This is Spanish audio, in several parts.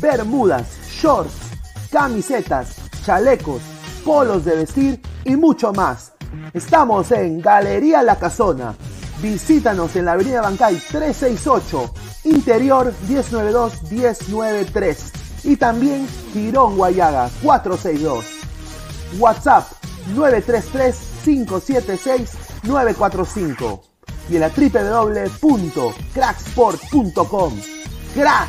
bermudas, shorts, camisetas, chalecos, polos de vestir y mucho más. Estamos en Galería La Casona. Visítanos en la Avenida Bancay 368, Interior 1092-1093 y también Girón Guayaga 462. WhatsApp 933-576-945 y en la www.cracksport.com. Crack,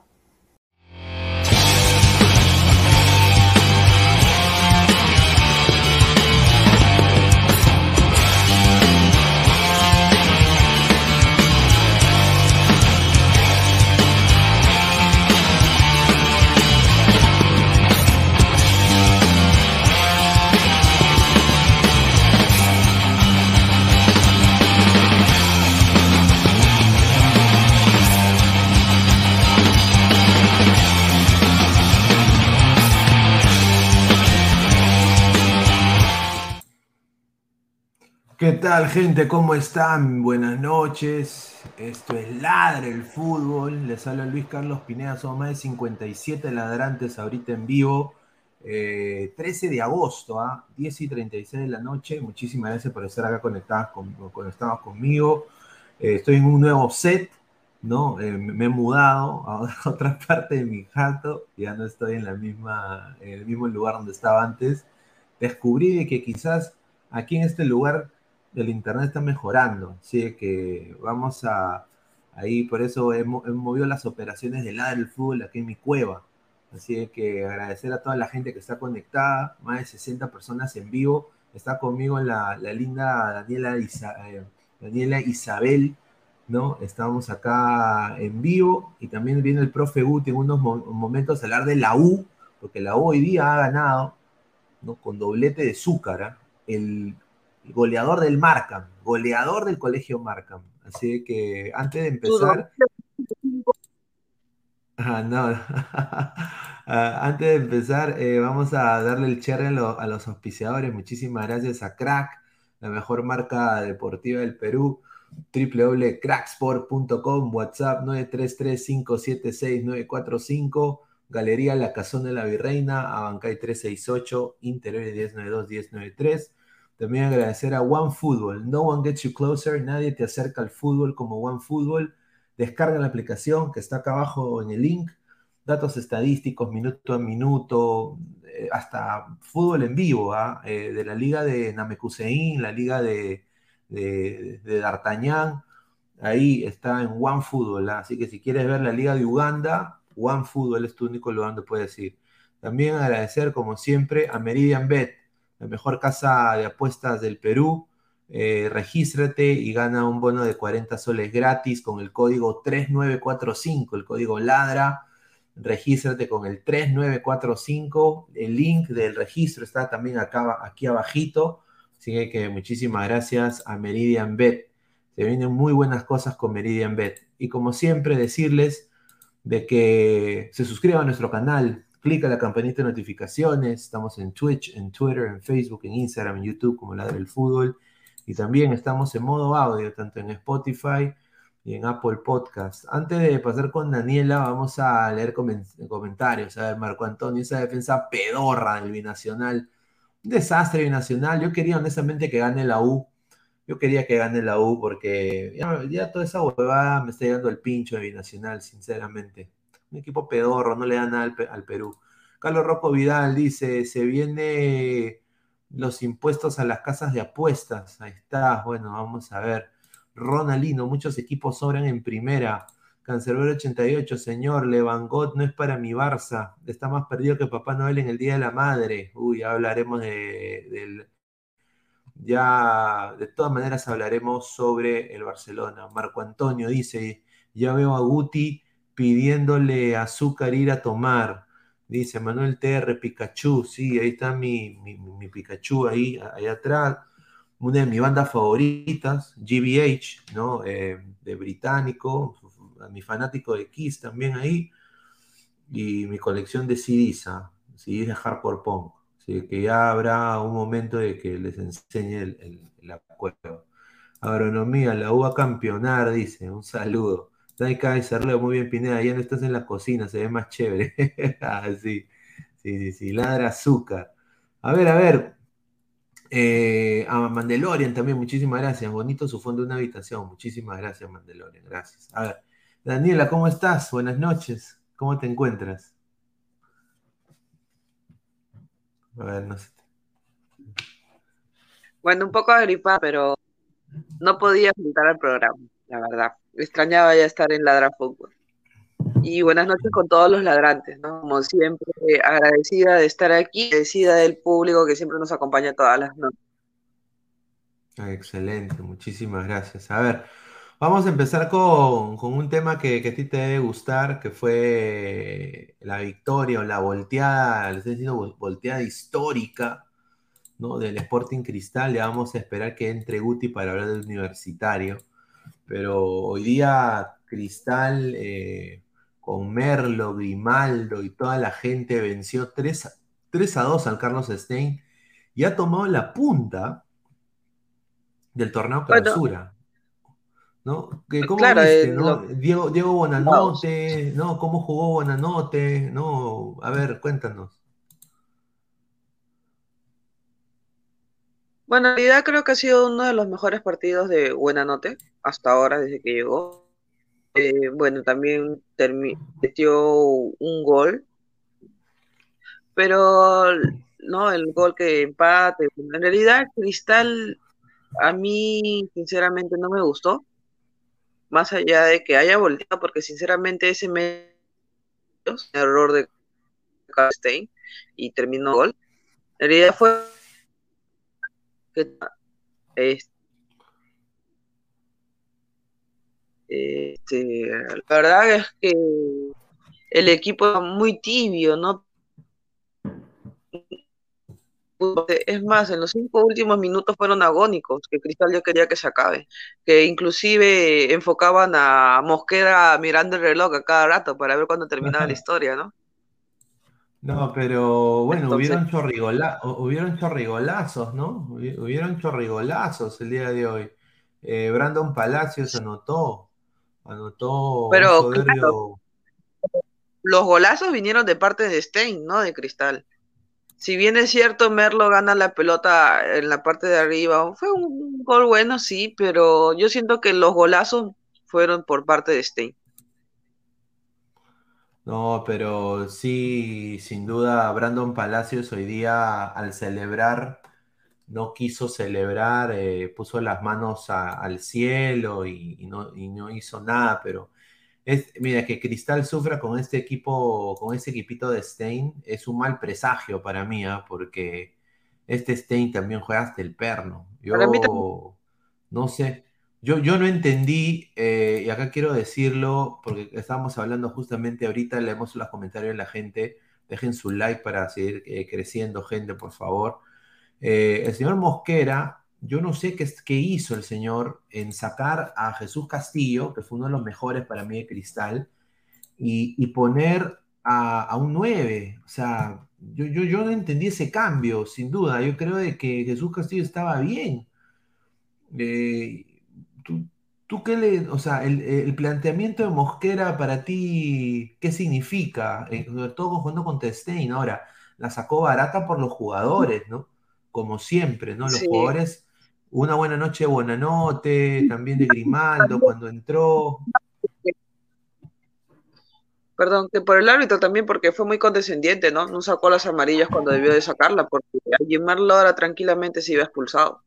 ¿Qué tal, gente? ¿Cómo están? Buenas noches. Esto es Ladre el Fútbol. Les habla Luis Carlos Pineda. Son más de 57 ladrantes ahorita en vivo. Eh, 13 de agosto, ¿ah? 10 y 36 de la noche. Muchísimas gracias por estar acá conectados, con, conectados conmigo. Eh, estoy en un nuevo set, ¿no? Eh, me he mudado a otra parte de mi jato. Ya no estoy en, la misma, en el mismo lugar donde estaba antes. Descubrí que quizás aquí en este lugar el internet está mejorando, así que vamos a ahí, por eso hemos, movido las operaciones del lado del fútbol aquí en mi cueva. Así que agradecer a toda la gente que está conectada, más de 60 personas en vivo. Está conmigo la, linda Daniela, eh, Daniela Isabel, ¿no? Estamos acá en vivo y también viene el profe Guti en unos momentos a hablar de la U, porque la U hoy día ha ganado, ¿no? Con doblete de Zúcar, el goleador del Markham, goleador del colegio Markham. Así que antes de empezar. Ah, no. Ah, antes de empezar, eh, vamos a darle el cherry a, los auspiciadores. Muchísimas gracias a Crack, la mejor marca deportiva del Perú. www.cracksport.com, WhatsApp 933-576-945, Galería La Cazón de la Virreina, Abancay 368, Interior 1092-1093. También agradecer a OneFootball. No one gets you closer. Nadie te acerca al fútbol como OneFootball. Descarga la aplicación que está acá abajo en el link. Datos estadísticos, minuto a minuto, eh, hasta fútbol en vivo, ¿ah? eh, de la liga de Namekusein, la liga de, de, D'Artagnan. Ahí está en OneFootball. ¿ah? Así que si quieres ver la liga de Uganda, OneFootball es tu único lugar donde puedes ir. También agradecer, como siempre, a Meridian Bet la mejor casa de apuestas del Perú. Eh, regístrate y gana un bono de 40 soles gratis con el código 3945, el código LADRA. Regístrate con el 3945. El link del registro está también acá, aquí abajito. Así que muchísimas gracias a Meridian Bet. Se vienen muy buenas cosas con Meridian Bet. Y como siempre, decirles de que se suscriban a nuestro canal, clica la campanita de notificaciones. Estamos en Twitch, en Twitter, en Facebook, en Instagram, en YouTube, como la del fútbol. Y también estamos en modo audio, tanto en Spotify y en Apple Podcast. Antes de pasar con Daniela, vamos a leer comentarios. A ver, Marco Antonio, esa defensa pedorra del binacional. Un desastre binacional. Yo quería honestamente que gane la U. Yo quería que gane la U porque ya, toda esa huevada me está llegando el pincho de binacional, sinceramente un equipo pedorro, no le da nada al, Perú. Carlos Rocco Vidal dice, se viene los impuestos a las casas de apuestas. Ahí está, bueno, vamos a ver. Ronaldino, muchos equipos sobran en primera. Cancerbero 88, señor, Levangot no es para mi Barça. Está más perdido que Papá Noel en el Día de la Madre. Uy, ya hablaremos de, del... Ya, de todas maneras hablaremos sobre el Barcelona. Marco Antonio dice, ya veo a Guti pidiéndole azúcar ir a tomar. Dice Manuel TR, Pikachu, sí, ahí está mi, mi, Pikachu ahí, ahí atrás. Una de mis bandas favoritas, GBH, ¿no? Eh, de británico, mi fanático de Kiss también ahí. Y mi colección de CDs, CDs de Hardcore Punk. Así que ya habrá un momento de que les enseñe el, el, el acuerdo. Agronomía, la U a campeonar, dice. Un saludo. Dai Kaiser, muy bien, Pineda, ya no estás en la cocina, se ve más chévere. ah, sí, sí, sí, ladra azúcar. A ver, a ver. Eh, a Mandalorian también, muchísimas gracias. Bonito su fondo de una habitación. Muchísimas gracias, Mandalorian. Gracias. A ver, Daniela, ¿cómo estás? Buenas noches. ¿Cómo te encuentras? A ver, no sé. Bueno, un poco agripada, pero no podía faltar al programa, la verdad extrañaba ya estar en Ladra Fútbol. Y buenas noches con todos los ladrantes, ¿no? Como siempre, agradecida de estar aquí, agradecida del público que siempre nos acompaña todas las noches. Excelente, muchísimas gracias. A ver, vamos a empezar con, un tema que, a ti te debe gustar, que fue la victoria o la volteada, les he volteada histórica, ¿no? Del Sporting Cristal. Le vamos a esperar que entre Guti para hablar del universitario pero hoy día Cristal eh, con Merlo, Grimaldo y toda la gente venció 3 a, 2 al Carlos Stein y ha tomado la punta del torneo clausura. ¿No? ¿Cómo claro, viste, no? Diego, Diego Bonanote, ¿no? ¿Cómo jugó Bonanote? ¿No? A ver, cuéntanos. Bueno, en realidad creo que ha sido uno de los mejores partidos de Buenanote hasta ahora, desde que llegó. Eh, bueno, también metió un gol, pero no, el gol que empate. En realidad, Cristal a mí sinceramente no me gustó, más allá de que haya volteado, porque sinceramente ese medio error de Stein y terminó gol. En realidad fue este, la verdad es que el equipo es muy tibio, ¿no? Es más, en los cinco últimos minutos fueron agónicos, que Cristal ya quería que se acabe, que inclusive enfocaban a Mosquera mirando el reloj a cada rato para ver cuándo terminaba la historia, ¿no? No, pero bueno, hubieron, hubieron chorrigolazos, ¿no? Hubieron chorrigolazos el día de hoy. Eh, Brandon Palacios anotó, anotó pero, los golazos vinieron de parte de Stein, ¿no? De Cristal. Si bien es cierto, Merlo gana la pelota en la parte de arriba, fue un gol bueno, sí, pero yo siento que los golazos fueron por parte de Stein. No, pero sí, sin duda, Brandon Palacios hoy día al celebrar, no quiso celebrar, eh, puso las manos al cielo y, no, hizo nada, pero es, mira, que Cristal sufra con este equipo, con este equipito de Stein, es un mal presagio para mí, ¿ah? porque este Stein también juega hasta el perno. Yo no sé. Yo, yo no entendí, eh, y acá quiero decirlo, porque estábamos hablando justamente ahorita, leemos los comentarios de la gente, dejen su like para seguir eh, creciendo, gente, por favor. Eh, el señor Mosquera, yo no sé qué, qué hizo el señor en sacar a Jesús Castillo, que fue uno de los mejores para mí de Cristal, y, poner a, un 9. O sea, yo, yo, yo no entendí ese cambio, sin duda. Yo creo de que Jesús Castillo estaba bien. ¿Tú, qué le, o sea, el, planteamiento de Mosquera para ti, ¿qué significa? Eh, sobre todo jugando con Stein, ahora, la sacó barata por los jugadores, ¿no? Como siempre, ¿no? Los jugadores, una buena noche, buena noche, también de Grimaldo cuando entró. Perdón, que por el árbitro también, porque fue muy condescendiente, ¿no? No sacó las amarillas cuando debió de sacarla, porque a Gilmar Lora tranquilamente se iba expulsado.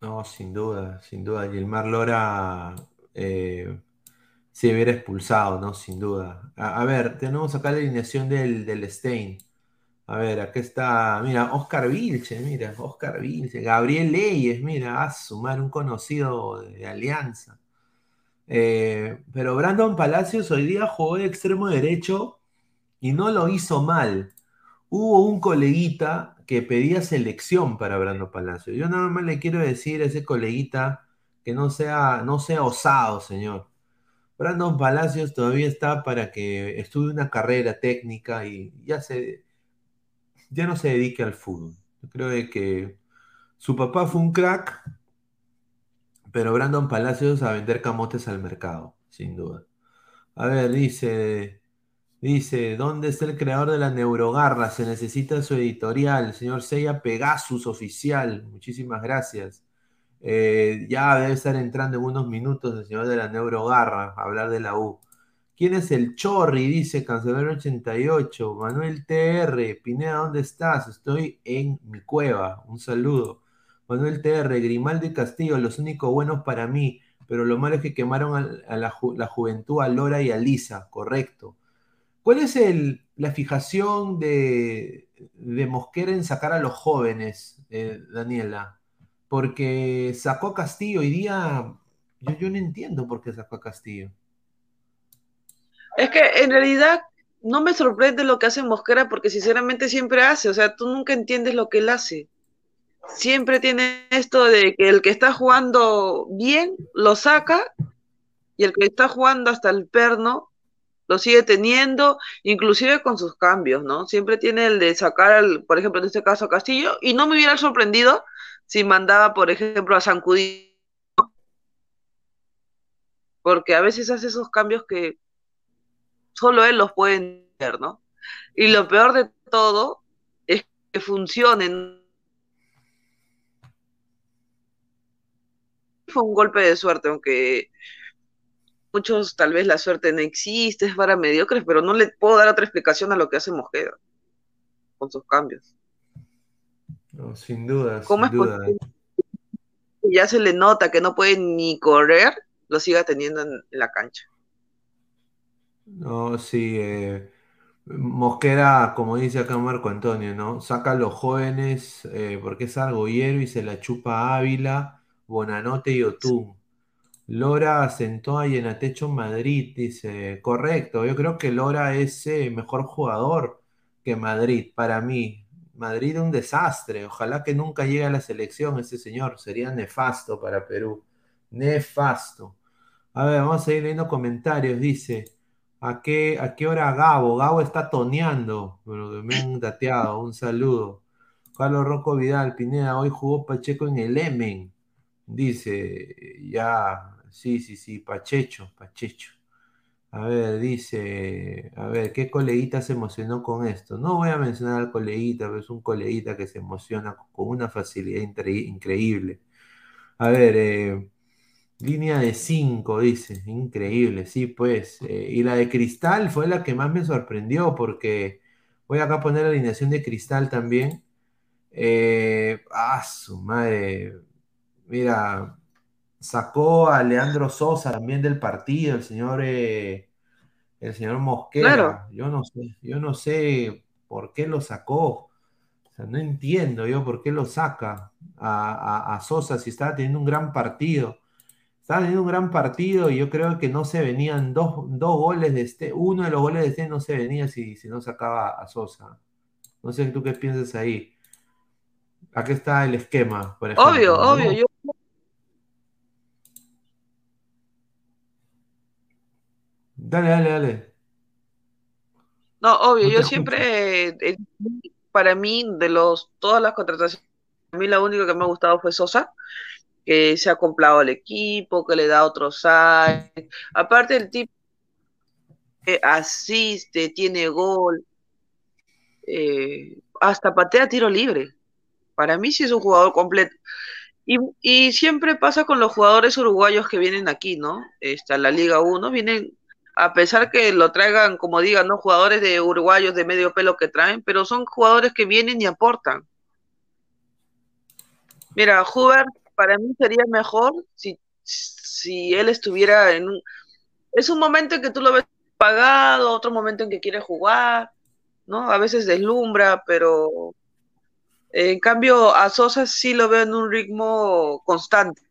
No, sin duda, sin duda. Gilmar Lora eh, se hubiera expulsado, ¿no? Sin duda. A, ver, tenemos acá la alineación del, del Stein. A ver, aquí está, mira, Oscar Vilche, mira, Oscar Vilche, Gabriel Leyes, mira, a sumar un conocido de Alianza. Eh, pero Brandon Palacios hoy día jugó de extremo derecho y no lo hizo mal. Hubo un coleguita que pedía selección para Brandon Palacios. Yo nada más le quiero decir a ese coleguita que no sea, no sea osado, señor. Brandon Palacios todavía está para que estudie una carrera técnica y ya se ya no se dedique al fútbol. Yo creo que su papá fue un crack, pero Brandon Palacios a vender camotes al mercado, sin duda. A ver, dice, dice, ¿dónde está el creador de la neurogarra? Se necesita su editorial, señor Seiya Pegasus oficial. Muchísimas gracias. Eh, ya debe estar entrando en unos minutos el señor de la neurogarra a hablar de la U. ¿Quién es el Chorri? Dice Cancelero 88. Manuel TR. Pineda, ¿dónde estás? Estoy en mi cueva. Un saludo. Manuel TR. Grimaldo y Castillo, los únicos buenos para mí. Pero lo malo es que quemaron a, la, juventud, a Lora y a Lisa. Correcto. ¿Cuál es la fijación de, Mosquera en sacar a los jóvenes, eh, Daniela? Porque sacó a Castillo hoy día. Yo, yo no entiendo por qué sacó a Castillo. Es que en realidad no me sorprende lo que hace Mosquera porque sinceramente siempre hace, o sea, tú nunca entiendes lo que él hace. Siempre tiene esto de que el que está jugando bien lo saca y el que está jugando hasta el perno lo sigue teniendo, inclusive con sus cambios, ¿no? Siempre tiene el de sacar, al, por ejemplo, en este caso a Castillo, y no me hubiera sorprendido si mandaba, por ejemplo, a Sancudí, porque a veces hace esos cambios que solo él los puede entender, ¿no? Y lo peor de todo es que funcionen. Fue un golpe de suerte, aunque muchos tal vez la suerte no existe, es para mediocres, pero no le puedo dar otra explicación a lo que hace Mosquera con sus cambios. No, sin duda. ¿Cómo sin duda. ya se le nota que no puede ni correr, lo siga teniendo en la cancha? No, sí. Eh, Mosquera, como dice acá Marco Antonio, ¿no? Saca a los jóvenes eh, porque es argollero y se la chupa Ávila, Bonanote y Otún. Lora sentó a Yenatecho en Madrid, dice. Correcto, yo creo que Lora es eh, mejor jugador que Madrid, para mí. Madrid un desastre. Ojalá que nunca llegue a la selección ese señor. Sería nefasto para Perú. Nefasto. A ver, vamos a ir leyendo comentarios. Dice. ¿A qué, ¿A qué hora Gabo? Gabo está toneando, pero me han dateado. Un saludo. Carlos Rocco Vidal, Pineda, hoy jugó Pacheco en el Emen. Dice, ya, sí, sí, sí, Pachecho, Pachecho. A ver, dice, a ver, ¿qué coleguita se emocionó con esto? No voy a mencionar al coleguita, pero es un coleguita que se emociona con una facilidad increíble. A ver, eh, Línea de 5, dice. Increíble, sí, pues. Eh, y la de Cristal fue la que más me sorprendió porque voy acá a poner la alineación de Cristal también. Eh, ah, su madre. Mira, sacó a Leandro Sosa también del partido, el señor, eh, el señor Mosquera. Yo no sé, yo no sé por qué lo sacó. O sea, no entiendo yo por qué lo saca a, a Sosa si estaba teniendo un gran partido. Estaba teniendo un gran partido y yo creo que no se venían dos, goles de este, uno de los goles de este no se venía si, si no sacaba a Sosa. No sé tú qué piensas ahí. Aquí está el esquema, por ejemplo. Obvio, obvio. Yo... Dale, dale, dale. No, obvio, yo siempre, eh, para mí, de los todas las contrataciones, a mí la única que me ha gustado fue Sosa que se ha comprado al equipo, que le da otros aires. Aparte el tipo que asiste, tiene gol, eh, hasta patea tiro libre. Para mí sí es un jugador completo. Y, siempre pasa con los jugadores uruguayos que vienen aquí, ¿no? Está la Liga 1, vienen a pesar que lo traigan, como digan, ¿no? Jugadores de uruguayos de medio pelo que traen, pero son jugadores que vienen y aportan. Mira, Hubert para mí sería mejor si, si él estuviera en un... Es un momento en que tú lo ves pagado, otro momento en que quiere jugar, ¿no? A veces deslumbra, pero en cambio a Sosa sí lo veo en un ritmo constante.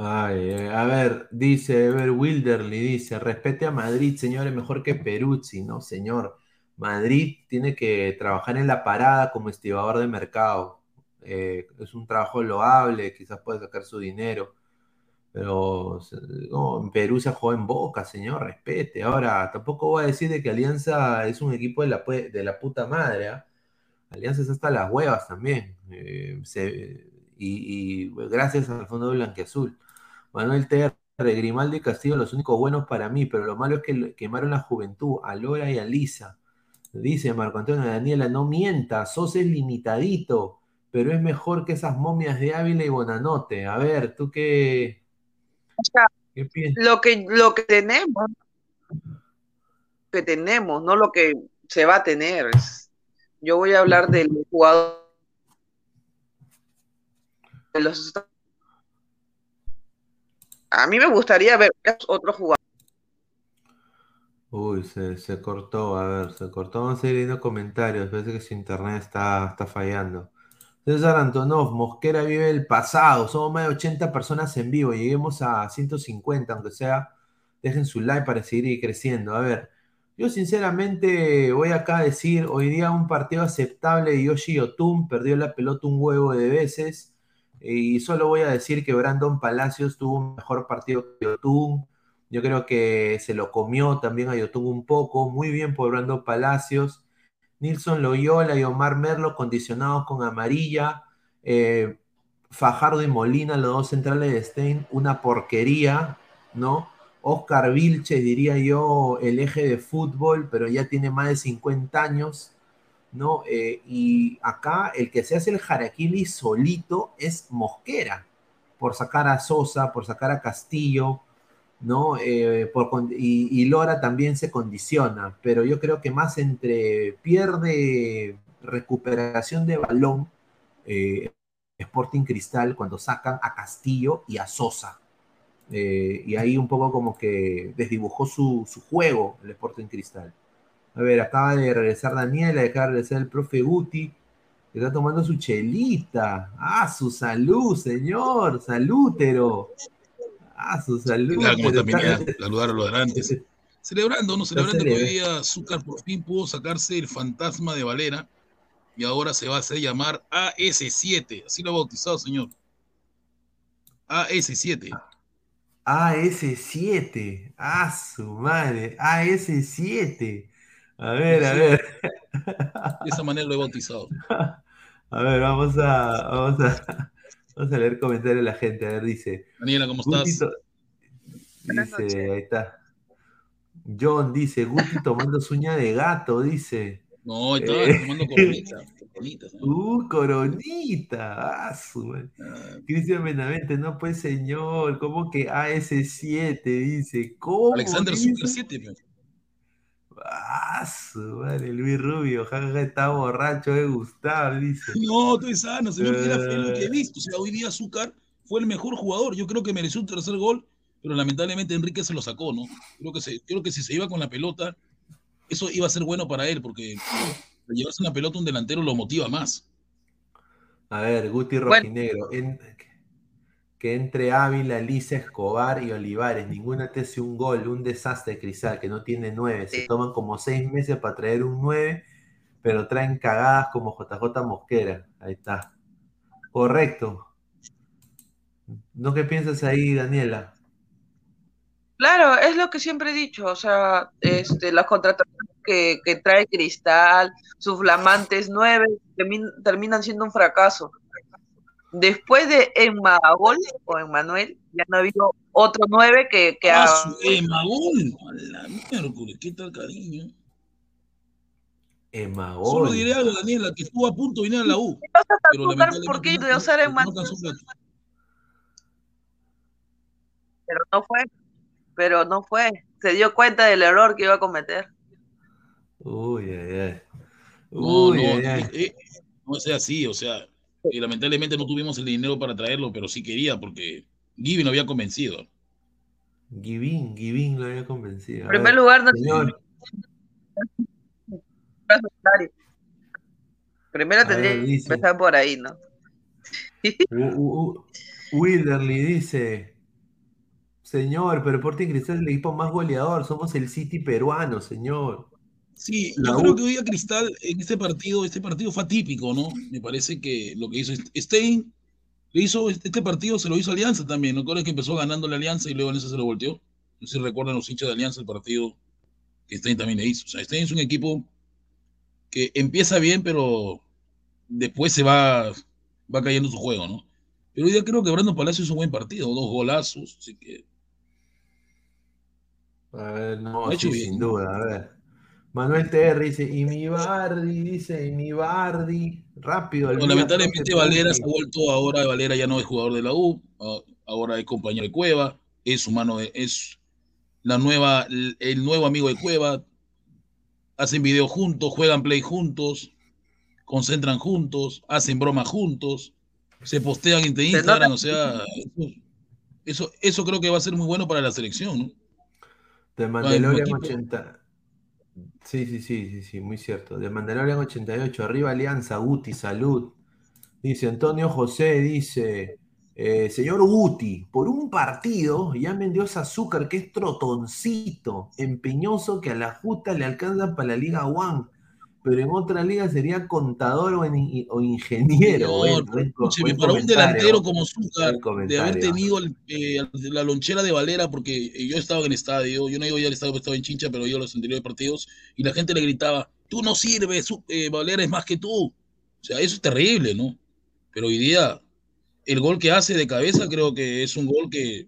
Ay, eh, a ver, dice Ever Wilderly, dice, respete a Madrid, señores, mejor que Peruzzi, ¿no, señor? Madrid tiene que trabajar en la parada como estibador de mercado. Eh, es un trabajo loable, quizás puede sacar su dinero, pero en Perú se jugó en Boca, señor, respete. Ahora, tampoco voy a decir de que Alianza es un equipo de la, de la puta madre. ¿ah? Alianza es hasta las huevas también. Eh, y, gracias al Fondo Blanqueazul. Manuel Terre, Grimaldi y Castillo, los únicos buenos para mí, pero lo malo es que quemaron la juventud, a Lora y a Lisa. Dice Marco Antonio Daniela, no mienta, sos es limitadito, pero es mejor que esas momias de Ávila y Bonanote. A ver, ¿tú qué, ¿qué piensas? Lo que, lo que tenemos, que tenemos, no lo que se va a tener. Yo voy a hablar del jugador de los a mí me gustaría ver otro jugador. Uy, se, cortó, a ver, se cortó. Vamos a ir viendo comentarios. Parece que su internet está, está fallando. César Antonov, Mosquera vive el pasado. Somos más de 80 personas en vivo. Lleguemos a 150, aunque sea. Dejen su like para seguir creciendo. A ver, yo sinceramente voy acá a decir: hoy día un partido aceptable Yoshi Otun. Perdió la pelota un huevo de veces. Y solo voy a decir que Brandon Palacios tuvo un mejor partido que Otun yo creo que se lo comió también a Yotun un poco. Muy bien por Brando Palacios. Nilson Loyola y Omar Merlo condicionados con amarilla. Eh, Fajardo y Molina, los dos centrales de Stein, una porquería, ¿no? Oscar Vilches, diría yo, el eje de fútbol, pero ya tiene más de 50 años, Eh, y acá el que se hace el Jaraquili solito es Mosquera, por sacar a Sosa, por sacar a Castillo, ¿no? Eh, y, Lora también se condiciona, pero yo creo que más entre pierde recuperación de balón eh, Sporting Cristal cuando sacan a Castillo y a Sosa. Eh, y ahí un poco como que desdibujó su, juego el Sporting Cristal. A ver, acaba de regresar Daniela, acaba de regresar el profe Guti, que está tomando su chelita. Ah, su salud, señor, salútero. Ah, su salud. Claro, como también saludar a los delante. Celebrando, ¿no? Celebrando que hoy día Azúcar por fin pudo sacarse el fantasma de Valera y ahora se va a hacer llamar AS7. Así lo ha bautizado, señor. AS7. AS7. Ah, su madre. AS7. A ver, a ver. De esa manera lo he bautizado. A ver, vamos a, vamos a, Vamos a leer comentarios de la gente. A ver, dice. Daniela, ¿cómo estás? dice, ahí está. John dice, Guti tomando suña de gato, dice. No, estaba eh, tomando coronita. Uh, coronita. Ah, su ah. Cristian Benavente, no pues señor, ¿cómo que AS7? Dice, ¿cómo? Alexander Super 7, pues. Ah, su madre, Luis Rubio, jajaja, está borracho de Gustavo, dice. No, estoy sano, señor, que era lo que he visto. O sea, hoy día Azúcar fue el mejor jugador. Yo creo que mereció un tercer gol, pero lamentablemente Enrique se lo sacó, ¿no? Creo que, se, creo que si se iba con la pelota, eso iba a ser bueno para él, porque llevarse una pelota un delantero lo motiva más. A ver, Guti Rojinegro. En, que entre Ávila, Lisa, Escobar y Olivares. Ninguna te hace un gol, un desastre Cristal, que no tiene nueve. Se toman como seis meses para traer un nueve, pero traen cagadas como JJ Mosquera. Ahí está. Correcto. ¿No qué piensas ahí, Daniela? Claro, es lo que siempre he dicho, o sea, este, las contrataciones que, trae Cristal, sus flamantes nueve, terminan siendo un fracaso. Después de Emagol o Emanuel, ya no ha habido otro nueve que, que ah, Emagol, a la miércoles, qué tal cariño. Emagol. Solo diré algo, Daniela, que estuvo a punto de venir a la U. Pero ¿Por qué de usar Emagol? pero no fue. Pero no fue. Se dio cuenta del error que iba a cometer. Uy, ay, ay. No, Uy, no, ay, ay. eh, eh, no sea así, o sea, y lamentablemente no tuvimos el dinero para traerlo, pero sí quería porque Giving lo había convencido. Givin, Givin lo había convencido. En primer lugar, no señor, Primero tendría que empezar por ahí, ¿no? Wilderly dice, señor, pero Sporting Cristal es el equipo más goleador, somos el City peruano, señor. Sí, La yo creo que hoy día Cristal en este partido, este partido fue atípico, ¿no? Me parece que lo que hizo Stein, le hizo este partido, se lo hizo Alianza también, ¿no? Recuerden que empezó ganando la Alianza y luego en ese se lo volteó. No sé si recuerdan los hinchas de Alianza el partido que Stein también le hizo. O sea, Stein es un equipo que empieza bien, pero después se va, va cayendo su juego, ¿no? Pero hoy día creo que Brandon Palacio hizo un buen partido, dos golazos, así que A ver, no, Lo ha hecho sí, bien. sin duda, a ver. Manuel TR dice, y mi Bardi, dice, y mi Bardi, rápido, Bueno, lamentablemente Valera se ha vuelto ahora, Valera ya no es jugador de la U, ah, ahora es compañero de Cueva, es su mano de, es la nueva, el nuevo amigo de Cueva, hacen video juntos, juegan play juntos, concentran juntos, hacen broma juntos, se postean en Instagram, o sea, eso, eso, eso creo que va a ser muy bueno para la selección, ¿no? De el Mandalorian equipo. 80. Sí, sí, sí, sí, sí, muy cierto. De Mandalorian 88, arriba Alianza, Guti, salud. Dice Antonio José, dice, eh, señor Guti, por un partido ya vendió ese azúcar que es trotoncito, empeñoso que a la justa le alcanza para la Liga One, pero en otra liga sería contador o, en- o ingeniero. Señor, Buen- buen co- escúcheme, buen para un delantero como Zúcar, de haber tenido el, eh, la lonchera de Valera, porque yo estaba en el estadio, yo no iba ya al estadio, estaba en Chincha, pero yo a los anteriores partidos, y la gente le gritaba, tú no sirves, eh, Valera es más que tú. O sea, eso es terrible, ¿no? Pero hoy día, el gol que hace de cabeza creo que es un gol que,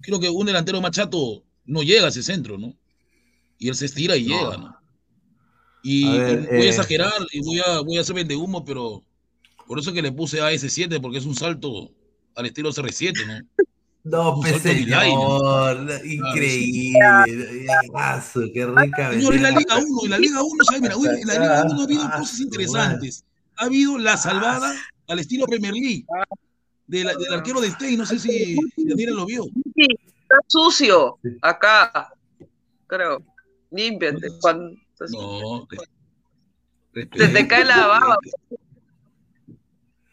creo que un delantero machato no llega a ese centro, ¿no? Y él se estira y No. llega, ¿no? Y, A y ver, voy a eh, exagerar y voy a, voy a hacer vende humo, pero por eso que le puse AS7, porque es un salto al estilo CR7, ¿no? No, pues señor, no, increíble. Aso, qué rica Señor, en la. Liga 1, en la Liga 1, ¿sabes? Mira, en la Liga 1 ha habido Ah, cosas interesantes. Ha habido la salvada al estilo Premier League de la- del arquero de Stein, no sé si, si Daniela lo vio. Sí, está sucio. Acá, creo. Límpiate. Cuando No. se te cae la baba.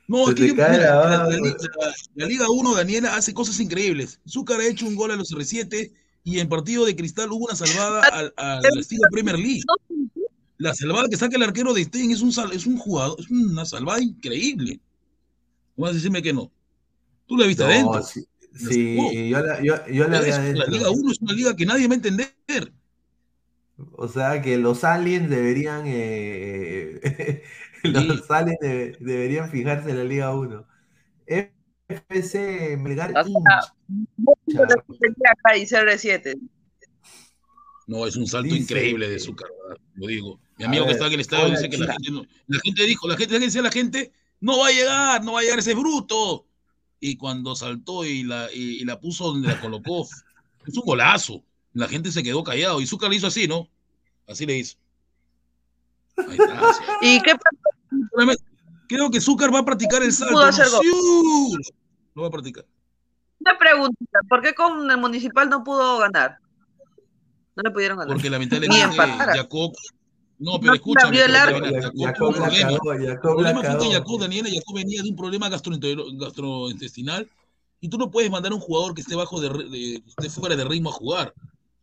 No, Se aquí te yo- mira, la la, baba, la- pues. la- la Liga 1, Daniela, hace cosas increíbles. Zúcar ha hecho un gol a los R7 y en partido de cristal hubo una salvada al, al estilo Premier League. La salvada que saca el arquero de Stein es un, es un jugador, es una salvada increíble. No vas a decirme que no. Tú la viste No, adentro. sí, yo la, yo, yo la vi Es- la. Liga 1 es una liga que nadie va a entender. O sea que los aliens deberían eh, los aliens de- deberían fijarse en la Liga 1. FC Melgar O sea, hincha. acá y CR7. No, es un salto Dice- increíble de Zúcar, ¿verdad? lo digo. Mi amigo que ver, estaba en el estadio dice que la gente, no- la gente dijo, la gente, la no va a llegar, no va a llegar ese bruto. Y cuando saltó y la, y, y la puso donde la colocó, es un golazo. La gente se quedó callado y Zúcar le hizo así, ¿no? Así le hizo. Ahí está, así. ¿Y qué Creo que Zúcar va a practicar el salto. Pudo ¿no? va a practicar. Una pregunta. ¿Por qué con el municipal no pudo ganar? No le pudieron ganar. Porque lamentablemente. Jacob. No, No pero escúchame. arco. Daniela, Jacob problema. El fue que. Jacob, Daniela, Jacob venía de un problema gastrointestinal y tú no puedes mandar a un jugador que esté bajo de, de- que esté fuera de ritmo a jugar.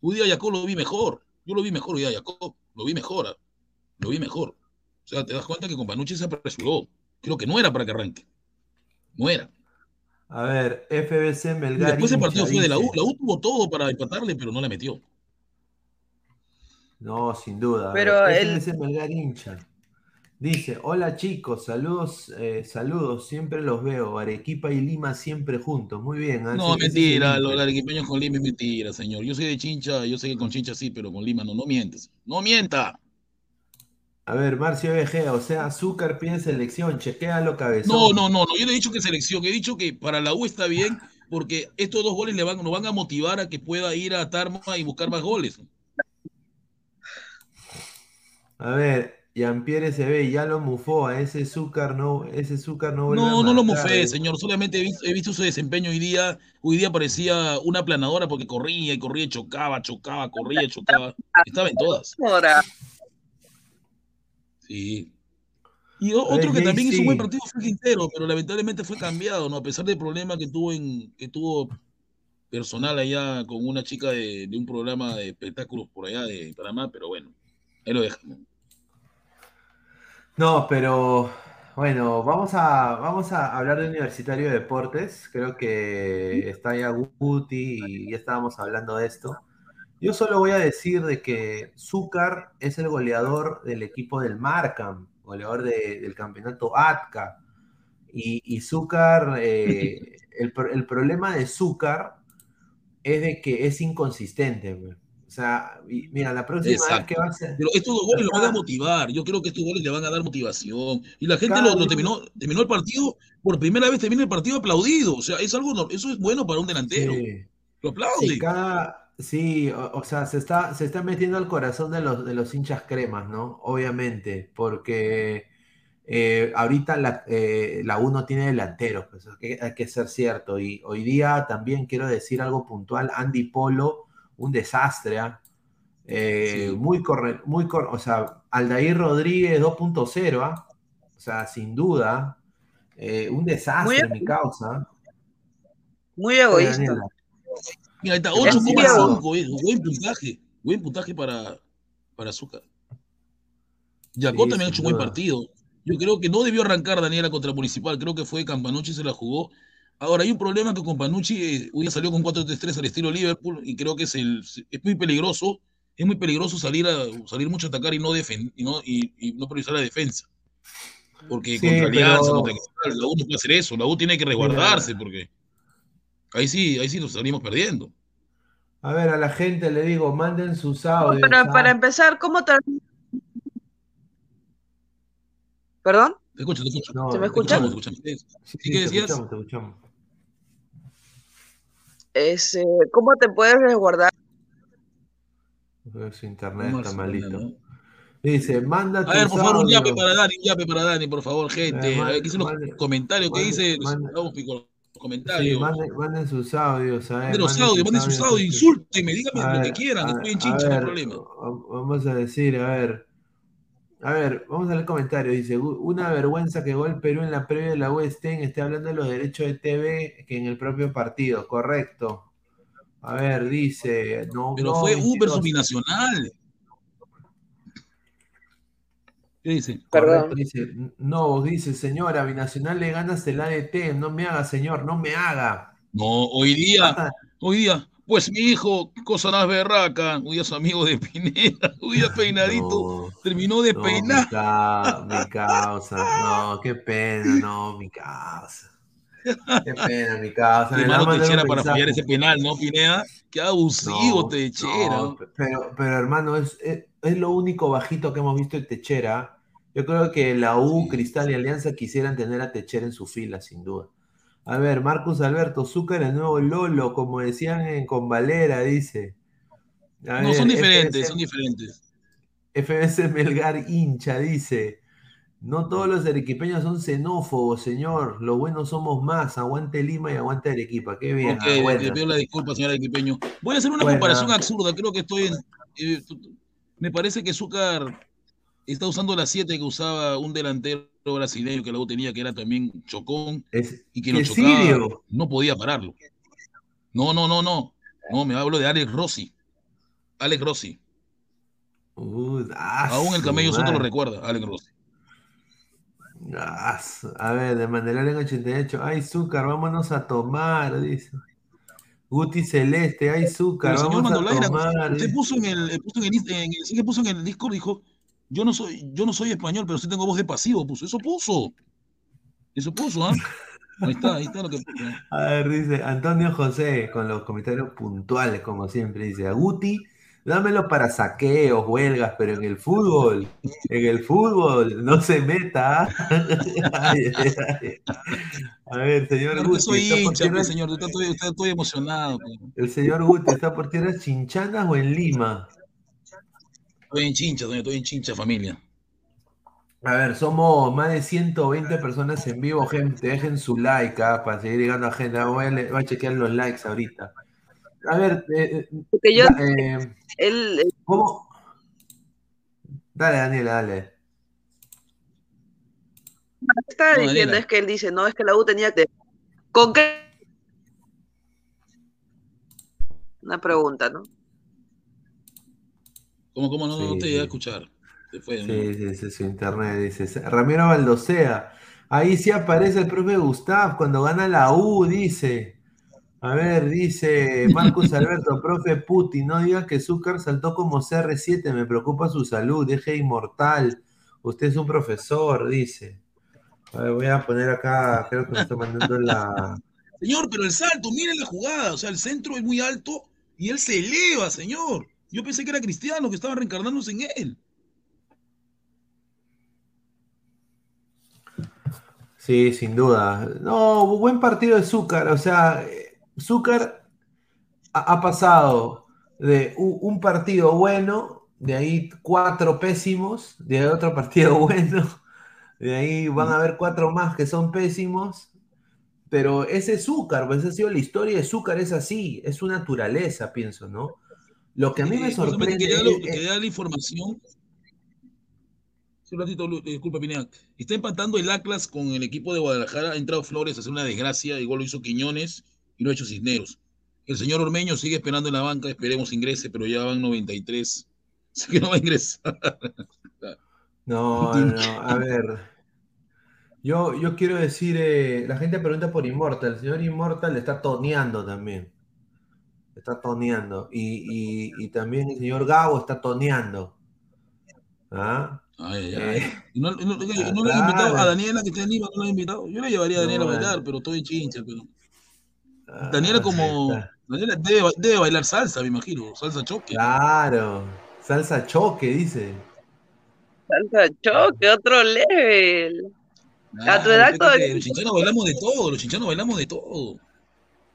Hoy día Jacob lo vi mejor. Yo lo vi mejor hoy día Jacob. Lo vi mejor. ah. Lo vi mejor. O sea, te das cuenta que con Panucci se apresuró. Creo que no era para que arranque. No era. A ver, FBC Y Melgar después el partido fue de la U. La U tuvo todo para empatarle, pero no le metió. No, sin duda. Pero ver, el- FBC Melgar hincha. Dice, hola chicos, saludos, eh, saludos, siempre los veo. Arequipa y Lima siempre juntos. Muy bien. ah, No, mentira, los arequipeños con Lima es mentira, señor. Yo soy de Chincha, yo sé que con Chincha sí, pero con Lima no, no mientes. No mienta. A ver, Marcio VG, o sea, Azúcar pide selección, chequéalo cabezón. No, no, no, no, yo no he dicho que selección, he dicho que para la U está bien porque estos dos goles le van, lo van a motivar a que pueda ir a Tarma y buscar más goles. A ver, Jean-Pierre se ve, ya lo mufó, a ese azúcar no, ese azúcar no No, no lo mofé, señor. Solamente he visto, he visto su desempeño hoy día. Hoy día parecía una planadora porque corría y corría y chocaba, chocaba, corría y chocaba. Estaba en todas. Sí. Y otro que también hizo un buen partido fue Quintero, pero lamentablemente fue cambiado, ¿no? A pesar del problema que tuvo en, que tuvo personal allá con una chica de, de un programa de espectáculos por allá de Panamá, pero bueno, ahí lo dejamos. No, pero bueno, vamos a, vamos a hablar de Universitario de Deportes. Creo que está ya Guti y ya estábamos hablando de esto. Yo solo voy a decir de que Zúcar es el goleador del equipo del Markham, goleador de- del campeonato ATCA. Y, y Zúcar, eh, el, el problema de Zúcar es de que es inconsistente. O sea, mira, la próxima vez que va a ser... Pero estos dos goles lo van a motivar. Yo creo que estos goles le van a dar motivación. Y la gente lo, terminó, terminó el partido, por primera vez termina el partido aplaudido. O sea, es algo, eso es bueno para un delantero. Sí. Lo aplaude. Sí, cada, sí, o, o sea, se está, se está metiendo al corazón de los, de los hinchas cremas, ¿no? Obviamente, porque eh, ahorita la, eh, la U no tiene delanteros, pues hay que ser cierto. Y hoy día también quiero decir algo puntual, Andy Polo, un desastre, ¿ah? Eh, Sí. muy corre, muy o sea, Aldair Rodríguez 2.0, ¿ah? O sea, sin duda, eh, un desastre, mi causa. muy egoísta. Mira, ahí está, Es 8,5 es buen puntaje. Buen puntaje para, para Azúcar. Yacó Sí, también ha hecho un buen partido. Yo creo que no debió arrancar Daniela contra Municipal. Creo que fue Campanucci se la jugó. Ahora, hay un problema que Campanucci eh, hoy día salió con 4-3-3 al estilo Liverpool y creo que es, el, es muy peligroso. Es muy peligroso salir, a, salir mucho a atacar y no, defen- y no, y, y no priorizar la defensa. Porque Sí, contra Alianza, pero- contra la U no puede hacer eso. La U tiene que resguardarse porque ahí sí, ahí sí nos salimos perdiendo. A ver, a la gente le digo, manden sus audios. Para, ¿ah? para empezar, ¿cómo te... ¿Perdón? Te escucho, te escucho. No, ¿Se me te escucha? Escuchamos, escuchamos. Sí, ¿Sí que te decías? escuchamos, te escuchamos. Es, eh, ¿Cómo te puedes resguardar? Su internet ¿Cómo está malito. no? Dice, manda A ver, por favor, un yape audios. para Dani, un yape para Dani, por favor, gente. Eh, man- A ver, aquí son los mande- comentarios que dice. Vamos con los Sí, comentarios. manden, manden sus audios. A ver, Manden los audios, manden sus audios, sí. insúltenme, díganme lo que quieran, a- estoy en chincha, no hay problema. va- Vamos a decir, a ver. A ver, vamos a leer el comentario. Dice, "U- una vergüenza que Gol Perú en la previa de la USTEN esté hablando de los derechos de TV que en el propio partido. Correcto. A ver, dice, no, Pero no, fue U versus 22. Binacional. ¿Qué dice? Correcto, Perdón. dice, no, dice, señora, Binacional le ganas el ADT, no me haga, señor, no me haga. No, hoy día, hoy día, pues mi hijo, cosa más berraca, día es amigo de Pineda, día peinadito, No, terminó de no, peinar. mi, ca- mi causa, no, qué pena, no, mi causa. Qué pena, mi causa. Qué Le va a mano mandar techera para fallar mensaje. ese penal, ¿no, Pineda? Qué abusivo No, techera. no, pero, pero hermano, es, es, es lo único bajito que hemos visto de Techera. Yo creo que la U, Sí. Cristal y Alianza quisieran tener a Techera en su fila, sin duda. A ver, Marcus Alberto, Zúcar, el nuevo Lolo, como decían en Con Valera, dice. A No, ver, son diferentes, FBC son diferentes. FBS Melgar hincha, dice. No todos los arequipeños son xenófobos, señor. Los buenos somos más. Aguante Lima y aguante Arequipa. Qué bien. Ok, ah, le pido la disculpa, señora Equipeño. Voy a hacer una Buena. comparación absurda. Creo que estoy en. eh, me parece que Zúcar está usando la 7 que usaba un delantero brasileño que luego tenía, que era también Chocón, Es, y que lo chocaba. sirio. No podía pararlo. No, no, no, no. No, me hablo de Alex Rossi. Alex Rossi. Uh, Aún el camello Soto lo recuerda, Alex Rossi. A ver, de Mandalorian 88. Ay, Zúcar, vámonos a tomar, dice. Guti Celeste, ay, Zúcar, Pero, señor vamos a tomar. usted puso en el, puso en el, en el- puso en el Discord, dijo, yo no soy, yo no soy español, pero sí tengo voz de pasivo, puso. Eso puso. Eso puso, ¿ah? Ahí está, ahí está lo que. A ver, dice Antonio José, con los comentarios puntuales, como siempre, dice, a Guti, dámelo para saqueos, huelgas, pero en el fútbol, en el fútbol, no se meta. ¿ah? Ay, ay, ay. A ver, señor que Guti. soy está hincha, pues, señor. Yo estoy, estoy- estoy emocionado. pues. El señor Guti está por tierras chinchanas o en Lima. Estoy en chincha, señor. Estoy en chincha, familia. A ver, somos más de 120 personas en vivo, gente. Dejen su like ah, para seguir llegando a gente. Voy a, le- voy a chequear los likes ahorita. A ver, eh, eh, Porque yo, eh, él, ¿cómo? Dale, Daniela, dale. está No, diciendo Daniela. es que él dice, no, es que la U tenía que... ¿Con qué? Una pregunta, ¿no? ¿Cómo, cómo no, no Sí, te llegué a sí. escuchar? Se fue. ¿no? Sí, sí, sí, su internet, dice. Ramiro Baldosea. Ahí sí aparece el profe Gustav cuando gana la U, dice. A ver, dice Marcus Alberto, profe Putin, no diga que Zúcar saltó como CR7, me preocupa su salud, deje inmortal. Usted es un profesor, dice. A ver, voy a poner acá, creo que me está mandando la. Señor, pero el salto, miren la jugada. O sea, el centro es muy alto y él se eleva, señor. Yo pensé que era Cristiano, que estaba reencarnándose en él. Sí, sin duda. No, buen partido de Zúcar. O sea, Zúcar ha, pasado de un, partido bueno, de ahí cuatro pésimos, de ahí otro partido bueno, de ahí van a haber cuatro más que son pésimos. Pero ese es Zúcar, pues ha sido la historia de Zúcar, es así, es su naturaleza, pienso, ¿no? Lo que a mí me Eh, sorprende Quería, lo- es- dar la información. Sí, un ratito, Lu- disculpa, Pineda. Está empatando el Atlas con el equipo de Guadalajara. Ha entrado Flores a hacer una desgracia. Igual lo hizo Quiñones y lo ha hecho Cisneros. El señor Ormeño sigue esperando en la banca. Esperemos ingrese, pero ya van 93. Así que no va a ingresar. No, no, no, a ver. Yo, yo quiero decir, eh, la gente pregunta por Immortal. El señor Immortal está toneando también. Está toneando. Y, y- y también el señor Gabo está toneando. ¿Ah? Ay, ay, ay. Eh, Y no, no- no- no le he claro. invitado a Daniela, que está en Lima, no le he invitado. Yo le llevaría a Daniela No, a bailar, pero estoy chincha. Pero... Ah, Daniela como... Daniela debe, debe bailar salsa, me imagino. Salsa choque. Claro. Salsa choque, dice. Salsa choque, otro level. a tu edad todavía... Los chinchanos bailamos de todo, los chinchanos bailamos de todo.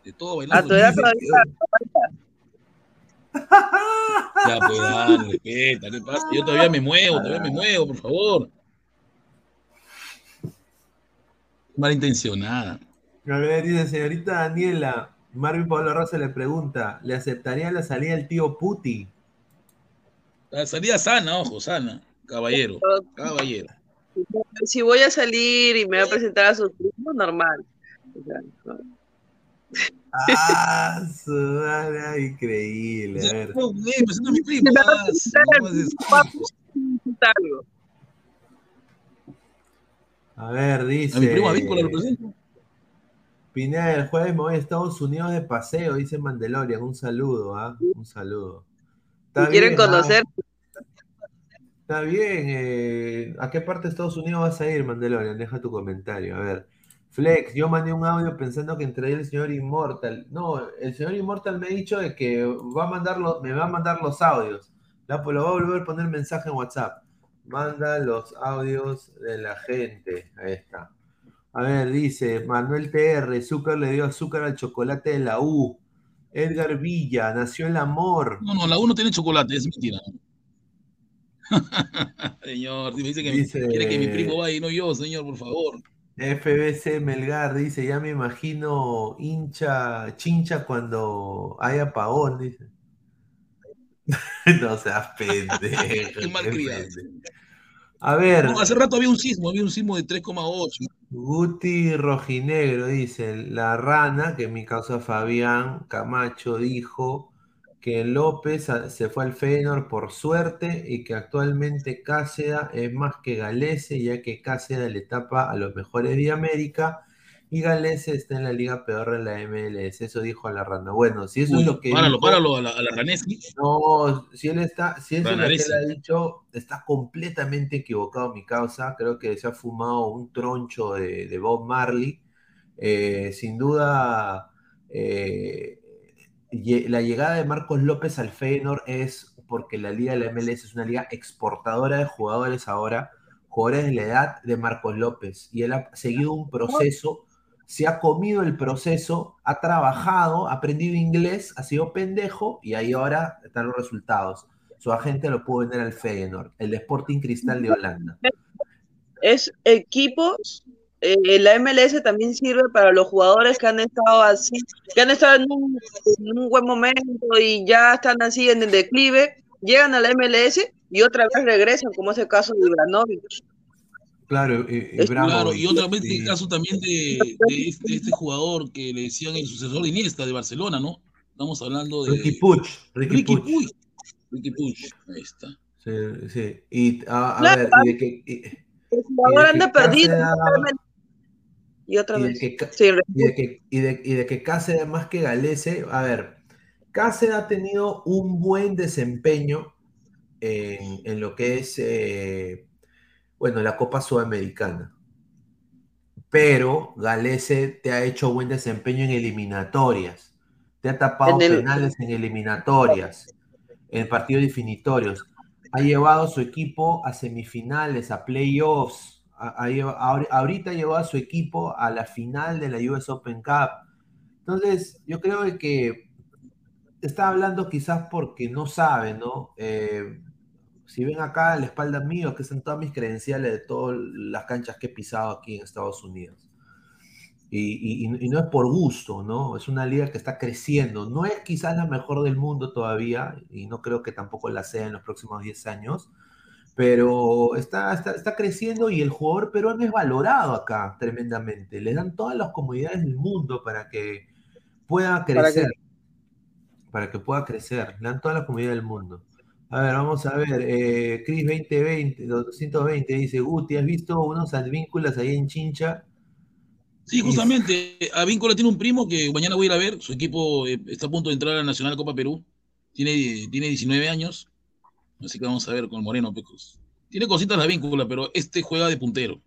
De todo bailamos. A tu edad todavía... Ya, pues, dale, respeta, ¿qué pasa? Yo todavía me muevo, todavía me muevo, por favor. Malintencionada. A ver, dice señorita Daniela. Marvin Pablo Rosa le pregunta: ¿le aceptaría la salida del tío Puti? La salida sana, ojo, sana. Caballero, caballero. Si voy a salir y me voy a presentar a su primo, normal. O sea, no. Ah, su madre, increíble. A ver. No, a mi primo. Ver, dice. A mi primo Avícola lo presento. Pineda, el jueves me voy a Estados Unidos de paseo, dice Mandalorian. Un saludo, ¿ah? Un saludo. Si quieren bien, ¿ah? conocer, Está bien. eh, ¿A qué parte de Estados Unidos vas a ir, Mandalorian? Deja tu comentario. A ver. Flex, yo mandé un audio pensando que entraría el señor Immortal. No, el señor Immortal me ha dicho de que va a mandar los- me va a mandar los audios. La, pues lo va a volver a poner mensaje en WhatsApp. Manda los audios de la gente. Ahí está. A ver, dice Manuel TR, Zúcar le dio azúcar al chocolate de la U. Edgar Villa, nació el amor. No, no, la uno tiene chocolate, es mentira. señor, me dice que Dice- quiere que mi primo vaya y no yo, señor, por favor. FBC Melgar dice, ya me imagino hincha, chincha cuando hay apagón, dice. no seas pendejo. Qué pendejo. A ver, No, hace rato había un sismo, había un sismo de 3,8. Guti Rojinegro dice, la rana, que mi causa Fabián Camacho dijo que López a- se fue al Feyenoord por suerte y que actualmente Cáceda es más que Galese, ya que Cáceda le tapa a los mejores de América y Galese está en la liga peor de la MLS. Eso dijo la rana. Bueno, si eso Uy, es lo que páralo, dijo- páralo a la, a la no, si él está, si eso es lo que él ha dicho, está completamente equivocado mi causa. Creo que se ha fumado un troncho de, de Bob Marley. Eh, sin duda, eh, la llegada de Marcos López al Feyenoord es porque la liga de la MLS es una liga exportadora de jugadores ahora, jugadores de la edad de Marcos López. Y él ha seguido un proceso se ha comido el proceso, ha trabajado, ha aprendido inglés, ha sido pendejo y ahí ahora están los resultados. Su agente lo pudo vender al Feyenoord, el Sporting Cristal de Holanda. Es equipos, eh, la MLS también sirve para los jugadores que han estado así, que han estado en un, en un buen momento y ya están así en el declive, llegan a la MLS y otra vez regresan, como es el caso de Ibranovic. Claro, Bravo, claro, y otra vez el caso también de, de este, de este jugador que le decían el sucesor de Iniesta de Barcelona, ¿no? Estamos hablando de Ricky Puch, Ricky, Ricky Puch. Puig. Ricky Puig, ahí está. Sí, sí. Y a, a Claro, ver, y de que, y- El jugador de anda que perdido. Cáceres- Y otra y vez. que, Ca- Sí, y de que, y de, y de que Cáceres más que Galese, a ver, Cáceres ha tenido un buen desempeño en, en lo que es, eh, bueno, la Copa Sudamericana. Pero Galese te ha hecho buen desempeño en eliminatorias. Te ha tapado En el- penales en eliminatorias, en partidos definitorios. Ha llevado a su equipo a semifinales, a playoffs. Lleva- ahori- ahorita llevado a su equipo a la final de la US Open Cup. Entonces, yo creo que está hablando quizás porque no sabe, ¿no? Eh, si ven acá a la espalda mío, que están todas mis credenciales de todas las canchas que he pisado aquí en Estados Unidos. Y, y- y no es por gusto, ¿no? Es una liga que está creciendo. No es quizás la mejor del mundo todavía, y no creo que tampoco la sea en los próximos 10 años, pero está, está, está creciendo y el jugador peruano es valorado acá tremendamente. Le dan todas las comodidades del mundo para que pueda crecer. Para que pueda crecer. Le dan todas las comodidades del mundo. A ver, vamos a ver. Eh, Chris 2020, 220 dice: Guti, ¿has visto unos advínculos ahí en Chincha? Sí, justamente, Avíncola tiene un primo que mañana voy a ir a ver. Su equipo eh, está a punto de entrar a la Nacional Copa Perú. Tiene, tiene 19 años. Así que vamos a ver con Moreno. Pecos. Tiene cositas la Avíncola, pero este juega de puntero.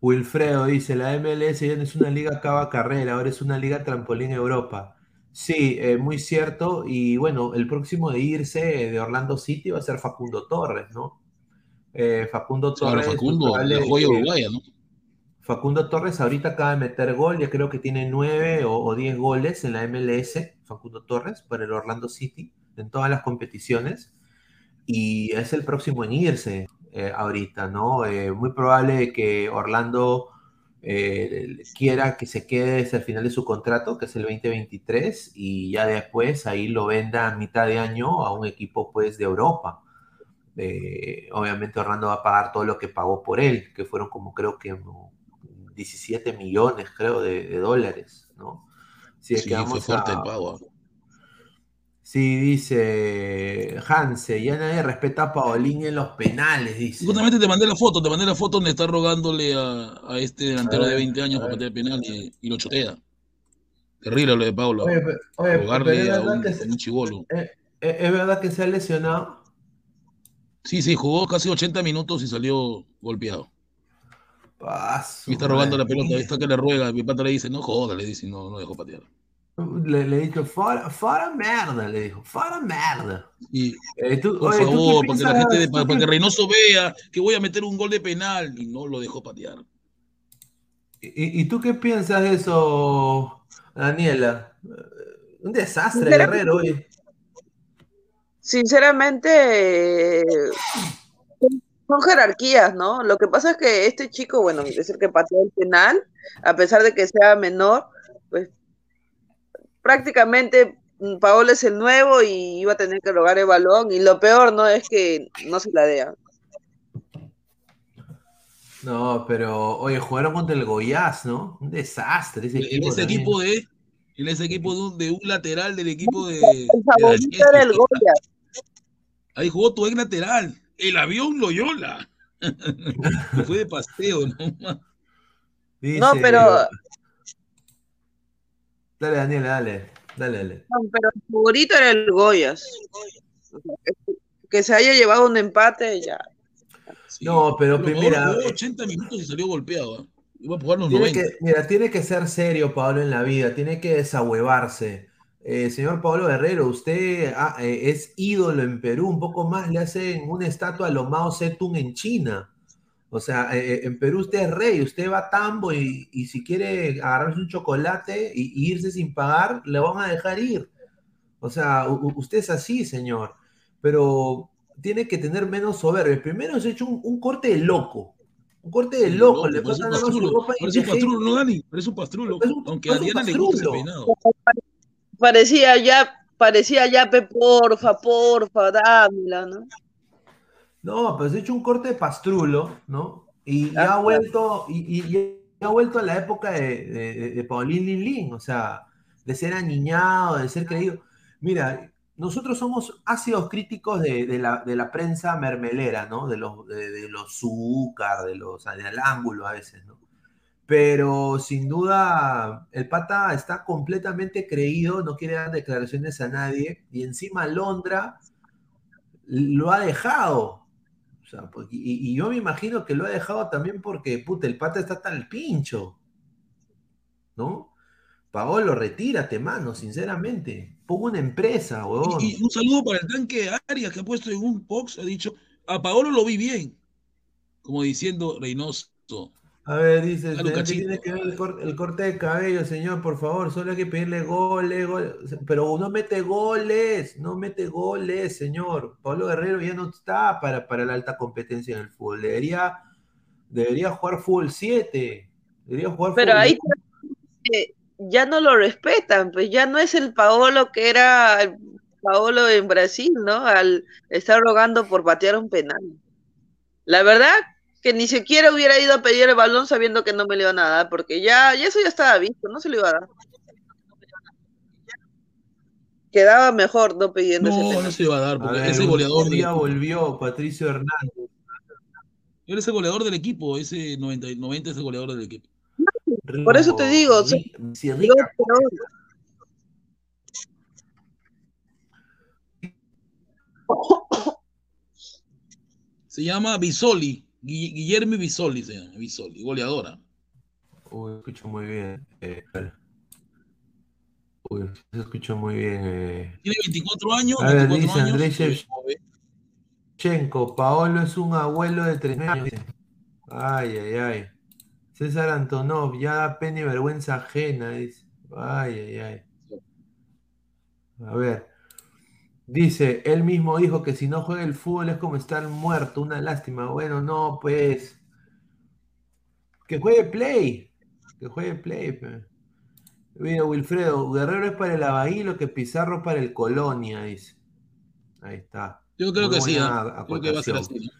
Wilfredo dice, la MLS ya no es una liga cava carrera, ahora es una liga trampolín Europa. Sí, eh, muy cierto. Y bueno, el próximo de irse de Orlando City va a ser Facundo Torres, ¿no? Eh, Facundo Torres. Facundo, probable la joya que- uruguaya, ¿no? Facundo Torres ahorita acaba de meter gol, ya creo que tiene nueve o, o diez goles en la MLS, Facundo Torres, para el Orlando City, en todas las competiciones. Y es el próximo en irse eh, ahorita, ¿no? Eh, muy probable que Orlando eh, quiera que se quede hasta el final de su contrato, que es el 2023, y ya después ahí lo venda a mitad de año a un equipo pues de Europa. Obviamente Orlando va a pagar todo lo que pagó por él, que fueron como creo que no, 17 millones, creo, de, de dólares, ¿no? Si es Sí, que fue fuerte a- el pago. Sí, dice Hanse, ya nadie respeta a Paolín en los penales, dice. Justamente te mandé la foto, te mandé la foto donde está rogándole a, a este delantero A de ver, 20 años para ver. patear penal y, y lo chotea. Terrible lo de Pablo. Oye, oye, rogarle a un, se- un chibolo. Eh, eh, ¿Es verdad que se ha lesionado? Sí, sí, jugó casi 80 minutos y salió golpeado. Paso, Y está robando la pelota, ahí está que le ruega. Mi pata le dice, no joda, le dice, no, no dejó patear. Le, le dijo, fora, fora merda, le dijo, fora merda. Y, Eh, tú- por oye, ¿tú qué favor, para que la gente, para, que Reynoso vea que voy a meter un gol de penal y no lo dejó patear. ¿Y, y tú qué piensas de eso, Daniela? Un desastre, Guerrero, oye. Sinceramente, eh, son jerarquías, ¿no? Lo que pasa es que este chico, bueno, es el que pateó el penal, a pesar de que sea menor, pues prácticamente mm, Paolo es el nuevo y iba a tener que rogar el balón. Y lo peor, ¿no? Es que no se la dea. No, pero, oye, jugaron contra el Goiás, ¿no? Un desastre ese En equipo. ese también. equipo de, en ese equipo de un, de un lateral del equipo de, El de favorito era el. Goya. Ahí jugó tu ex lateral, el avión Loyola. Fue de paseo, ¿no? Dice- No, pero, Dale, Daniela, dale. Dale, dale. no, pero el favorito era el Goyas. Que- se haya llevado un empate ya. Sí. No, pero primera. jugó 80 minutos y salió golpeado. Iba a jugar los Tiene 90. que, mira, tiene que ser serio, Pablo, en la vida, tiene que desahuevarse. Eh, señor Pablo Guerrero, usted ah, eh, es ídolo en Perú, un poco más le hacen una estatua a lo Mao Zedong en China. O sea, eh, eh, en Perú usted es rey, usted va a tambo y, y si quiere agarrarse un chocolate y, y irse sin pagar, le van a dejar ir. O sea, u- usted es así, señor. Pero tiene que tener menos soberbia. Primero se ha hecho un, un corte de loco. Un corte de loco. le parece pasa un nada más su pastrulo, ropa y parece un deje- pastrulo, ¿no, Dani? Parece un pastrulo. Aunque a Diana le gusta peinado. Parecía ya, parecía ya, pe, porfa, porfa, dámela, ¿no? No, pues he hecho un corte de pastrulo, ¿no? Y, ha vuelto, y, y- y ha vuelto a la época de, de, Paulín Lin Lin, o sea, de ser aniñado, de ser creído. Mira, nosotros somos ácidos críticos de, de la, de la prensa mermelera, ¿no? De los, de, de los Zúcar, de los del ángulo a veces, ¿no? Pero sin duda, el pata está completamente creído, no quiere dar declaraciones a nadie, y encima Londra lo ha dejado. O sea, pues, y, y yo me imagino que lo ha dejado también porque, puta, el pata está tan pincho. ¿No? Paolo, retírate, mano, sinceramente. Pongo una empresa, huevón. Y, y un saludo para el tanque Arias que ha puesto en un box, ha dicho, a Paolo lo vi bien. Como diciendo Reynoso. A ver, dice, Dale un señor, ¿qué cachito. tiene que ver el, cor- el corte de cabello, señor? Por favor, solo hay que pedirle goles, goles. Pero no mete goles, no mete goles, señor. Pablo Guerrero ya no está para, para la alta competencia en el fútbol. Debería, debería jugar fútbol 7. Debería jugar Pero fútbol ahí eh, ya no lo respetan, pues ya no es el Paolo que era el Paolo en Brasil, ¿no? Al estar rogando por patear un penal. La verdad que ni siquiera hubiera ido a pedir el balón sabiendo que no me le iban a dar, porque ya, ya eso ya estaba visto, no se lo iba a dar. Quedaba mejor no pidiendo ese No, penal. no se va a dar, A porque ver, ese goleador del día equipo. volvió Patricio Hernández. Él es el goleador del equipo, ese 90, 90 es el goleador del equipo. Por eso te digo, o sea, Ri- si Dios Rica- te odia. Se llama Bisoli, Guillermo Bisoli se llama, Bisoli, goleadora. Uy, escucho muy bien. eh. Uy, se escuchó muy bien. eh. Tiene 24 años, A ver, 24 dice. Andrés se ve Shev- joven. Chenko, Paolo es un abuelo de 39 años. Ay, ay, ay. César Antonov, ya da pena y vergüenza ajena, dice. Ay, ay, ay. A ver. Dice, él mismo dijo que si no juega el fútbol es como estar muerto, una lástima. Bueno, no, pues. Que juegue play. Que juegue play. Mira, Wilfredo, Guerrero es para el Abaí lo que Pizarro para el Colonia, dice. Ahí está. Yo creo Muy que sí, que va a ser así.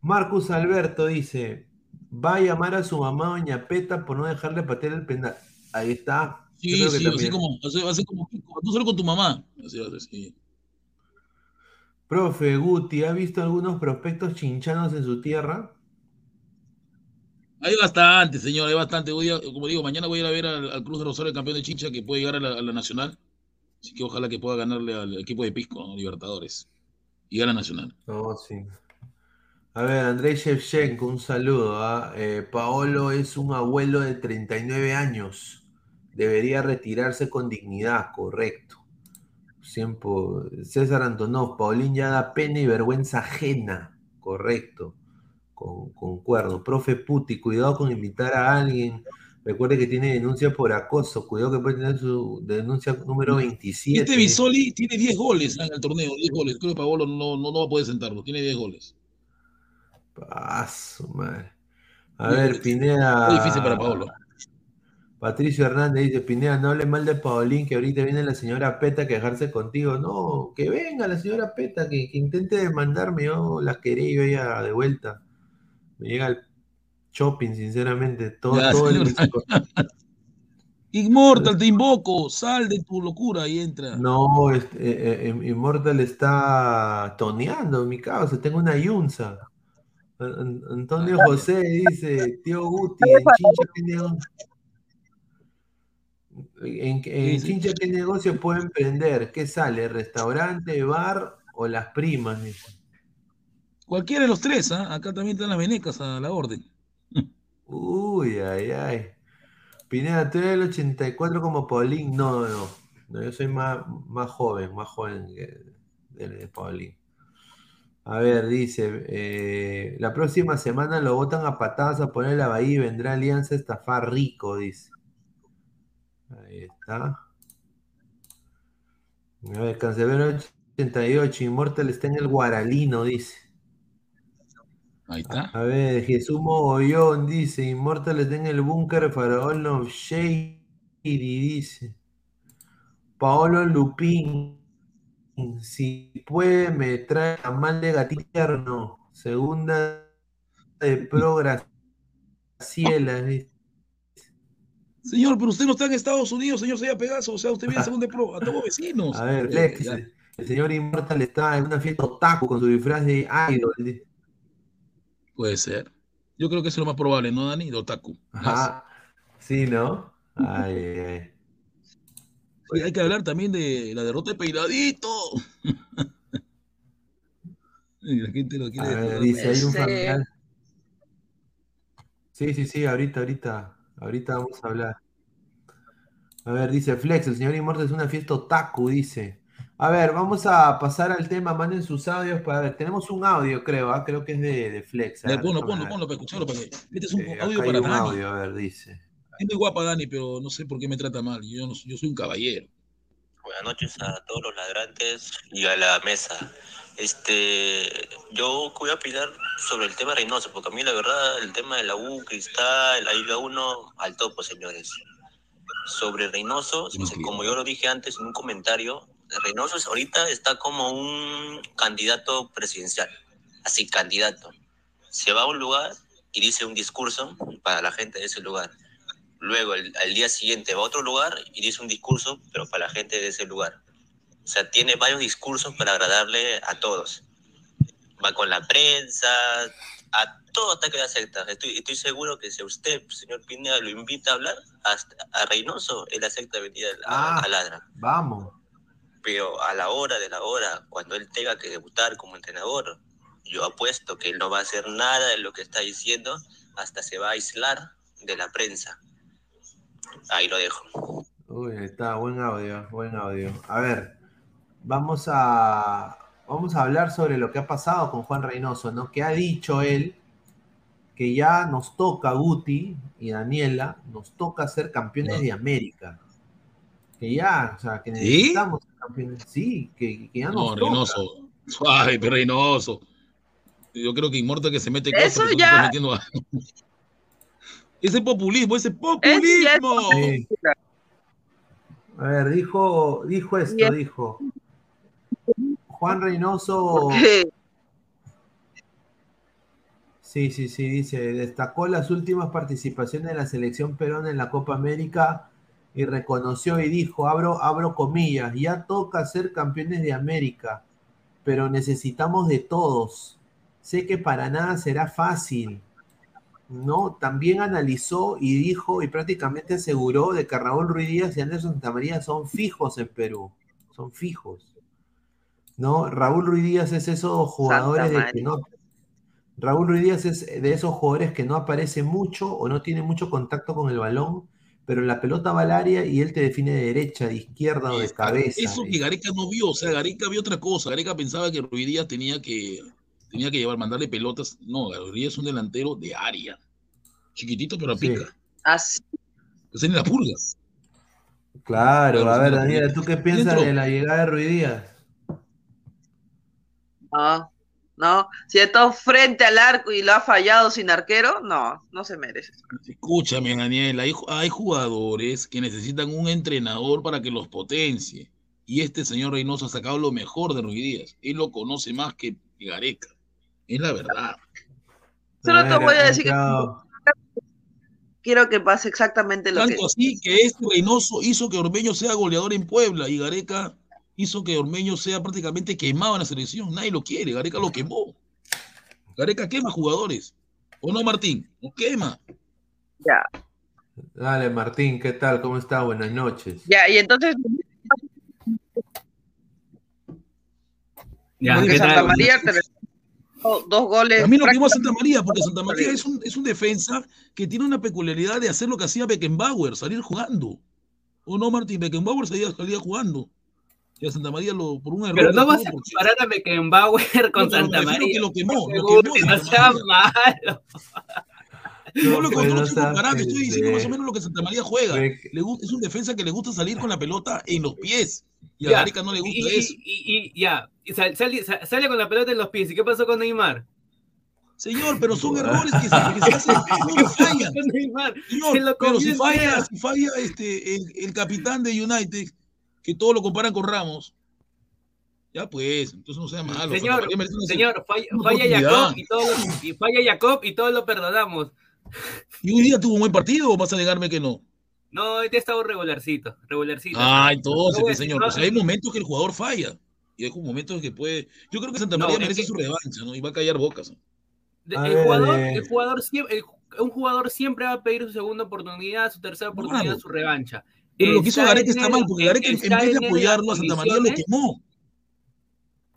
Marcus Alberto dice, va a llamar a su mamá Doña Peta por no dejarle patear el penal. Ahí está. Sí, sí, así como, así, así como tú solo con tu mamá. Así va a ser, sí. Profe Guti, ¿ha visto algunos prospectos chinchanos en su tierra? Hay bastante, señor, hay bastante. Voy a- como digo, mañana voy a ir a ver al, al Cruz de Rosario, el campeón de Chincha, que puede llegar a la, a la Nacional. Así que ojalá que pueda ganarle al equipo de Pisco, ¿no? Libertadores. Y a la Nacional. No, sí. A ver, Andrei Shevchenko, un saludo. ¿ah? Eh, Paolo es un abuelo de 39 años. Debería retirarse con dignidad, correcto. Siempre. César Antonov, Paulín ya da pena y vergüenza ajena, correcto. Con, concuerdo. Profe Puti, cuidado con invitar a alguien. Recuerde que tiene denuncia por acoso. Cuidado que puede tener su denuncia número 27. Este Bisoli tiene 10 goles en el torneo, 10 goles. Creo que Paolo no, no, no va a poder sentarlo, tiene 10 goles. Paso, madre. A ver, Pineda. es difícil para Paolo. Patricio Hernández dice, Pineda, no hable mal de Paulín, que ahorita viene la señora Peta a quejarse contigo. No, que venga la señora Peta, que, que intente demandarme, yo la quería yo ya de vuelta. Me llega el shopping, sinceramente, todo, Ya, todo el. Inmortal, te invoco, sal de tu locura y entra. No, este, eh, eh, Immortal está toneando en mi causa, tengo una yunza. An- An- Antonio José dice, tío Guti, en Chincha, ¿qué nego- en, en Chincha, ¿qué negocio puede emprender? ¿Qué sale? ¿Restaurante, bar o las primas? Cualquiera de los tres, ¿ah? acá también están las venecas a la orden. Uy, ay, ay. Pineda, ¿tú eres el 84 como Paulín? No, no, no, yo soy más, más joven, más joven que de, de Paulín. A ver, dice, eh, la próxima semana lo botan a patadas a poner la bahía y vendrá Alianza a estafar rico, dice. Ahí está. A ver, Cancelero 88, Inmortal está en el Guaralino, dice. Ahí está. A ver, Jesús Mogollón dice, Inmortal está en el búnker Faraón of Shady, dice. Paolo Lupín, si puede me trae a mal de gatierno. Segunda de pro Graciela, dice. Señor, pero usted no está en Estados Unidos, señor Sella Pegaso. O sea, usted viene segundo de pro. A todos vecinos. A ver, Eh, el señor Inmortal está en una fiesta otaku con su disfraz de idol. Puede ser. Yo creo que eso es lo más probable, ¿no, Dani? De Otaku. Ajá. Sí, ¿no? Ay, ay, ay. Oye, hay que hablar también de la derrota de Peinadito. Y la gente lo quiere A ver, dice, hay un Ese- familiar. Sí, sí, sí, ahorita, ahorita, ahorita vamos a hablar. A ver, dice Flex, el señor Inmortal es una fiesta otaku, dice. A ver, vamos a pasar al tema, manden sus audios para ver. Tenemos un audio, creo, ¿ah? creo que es de, de Flex. A ver, ah, ponlo, ponlo, ponlo para escucharlo. Para que... Este es un Eh, audio para un Dani. audio, a ver, dice. Es muy guapa Dani, pero no sé por qué me trata mal. Yo, no- yo soy un caballero. Buenas noches a todos los ladrantes y a la mesa. Este, yo voy a opinar sobre el tema Reynoso, porque a mí la verdad el tema de la U, Cristal, la Liga 1, al topo, señores. Sobre Reynoso, como yo lo dije antes en un comentario, Reynoso ahorita está como un candidato presidencial, así candidato. Se va a un lugar y dice un discurso para la gente de ese lugar. Luego, el- al día siguiente va a otro lugar y dice un discurso, pero para la gente de ese lugar. O sea, tiene varios discursos para agradarle a todos. Va con la prensa, a todo ataque de secta. Estoy, estoy seguro que si usted, señor Pineda, lo invita a hablar, hasta a Reynoso, él acepta venir a, a- Ah. a Ladra. Vamos. Pero a la hora de la hora, cuando él tenga que debutar como entrenador, yo apuesto que él no va a hacer nada de lo que está diciendo, hasta se va a aislar de la prensa. Ahí lo dejo. Uy, está, buen audio, buen audio. A ver, vamos a, vamos a hablar sobre lo que ha pasado con Juan Reynoso, ¿no? Que ha dicho él que ya nos toca, Guti y Daniela, nos toca ser campeones de América. Que ya, o sea, que ¿Sí? necesitamos ser campeones. Sí, que, que ya nos No, toca. Reynoso. Suave, pero Reynoso. Yo creo que Inmortal que se mete Eso ya- metiendo a- Ese populismo, ese populismo. Sí. A ver, dijo, dijo esto, dijo. Juan Reynoso. Sí, sí, sí, dice, destacó las últimas participaciones de la selección peruana en la Copa América y reconoció y dijo, abro, abro comillas, ya toca ser campeones de América, pero necesitamos de todos. Sé que para nada será fácil. ¿no? También analizó y dijo y prácticamente aseguró de que Raúl Ruiz Díaz y Anderson Santamaría son fijos en Perú, son fijos. ¿No? Raúl Ruiz Díaz es esos jugadores de que no Raúl Ruiz Díaz es de esos jugadores que no aparece mucho o no tiene mucho contacto con el balón, pero la pelota va al área y él te define de derecha, de izquierda o de cabeza. Eso que Gareca no vio, o sea, Gareca vio otra cosa. Gareca pensaba que Ruiz Díaz tenía que, tenía que llevar, mandarle pelotas. No, Ruiz Díaz es un delantero de área. Chiquitito, pero Sí. pica. Así. Es en la purga. Claro, Claro, a ver, la Daniela. ¿tú qué piensas Dentro. de la llegada de Ruiz Díaz? No, no. Si está frente al arco y lo ha fallado sin arquero, no, no se merece. Escúchame, Daniel, hay, hay jugadores que necesitan un entrenador para que los potencie. Y este señor Reynoso ha sacado lo mejor de Ruiz Díaz. Él lo conoce más que Gareca. Es la verdad. Solo te voy a decir que quiero que pase exactamente lo que. Tanto así que este Reynoso hizo que Ormeño sea goleador en Puebla y Gareca hizo que Ormeño sea prácticamente quemado en la selección. Nadie lo quiere, Gareca lo quemó. Gareca quema jugadores. ¿O no, Martín? Lo quema. Ya, Dale, Martín, ¿qué tal? ¿Cómo está? Buenas noches. ya, y entonces. Ya, porque ¿qué tal? Santa María te dos goles. A mí no quemó a Santa María, porque Santa María es un, es un defensa que tiene una peculiaridad de hacer lo que hacía Beckenbauer, salir jugando. ¿O no, Martín? Beckenbauer salía, salía jugando. Y a Santa María lo, por un error. Pero no lo vas a comparar a Beckenbauer con No, Santa María. que lo quemó, lo quemó que no sea malo. No con pues, no estoy comparando, estoy diciendo más o pendejo. menos lo que Santa María juega. Le gusta, es un defensa que le gusta salir con la pelota en los pies. Y a Ya, Gareca no le gusta y, eso. Y, y- y ya, y sal- sale, sa- sale con la pelota en los pies. ¿Y qué pasó con Neymar? Señor, pero son errores que se, que se hacen, no fallan. Señor, Se lo pero si falla, si falla este, el, el capitán de United, que todos lo comparan con Ramos, ya pues, entonces no sea malo. Señor, señor, falla. Jacob y todos lo, y falla Jacob y todos lo perdonamos. ¿Y hoy día tuvo un buen partido o vas a negarme que no? No, este estaba regularcito, regularcito. Ah, entonces, No pues, decir, señor, pues hay momentos que el jugador falla. Y hay momentos que puede. Yo creo que Santa María merece que- su revancha, ¿no? Y va a callar bocas. el, ver, jugador, eh. el jugador siempre, el- un jugador siempre va a pedir su segunda oportunidad, su tercera oportunidad, Claro. su revancha. Pero lo que hizo Gareca está mal, porque Gareca en vez de apoyarlo a Santa María lo quemó.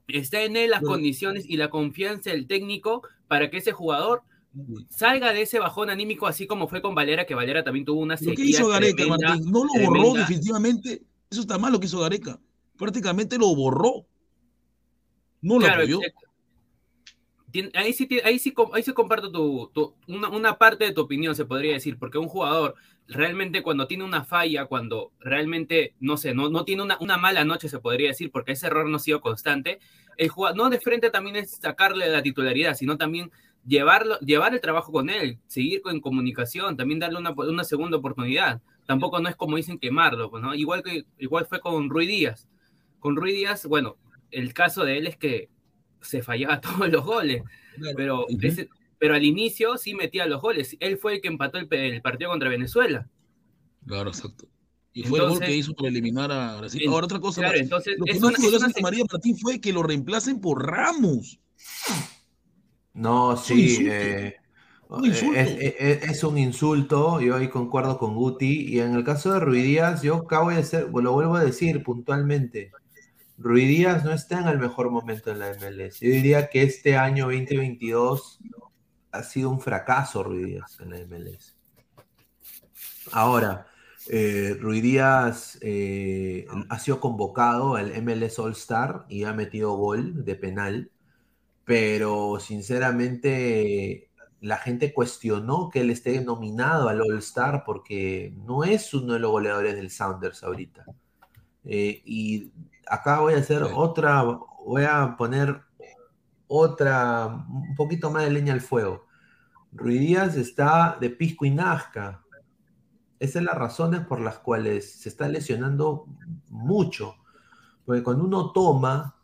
Está en él las condiciones y la confianza del técnico para que ese jugador salga de ese bajón anímico, así como fue con Valera, que Valera también tuvo una ¿Pero sequía qué hizo Gareca, tremenda, Martín? No lo borró definitivamente. Eso está mal lo que hizo Gareca. Prácticamente lo borró. No lo Claro, apoyó. exacto. Ahí sí, ahí sí, ahí sí comparto tu, una parte de tu opinión, se podría decir, porque un jugador realmente cuando tiene una falla, cuando realmente, no sé, no, no tiene una, una mala noche, se podría decir, porque ese error no ha sido constante, el jugador, no de frente también es sacarle la titularidad, sino también llevarlo, llevar el trabajo con él, seguir con comunicación, también darle una, una segunda oportunidad. Tampoco no es como dicen quemarlo, pues, ¿no? Igual que igual fue con Rui Díaz. Con Rui Díaz, bueno, el caso de él es que se fallaba todos los goles, pero, ese- pero al inicio sí metía los goles. Él fue el que empató el, el partido contra Venezuela. Claro, exacto. Y fue el gol que hizo para eliminar a Brasil. Ahora, otra cosa. claro, entonces, lo que es más una- es una Santa María Martín fue que lo reemplacen por Ramos. No, un sí. insulto. eh, Un insulto. Es, es- es un insulto, yo ahí concuerdo con Guti. Y en el caso de Rui Díaz, yo acá voy a hacer, lo vuelvo a decir puntualmente. Rui Díaz no está en el mejor momento en la MLS. Yo diría que este año 2022 ha sido un fracaso Rui Díaz en la MLS. Ahora, eh, Rui Díaz eh, ha sido convocado al MLS All Star y ha metido gol de penal, pero sinceramente la gente cuestionó que él esté nominado al All Star porque no es uno de los goleadores del Sounders ahorita. Eh, y acá voy a hacer otra, voy a poner otra, un poquito más de leña al fuego. Rui Díaz está de pisco y nazca. Esas son las razones por las cuales se está lesionando mucho. Porque cuando uno toma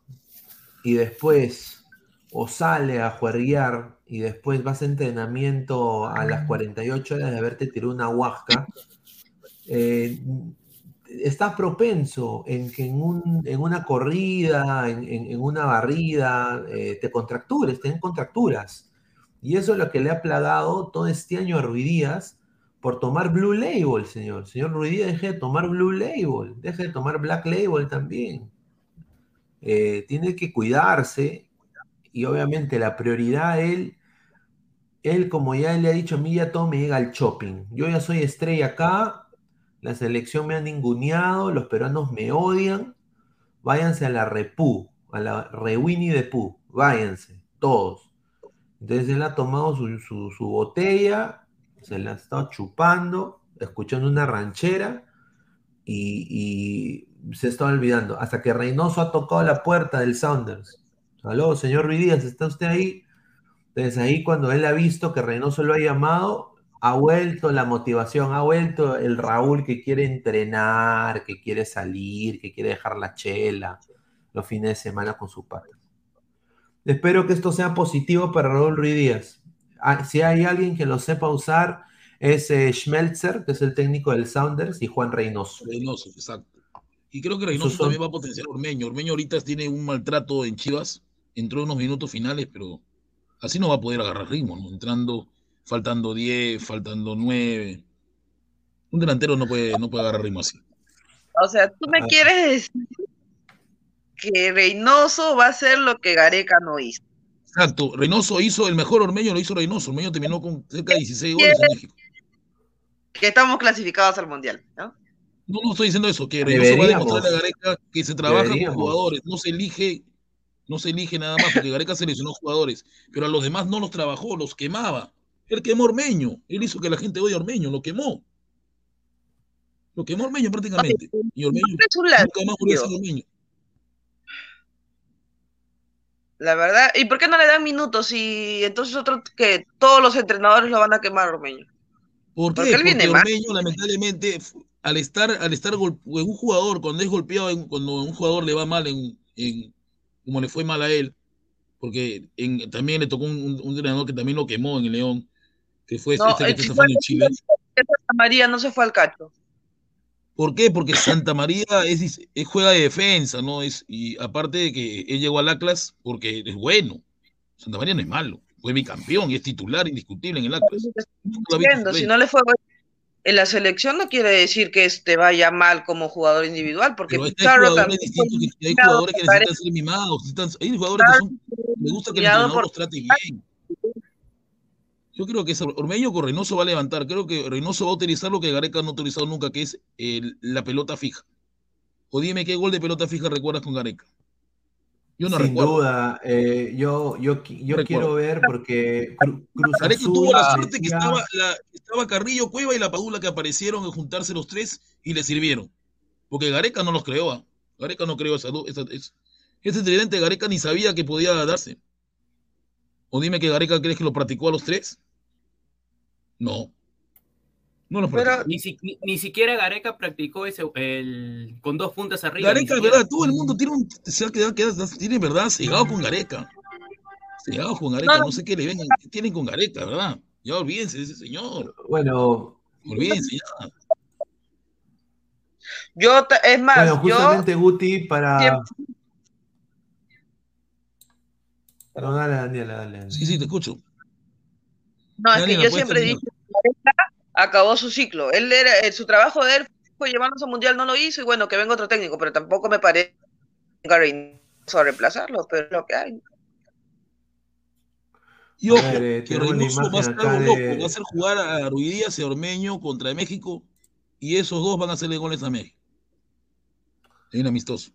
y después o sale a juerguear y después vas a entrenamiento a las 48 horas de haberte tirado una huasca, eh, estás propenso en que en, un- en una corrida, en, una barrida, eh, te contractures, te contracturas. Y eso es lo que le ha plagado todo este año a Rui Díaz por tomar Blue Label, señor. Señor Rui Díaz, deje de tomar Blue Label, deje de tomar Black Label también. Eh, tiene que cuidarse y obviamente la prioridad él, él como ya le ha dicho a mí, ya todo me llega al shopping. Yo ya soy estrella acá, la selección me ha ninguneado, los peruanos me odian, váyanse a la Repú, a la Rewini de Pú, váyanse, todos. Entonces él ha tomado su, su- su botella, se la ha estado chupando, escuchando una ranchera y, y se está olvidando. Hasta que Reynoso ha tocado la puerta del Sounders. Aló, señor Ruiz Díaz, ¿está usted ahí? Entonces ahí cuando él ha visto que Reynoso lo ha llamado, ha vuelto la motivación, ha vuelto el Raúl que quiere entrenar, que quiere salir, que quiere dejar la chela los fines de semana con sus patas. Espero que esto sea positivo para Raúl Ruiz Díaz. Ah, Si hay alguien que lo sepa usar, es eh, Schmelzer, que es el técnico del Sounders, y Juan Reynoso. Reynoso, exacto. Y creo que Reynoso también va a potenciar a Ormeño. Ormeño ahorita tiene un maltrato en Chivas, entró en unos minutos finales, pero así no va a poder agarrar ritmo, ¿no? Entrando, faltando 10, faltando 9. Un delantero no puede, no puede agarrar ritmo así. O sea, tú me Ah. quieres decir que Reynoso va a hacer lo que Gareca no hizo. Exacto, Reynoso hizo el mejor Ormeño, lo hizo Reynoso. Ormeño terminó con cerca de 16 goles en México. Que estamos clasificados al mundial, ¿no? No, no estoy diciendo eso, que Reynoso va a demostrarle a Gareca que se trabaja Deberíamos. con jugadores, no se elige, no se elige nada más, porque Gareca seleccionó jugadores, pero a los demás no los trabajó, los quemaba. Él quemó Ormeño, él hizo que la gente odie a Ormeño, lo quemó. Lo quemó Ormeño prácticamente. Y Ormeño nunca más volvió a ser. Ormeño. La verdad, ¿y por qué no le dan minutos? Y entonces otro que todos los entrenadores lo van a quemar, Ormeño. ¿Por Porque qué? él viene Porque mal. Ormeño, lamentablemente, al estar, al estar en un jugador, cuando es golpeado, en- cuando un jugador le va mal, en, en- como le fue mal a él, porque en- también le tocó un, un- un entrenador que también lo quemó en el León, que fue No, este que el está en Chile. Santa María no se fue al cacho. ¿Por qué? Porque Santa María es, es juega de defensa, ¿no? Es, y aparte de que él llegó al Atlas porque es bueno. Santa María no es malo, fue bicampeón y es titular indiscutible en el Atlas. Suplente. si no le fue en la selección no quiere decir que este vaya mal como jugador individual, porque hay jugadores que- hay jugadores que necesitan ser mimados, necesitan- hay jugadores que son, me gusta que el entrenador por- los trate bien. Yo creo que Ormeño con Reynoso va a levantar, creo que Reynoso va a utilizar lo que Gareca no ha utilizado nunca, que es la pelota fija. O dime qué gol de pelota fija recuerdas con Gareca. Yo no Sin recuerdo. duda, eh, yo, yo, yo quiero ver porque Cru- Cruz Gareca Azul tuvo la suerte que estaba, la- estaba Carrillo, Cueva y la Padula que aparecieron en juntarse los tres y le sirvieron. Porque Gareca no los creó. ¿ah? Gareca no creó esa, esa- es- ese tridente Gareca ni sabía que podía darse. O dime que Gareca crees que lo practicó a los tres. No. No lo practicó. Ni, si- ni- ni siquiera Gareca practicó ese el, con dos puntas arriba. Gareca, verdad, todo el mundo tiene un, se ha quedado, quedado- tiene verdad, cegado con Gareca. Cegado con Gareca, No. no sé qué le ven, qué tienen con Gareca, ¿verdad? Ya olvídense de ese señor. Bueno, Olvídense ya. Yo, es más, bueno, yo justamente Guti para. siempre- No, dale, Daniela, dale. dale. Sí, sí, te escucho. No, es que yo siempre que Gareca acabó su ciclo. Él era, eh, su trabajo de él fue llevarnos al mundial, no lo hizo, y bueno, que venga otro técnico, pero tampoco me parece Gary a reemplazarlo, pero es lo que hay. Y ojo, ver, que Reynoso va a hacer algo de- loco, va a hacer jugar a Ruidías y a Ormeño contra México, y esos dos van a hacerle goles a México. En amistoso,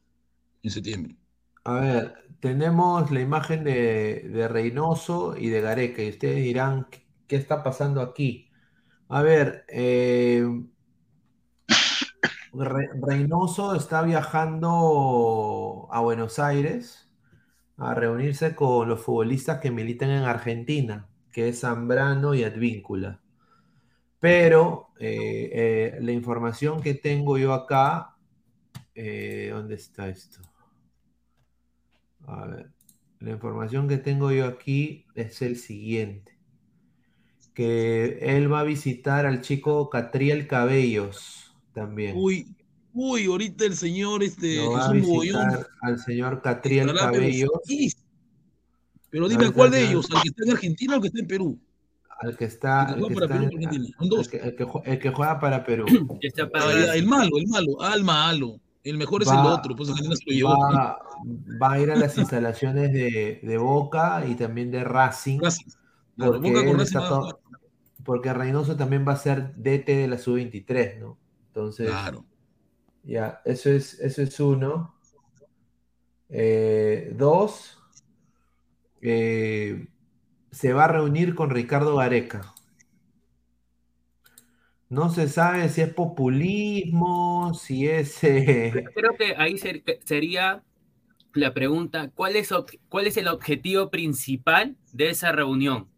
en septiembre. A ver, tenemos la imagen de, de Reynoso y de Gareca, y ustedes dirán, ¿qué, está pasando aquí? A ver, eh, Re- Reynoso está viajando a Buenos Aires a reunirse con los futbolistas que militan en Argentina, que es Zambrano y Advíncula. Pero eh, eh, la información que tengo yo acá, eh, ¿dónde está esto? A ver, la información que tengo yo aquí es el siguiente. Que él va a visitar al chico Catriel Cabellos también. Uy, uy, ahorita el señor este, Lo va es a visitar al señor Catriel Cabellos. Pero dime cuál de ellos, al que está en Argentina o al que está en Perú. al que está, El que juega para está Perú, en- Argentina. Son el dos. que, el que jue- el que juega para Perú. Está Ah, para- el malo, el malo, Alma Alo. El mejor es Va- el otro, pues Argentina se lo llevó. Va, va a ir a las instalaciones de, de Boca y también de Racing. Racing. Claro, Porque, Boca con él Racing está to-. Porque Reynoso también va a ser DT de la sub-23, ¿no? Entonces, Claro. ya, eso es, eso es uno. Eh, dos, eh, se va a reunir con Ricardo Gareca. No se sabe si es populismo, si es... eh, Creo que ahí ser- sería la pregunta, ¿cuál es, ¿cuál es el objetivo principal de esa reunión?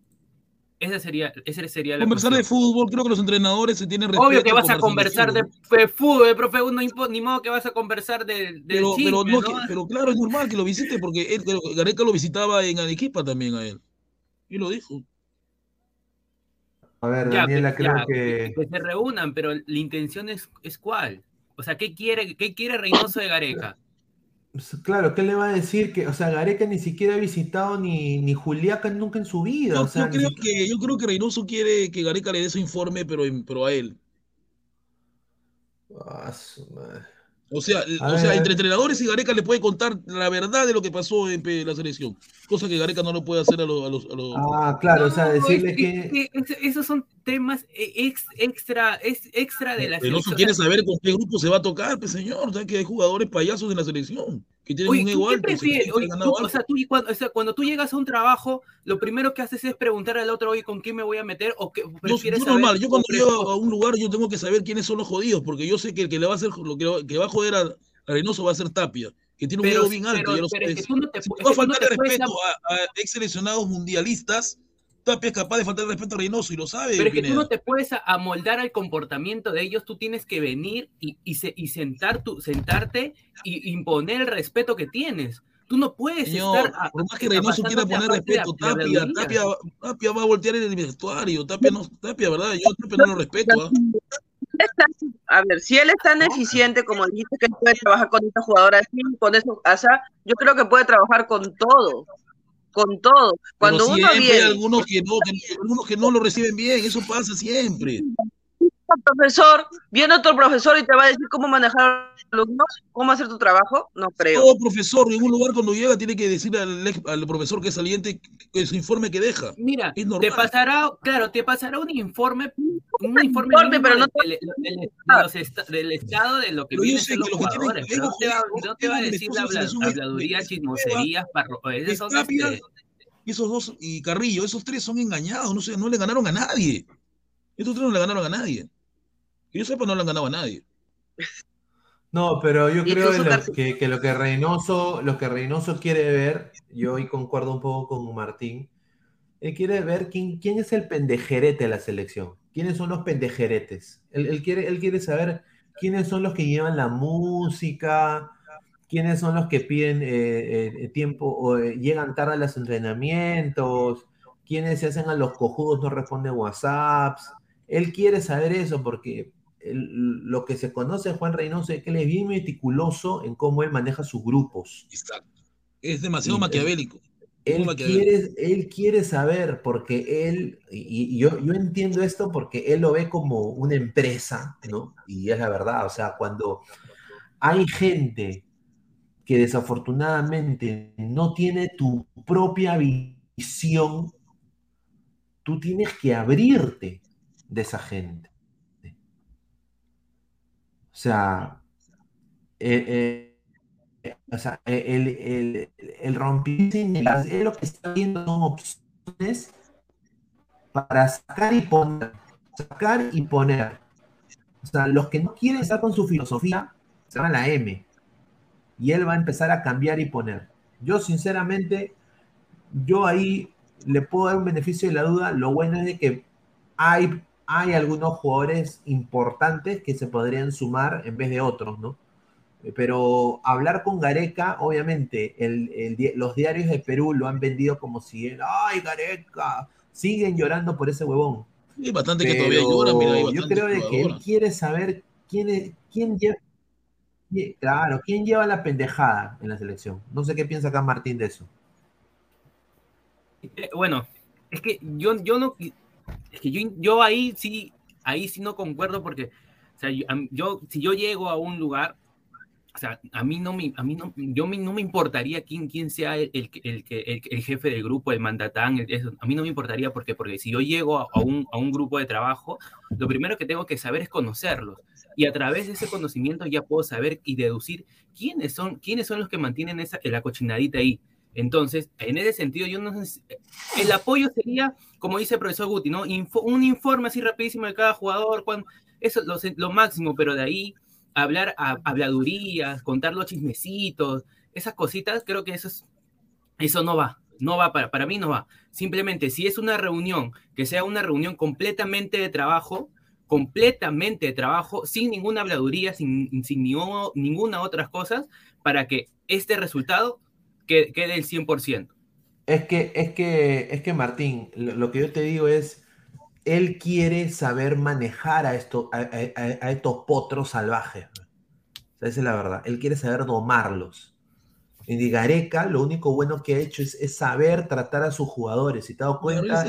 Esa sería, esa sería la Conversar de fútbol, creo que los entrenadores se tienen respeto. Obvio que vas a conversar de, fútbol. de fútbol, profe, no impo- ni modo que vas a conversar del, del Pero, chisme, pero, no, ¿no? que- pero claro, es normal que lo visite porque él, Gareca lo visitaba en Arequipa también a él. Y lo dijo. A ver, Ya, Daniela, pero- creo ya, que... que se reúnan, pero la intención es, es cuál. O sea, ¿qué quiere, qué quiere Reynoso de Gareca? Claro, ¿qué le va a decir? Que, o sea, Gareca ni siquiera ha visitado ni, ni Juliaca nunca en su vida. Yo, o sea, yo creo ni- que, yo creo que Reynoso quiere que Gareca le dé su informe, pero, pero a él. Ah, su madre. O sea, A o sea, entre entrenadores y Gareca le puede contar la verdad de lo que pasó en la selección. Cosa que Gareca no lo puede hacer a los. A los, a los- Ah, claro, o sea, decirle es- que. es- es- esos son temas eh, ex- extra, es extra de la Reynoso selección. quiere saber con qué grupo se va a tocar, pues señor. O sea, que hay jugadores payasos en la selección que tienen Oye, un ¿tú ego qué alto. prefieres? Oye, tú- o sea, tú y cuando, o sea, cuando tú llegas a un trabajo, lo primero que haces es preguntar al otro, oye, ¿con quién me voy a meter? ¿O qué prefieres yo normal, yo cuando llego a un lugar yo tengo que saber quiénes son los jodidos, porque yo sé que el que le va a hacer lo que, que va a joder a, Reynoso va a ser Tapia, que tiene un Pero ego bien alto, pero- ya lo pero es que tú no te Si va a tú no faltar respeto a, a ex seleccionados mundialistas, Tapia es capaz de faltar el respeto a Reynoso y lo sabe. Pero es que tú no te puedes amoldar al comportamiento de ellos, tú tienes que venir y, y, se- y sentar tu, sentarte y imponer el respeto que tienes. Tú no puedes Señor, estar. a- por más que Reynoso quiera poner respeto, Tapia. Tapia, Tapia va a voltear en el vestuario, Tapia no, Tapia, ¿verdad? Yo Tapia no lo respeto, ¿ah? A ver, si él es tan eficiente como dijiste que él puede trabajar con esta jugadora así, con eso, o sea, yo creo que puede trabajar con todo, con todo. Cuando Pero uno viene, hay algunos que, no, que- algunos que no lo reciben bien, eso pasa siempre. Profesor, viene otro profesor y te va a decir cómo manejar a los alumnos, cómo hacer tu trabajo, no creo. Todo profesor en un lugar cuando llega tiene que decirle al, al profesor que es saliente que su informe que deja. Mira, Es te pasará, claro, te pasará un informe, un informe, pero no del, del- del- los estado de lo que que los que jugadores. ego no te va, no te va a decir de la cosas, habla- es- habladurías, es- chismoserías, parro, esas Es son, Tapia, este, esos dos y Carrillo, esos tres son engañados, no sé, no le ganaron a nadie. Estos tres no le ganaron a nadie. Que yo sepa, no le han ganado a nadie. No, pero yo creo que lo que, que lo que Reynoso, lo que Reynoso quiere ver, yo hoy concuerdo un poco con Martín, él quiere ver quién, quién es el pendejerete de la selección, quiénes son los pendejeretes. Él, él quiere, él quiere saber quiénes son los que llevan la música, quiénes son los que piden eh, eh, tiempo o eh, llegan tarde a los entrenamientos, quiénes se hacen a los cojudos, no responden WhatsApps. Él quiere saber eso porque el- lo que se conoce de Juan Reynoso es que él es bien meticuloso en cómo él maneja sus grupos. Exacto. Es demasiado Y- maquiavélico. Quiere, él quiere saber porque él, y, y yo, yo entiendo esto porque él lo ve como una empresa, ¿no? Y es la verdad, o sea, cuando hay gente que desafortunadamente no tiene tu propia visión, tú tienes que abrirte de esa gente. O sea, eh, eh, o sea, el, el, el inelas- él lo que está viendo son opciones para sacar y poner, sacar y poner. O sea, los que no quieren estar con su filosofía, se van a la M. Y él va a empezar a cambiar y poner. Yo, sinceramente, yo ahí le puedo dar un beneficio de la duda. Lo bueno es de que hay, hay algunos jugadores importantes que se podrían sumar en vez de otros, ¿no? Eh, Pero hablar con Gareca, obviamente, el- el di- los diarios de Perú lo han vendido como si, él, ay, Gareca, siguen llorando por ese huevón. Hay bastante que todavía lloran, mira, hay yo creo de que él quiere saber quién, es- quién lleva, quién- claro, quién lleva la pendejada en la selección. No sé qué piensa acá Martín de eso. Eh, bueno, es que yo, yo no, es que yo, yo ahí sí, ahí sí no concuerdo porque, o sea, yo, si yo llego a un lugar, o sea, a mí no me, a mí no, yo me- no me importaría quién, quién sea el, el, el, el, jefe del grupo, el mandatán, a mí no me importaría porque, porque si yo llego a, a un, a un grupo de trabajo, lo primero que tengo que saber es conocerlos. Y a través de ese conocimiento ya puedo saber y deducir quiénes son, quiénes son los que mantienen esa, la cochinadita ahí. Entonces, en ese sentido, yo no el apoyo sería, como dice el profesor Guti, ¿no? Info- un informe así rapidísimo de cada jugador, cuando, eso es lo, lo máximo, pero de ahí hablar a, habladurías, contar los chismecitos, esas cositas, creo que eso es, eso no va, no va para, para mí no va. Simplemente si es una reunión, que sea una reunión completamente de trabajo, completamente de trabajo, sin ninguna habladuría, sin, sin ni- ninguna otras cosas, para que este resultado que- quede el 100%. Es que, es que, es que Martín, lo, lo que yo te digo es, él quiere saber manejar a, esto, a, a- a- estos potros salvajes. O sea, esa es la verdad. Él quiere saber domarlos. Y Gareca, lo único bueno que ha hecho es, es saber tratar a sus jugadores. Si te das Claro, cuenta,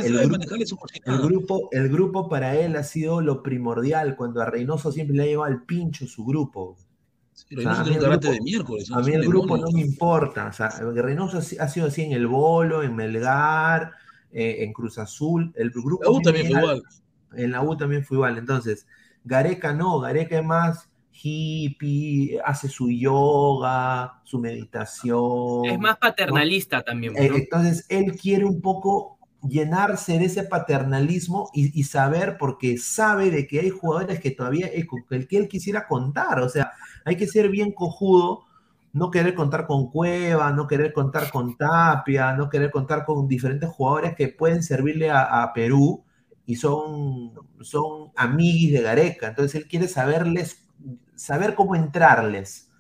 el, grupo, el grupo para él ha sido lo primordial. Cuando a Reynoso siempre le ha llevado al pincho su grupo. O sea, a mí el grupo, de miércoles, a mí el grupo no me importa. O sea, Reynoso ha sido así en el Bolo, en Melgar, eh, en Cruz Azul. El grupo la U también fue igual. En la U también fue igual. Entonces, Gareca no, Gareca es más hippie, hace su yoga, su meditación. Es más paternalista también. ¿no? Entonces, él quiere un poco llenarse de ese paternalismo y, y, saber, porque sabe de que hay jugadores que todavía, el que él quisiera contar, o sea, hay que ser bien cojudo, no querer contar con Cueva, no querer contar con Tapia, no querer contar con diferentes jugadores que pueden servirle a, a Perú y son, son amiguis de Gareca, entonces él quiere saberles, saber cómo entrarles,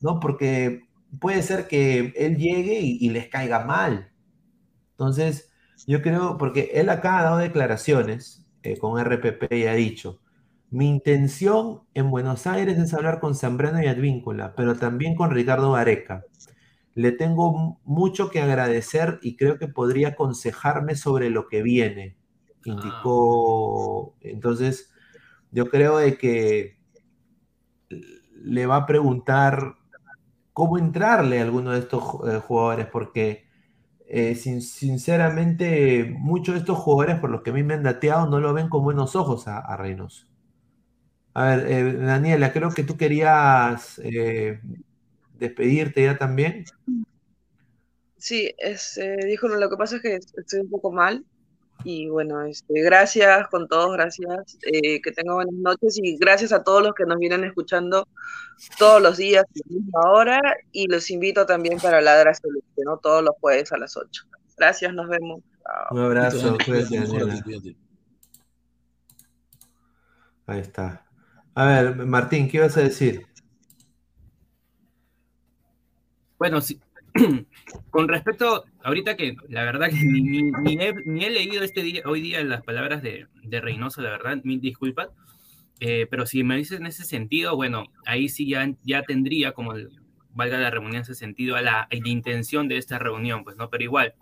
¿no? Porque puede ser que él llegue y, y les caiga mal. Entonces, yo creo, porque él acá ha dado declaraciones eh, con RPP y ha dicho, mi intención en Buenos Aires es hablar con Zambrano y Advíncula, pero también con Ricardo Gareca. Le tengo mucho que agradecer y creo que podría aconsejarme sobre lo que viene, indicó. Entonces, yo creo de que le va a preguntar cómo entrarle a alguno de estos eh, jugadores, porque eh, sin, sinceramente, muchos de estos jugadores, por los que a mí me han dateado, no lo ven con buenos ojos a, a Reynoso. A ver, eh, Daniela, creo que tú querías eh, despedirte ya también. Sí, es, eh, dijo, lo que pasa es que estoy un poco mal y bueno, este, gracias con todos, gracias, eh, que tengan buenas noches y gracias a todos los que nos vienen escuchando todos los días a la misma hora y los invito también para Ladra Celeste, ¿no? Todos los jueves a las 8. Gracias, nos vemos. Chao. Un abrazo, cuídate. Ahí está. A ver, Martín, ¿qué ibas a decir? Bueno, sí. con respecto, ahorita que la verdad que ni, ni, ni, he, ni he, leído este día, hoy día las palabras de, de Reynoso, la verdad, mil disculpas, eh, pero si me dices en ese sentido, bueno, ahí sí ya, ya tendría como, el, valga la reunión ese sentido, a la, a la, intención de esta reunión, pues, ¿no? Pero igual,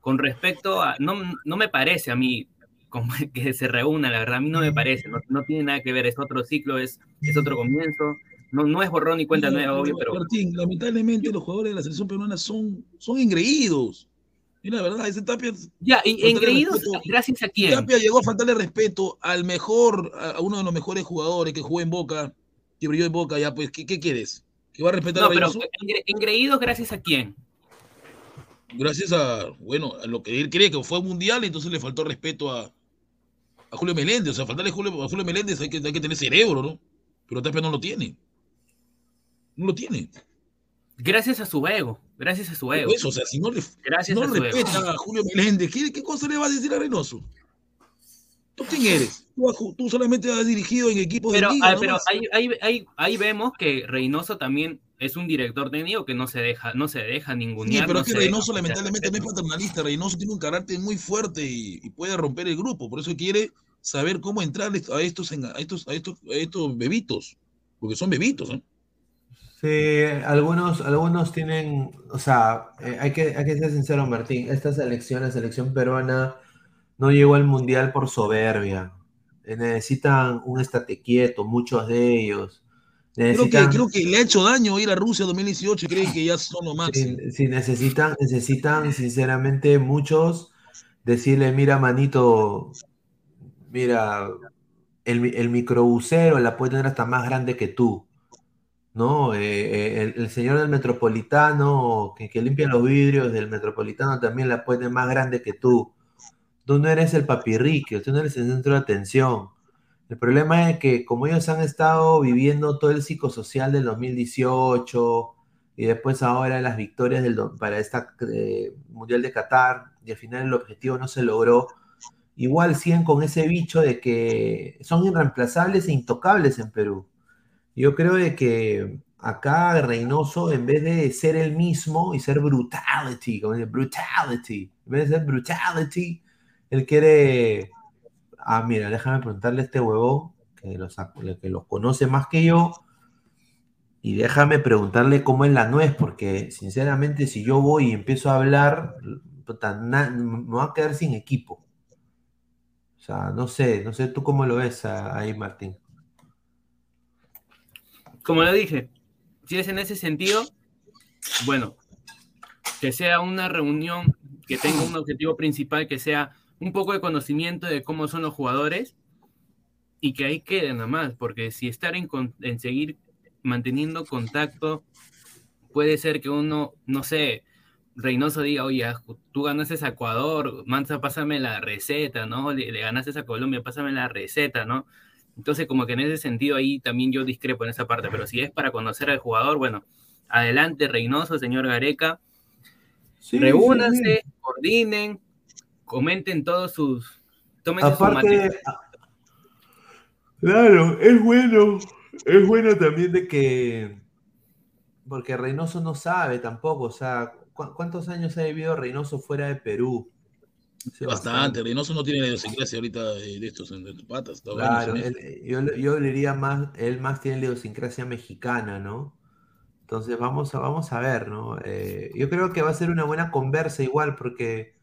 con respecto a, no, no me parece a mí como que se reúna, la verdad, a mí no me parece, no, no tiene nada que ver, es otro ciclo, es, es otro comienzo, no, no es borrón y cuenta nueva, obvio, pero. Martín, lamentablemente los jugadores de la selección peruana son, son engreídos. Y la verdad, ese Tapia. Ya, y engreídos, gracias a quién. Tapia llegó a faltarle respeto al mejor, a uno de los mejores jugadores que jugó en Boca, que brilló en Boca, ya, pues, ¿qué, qué quieres? ¿Que va a respetar no, a pero engreídos, gracias a quién. Gracias a, bueno, a lo que él cree que fue mundial, entonces le faltó respeto a, a Julio Meléndez. O sea, faltarle a Julio, a Julio Meléndez hay que, hay que tener cerebro, ¿no? Pero Tapia no lo tiene no lo tiene. Gracias a su ego, gracias a su ego. Eso, o sea, si no le, gracias no a respeta ego. a Julio Meléndez, ¿qué, ¿qué, cosa le va a decir a Reynoso? ¿Tú quién eres? Tú, tú solamente has dirigido en equipos pero, de liga, ah. Pero ahí, ahí, ahí, ahí, vemos que Reynoso también es un director técnico que no se deja, no se deja ningún Sí, pero es que Reynoso lamentablemente no es paternalista. Reynoso tiene un carácter muy fuerte y, y, puede romper el grupo. Por eso quiere saber cómo entrar a estos, a estos, a estos, a estos bebitos. Porque son bebitos, ¿no? Sí, algunos, algunos tienen, o sea, eh, hay, que, hay que ser sincero, Martín, esta selección, la selección peruana, no llegó al Mundial por soberbia. Eh, necesitan un estate quieto, muchos de ellos. Necesitan, creo, que, creo que le ha hecho daño ir a Rusia 2018 y creen que ya son lo máximo. Sí, sí, necesitan, necesitan, sinceramente, muchos decirle, mira, manito, mira, el, el microbusero la puede tener hasta más grande que tú. ¿No? Eh, el, el, señor del metropolitano que, que, limpia los vidrios del metropolitano también la pone más grande que tú. Tú no eres el papirrique, tú no eres el centro de atención. El problema es que como ellos han estado viviendo todo el psicosocial del 2018 y después ahora las victorias del, para esta eh, Mundial de Qatar y al final el objetivo no se logró, igual siguen con ese bicho de que son irreemplazables e intocables en Perú. Yo creo de que acá Reynoso, en vez de ser el mismo y ser brutality, como dice, brutality, en vez de ser brutality, él quiere. Ah, mira, déjame preguntarle a este huevón que los, que los conoce más que yo. Y déjame preguntarle cómo es la nuez, porque sinceramente, si yo voy y empiezo a hablar, me voy a quedar sin equipo. O sea, no sé, no sé tú cómo lo ves ahí, Martín como lo dije, si es en ese sentido, bueno, que sea una reunión que tenga un objetivo principal, que sea un poco de conocimiento de cómo son los jugadores y que ahí quede nada más, porque si estar en, seguir manteniendo contacto, puede ser que uno, no sé, Reynoso diga, oye, tú ganaste a Ecuador, Manza, pásame la receta, ¿no? Le, le, ganaste a Colombia, pásame la receta, ¿no? Entonces, como que en ese sentido ahí también yo discrepo en esa parte, pero si es para conocer al jugador, bueno, adelante Reynoso, señor Gareca, sí, reúnanse, sí, coordinen, comenten todos sus... Tómense Aparte, su claro, es bueno, es bueno también de que, porque Reynoso no sabe tampoco, o sea, ¿cuántos años ha vivido Reynoso fuera de Perú? Sí, bastante. Reynoso no tiene idiosincrasia ahorita de estos en patas. Claro, él, yo, yo le diría más, él más tiene idiosincrasia mexicana, ¿no? Entonces vamos a, vamos a ver, ¿no? Eh, yo creo que va a ser una buena conversa igual, porque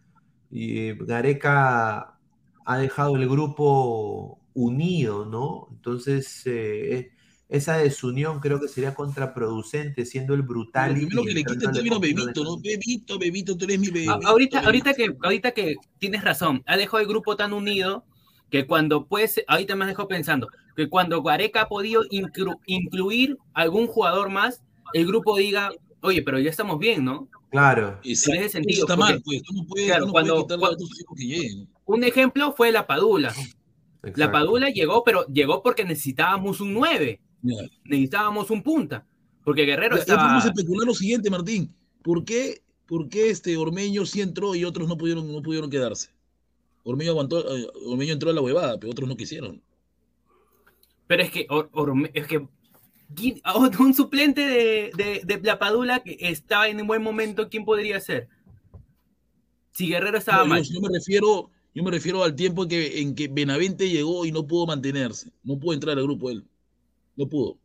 y Gareca ha dejado el grupo unido, ¿no? Entonces, eh, esa desunión creo que sería contraproducente, siendo el brutal. Lo primero que le quita el término bebito, ¿no? Bebito, bebito, tú eres mi bebé. Ahorita, ahorita, que, ahorita que tienes razón, ha dejado el grupo tan unido que cuando pues, ahorita me has dejado pensando, que cuando Gareca ha podido inclu, incluir algún jugador más, el grupo diga, oye, pero ya estamos bien, ¿no? Claro. En ese sentido. Eso está mal, pues. No puede, claro, no cuando, puede cuando, que lleguen. Un ejemplo fue la Padula. Exacto. La Padula llegó, pero llegó porque necesitábamos un 9. Yeah. Necesitábamos un punta. Porque Guerrero ya, estaba... Ya podemos especular lo siguiente, Martín. ¿Por qué, por qué este Ormeño sí entró y otros no pudieron, no pudieron quedarse? Ormeño, aguantó, eh, Ormeño entró a la huevada, pero otros no quisieron. Pero es que, Or, Orme, es que un suplente de, de, de, la Padula que estaba en un buen momento, ¿quién podría ser? Si Guerrero estaba no, mal. Yo, yo, me refiero, yo me refiero al tiempo que, en que Benavente llegó y no pudo mantenerse. No pudo entrar al grupo él. No pudo.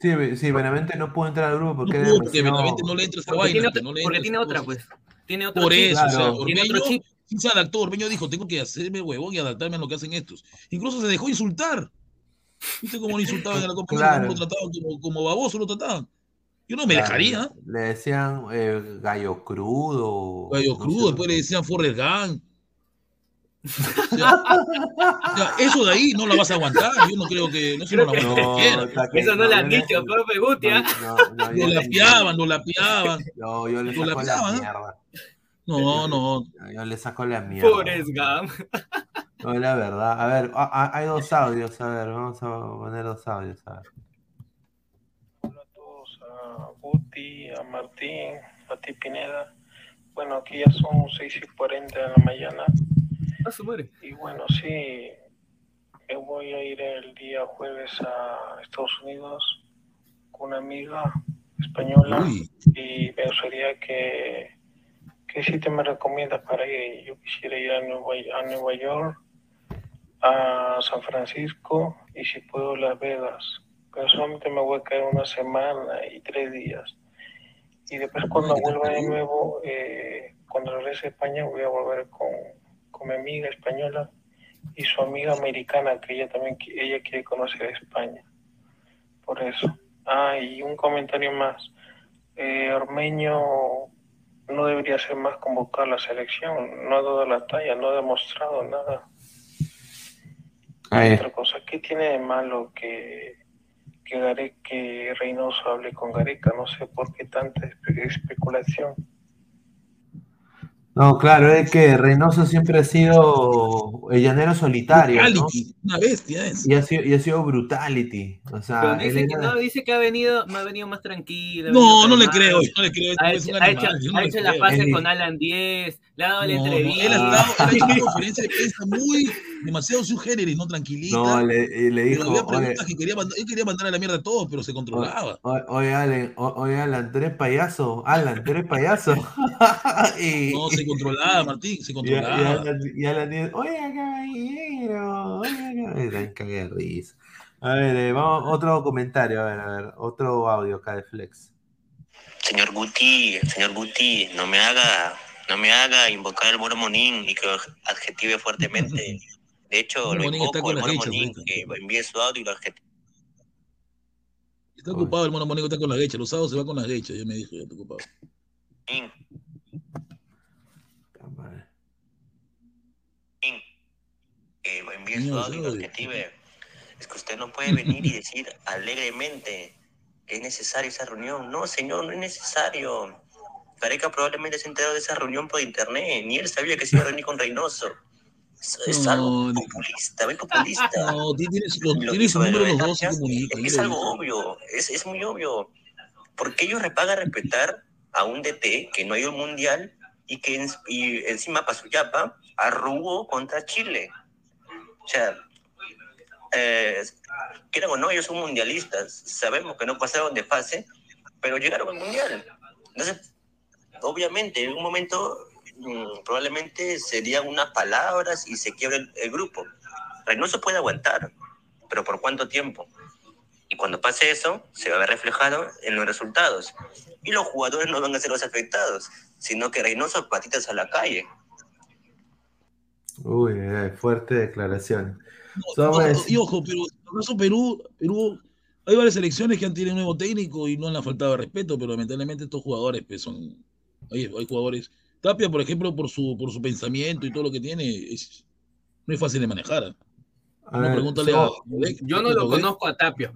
Sí, sí, Benavente no pudo entrar al grupo porque, no pudo, porque Benavente no le entra esa vaina. Tiene otra, no le porque tiene otra, pues. Tiene otro Por chip. eso, Claro. o sea, Ormeño, Tiene otro chip. sí se adaptó. Ormeño dijo, tengo que hacerme huevón y adaptarme a lo que hacen estos. Incluso se dejó insultar. ¿Viste cómo lo insultaban en la Copa Claro. Lo trataban como, como baboso, lo trataban. Yo no me Claro, dejaría. Le decían eh, gallo crudo. Gallo no crudo, sé. después le decían Forrest Gump. O sea, o sea, eso de ahí no la vas a aguantar. Yo no creo que. No sé, no la No, Eso no lo han yo le- dicho, profe Guti, ¿ah? No, no, yo Lo le- lapeaban, lo lapeaban. No, yo le saco la ¿no? mierda. No, no. Yo le saco la mierda. Forrest Gump. No, la verdad. A ver, a- a- hay dos audios. A ver, vamos a poner dos audios. A ver. a Guti, a Martín, a ti Pineda. Bueno, aquí ya son 6 y 40 de la mañana. A su madre. Y bueno, sí, me voy a ir el día jueves a Estados Unidos con una amiga española Uy. y me gustaría que, que si te me recomiendas para ir. Yo quisiera ir a Nueva, a Nueva York, a San Francisco y si puedo Las Vegas. Pero solamente me voy a quedar una semana y tres días. Y después cuando Ay, ¿qué tal vuelva de nuevo, eh, cuando regrese a España, voy a volver con, con mi amiga española y su amiga americana, que ella también ella quiere conocer España. Por eso. Ah, y un comentario más. Eh, Ormeño no debería ser más convocado a la selección. No ha dado la talla, no ha demostrado nada. Otra cosa, ¿qué tiene de malo que, que, Gare- que Reynoso hable con Gareca? No sé por qué tanta espe- especulación. No, claro, es que Reynoso siempre ha sido el llanero solitario, ¿no? Brutality, una bestia es. Y ha sido, y ha sido brutality. O sea, Pero él dice que, era- no, dice que ha venido, me ha venido más tranquilo. No, no le creo, no le creo. Ha es hecho, un ha hecho- no ha la fase con Alan 10, le dado la No, no, entrevista. él, ha estado- él ha hecho una conferencia de prensa muy demasiado subgénero, no tranquilita. No, le, le pero dijo, había oye, preguntas que quería mandar, él quería mandar a la mierda a todos, pero se controlaba. oye, Alan, oye, Alan, tú eres payaso, Alan, tú eres payaso. y, No, se controlaba, Martín, se y, y controlaba. Alan, y Alan dice, oye, caballero, oye, caballero. Dan cague de risa. A ver, eh, vamos, otro comentario, a ver, a ver, otro audio acá de Flex. Señor Guti, señor Guti, no me haga, no me haga invocar al Moro Monín y que lo adjetive fuertemente. De hecho, lo invoco con al las Moro hechas Monín, ahorita. que envíe su audio y lo adjetive. Está ocupado el mono Mónico, está con la gecha. Los sábados se va con la gecha, ya me dijo, ya está ocupado. Eh, envíe su audio, detective. Es que usted no puede venir y decir alegremente que es necesaria esa reunión. No, señor, no es necesario. Gareca probablemente se enteró de esa reunión por internet. Ni él sabía que se iba a reunir con Reynoso. Es, es algo populista, muy populista. No, tienes, Lo tienes que hizo el número de los dos. Es, es algo obvio, es, es muy obvio. Porque ellos repagan respetar a un DT que no ha ido al mundial y que en- y encima para su yapa arrugó contra Chile. O sea, eh, quieran o no, ellos son mundialistas. Sabemos que no pasaron de fase, pero llegaron al mundial. Entonces, obviamente, en un momento mm, probablemente serían unas palabras y se quiebra el, el grupo. Reynoso puede aguantar, pero ¿por cuánto tiempo? Y cuando pase eso, se va a ver reflejado en los resultados. Y los jugadores no van a ser los afectados, sino que Reynoso patitas a la calle. Uy, ay, fuerte declaración. Ojo, y ojo, pero en caso Perú, Perú, hay varias selecciones que han tenido un nuevo técnico y no han faltado respeto, pero lamentablemente estos jugadores pues, son. Hay, hay jugadores. Tapia, por ejemplo, por su, por su pensamiento y todo lo que tiene, es, no es fácil de manejar. A No, ver, pregúntale a Yo no lo conozco a Tapia.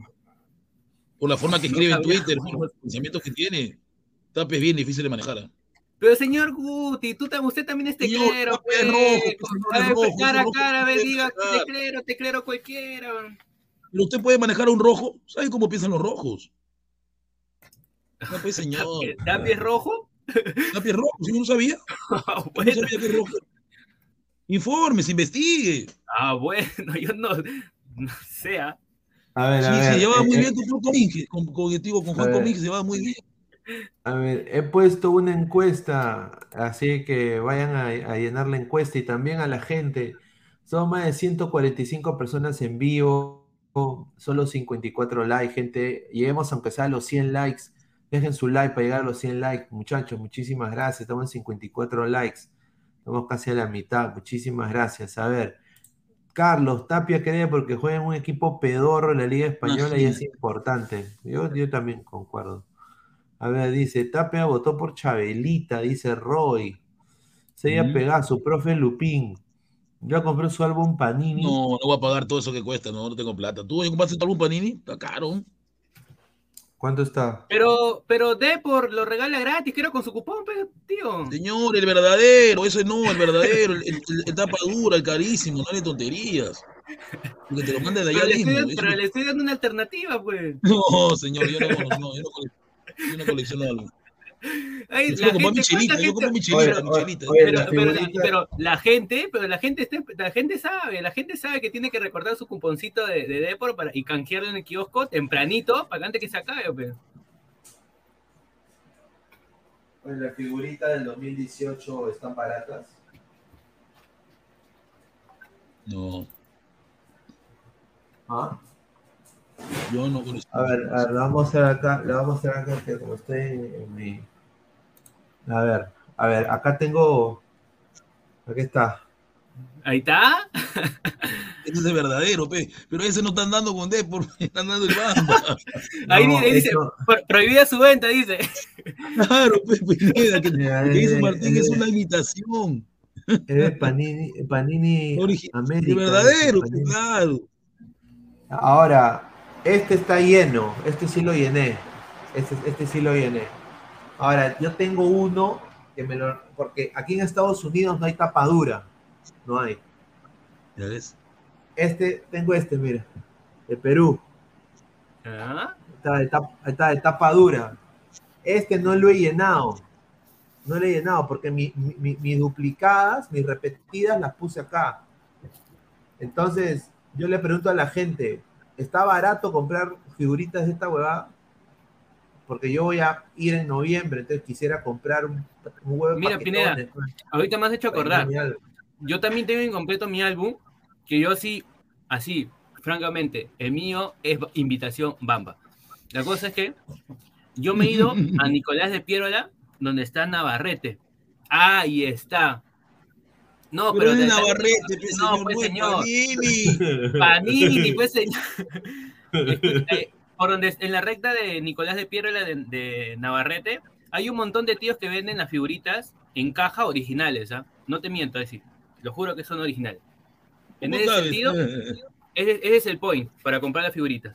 Por la forma que No escribe en. Twitter, por los pensamientos que tiene. Tapia es bien difícil de manejar. ¿ah? Pero señor Guti, tú, usted también es teclero, pues. A es rojo, cara a cara, a puede diga, teclero, teclero cualquiera. Pero usted puede manejar a un rojo. ¿Sabe cómo piensan los rojos? No, pues, señor. ¿Tapia es rojo? Tapia es rojo, ¿sí no sabía? ¿No sabía que es rojo? Informes, investigue. Ah, bueno, yo no, no sé. ah. A ver, Sí, a ver. se llevaba eh, muy eh, bien con Juan Comín, con, con, digo, con Juan. Comín, se llevaba muy bien. A ver, he puesto una encuesta, así que vayan a, a llenar la encuesta y también a la gente. Son más de 145 personas en vivo, solo 54 likes, gente. Lleguemos aunque sea a los 100 likes. Dejen su like para llegar a los 100 likes, muchachos. Muchísimas gracias. Estamos en 54 likes. Estamos casi a la mitad. Muchísimas gracias. A ver, Carlos Tapia cree porque juega en un equipo pedorro en la Liga Española y es importante. Yo, yo también concuerdo. A ver, dice, Tapia votó por Chabelita, dice Roy. Seiya Ujú. Pegaso, profe Lupín. Ya compré su álbum Panini. No, no voy a pagar todo eso que cuesta, no, no tengo plata. ¿Tú compraste tu álbum Panini? Está caro. ¿Cuánto está? Pero, pero Depor lo regala gratis, creo, con su cupón, pero, tío. Señor, el verdadero, ese no, el verdadero, el, el- el tapa dura, el carísimo, no hay tonterías. Porque te lo manda de allá Pero le, mismo. estoy, eso pero le estoy dando una alternativa, pues. No, señor, yo no, no, yo no, yo no colecciono álbum. Ay, Yo la compro gente, Michelita, ¿cuánta yo compro gente- Michelita, Oye, Michelita. oye, pero, la pero la, pero la gente, pero la gente, está- la gente sabe, la gente sabe que tiene que recordar su cuponcito de, de Depor para, y canjearlo en el kiosco tempranito para que antes que se acabe, pues. La figurita del 2018 están baratas. No, ¿Ah? yo no colecciono. A ver, a ver, lo vamos a hacer acá, lo vamos a hacer acá, que como estoy en mi... A ver, a ver, acá tengo... Aquí está. Ahí está. Ese es el verdadero, pe. Pero ese no están dando con Depor, están dando el Bamba. Ahí, No, ahí dice, eso- "Pro- prohibida su venta, dice. Claro, pe, Pineda, que, Mira, que dice eh, Martín es eh, una imitación. Es Panini, Panini Origi- América. El verdadero, Panini. claro. Ahora, este está lleno, este sí lo llené. Este, este sí lo llené. Ahora, yo tengo uno que me lo. Porque aquí en Estados Unidos no hay tapadura. No hay. Ya ves. Este, tengo este, mira. De Perú. Ah, Está de, tap- está de tapa dura. Este no lo he llenado. No lo he llenado porque mi- mi- mis duplicadas, mis repetidas, las puse acá. Entonces, yo le pregunto a la gente, ¿está barato comprar figuritas de esta huevada? Porque yo voy a ir en noviembre, entonces quisiera comprar un, un huevo Mira, Pineda, pues, ahorita me has hecho acordar. Yo también tengo incompleto mi álbum, que yo sí, así, francamente, el mío es invitación Bamba. La cosa es que yo me he ido a Nicolás de Piérola, donde está Navarrete. Ahí está. No, Pero pero, Navarrete, pe, no, señor, pues señor. Panini. Panini, pues señor. por donde en la recta de Nicolás de Piero y la de, de Navarrete, hay un montón de tíos que venden las figuritas en caja originales, ¿ah? No te miento, es decir, lo juro que son originales. En ¿Cómo ese sabes? sentido, ese, ese es el point para comprar las figuritas.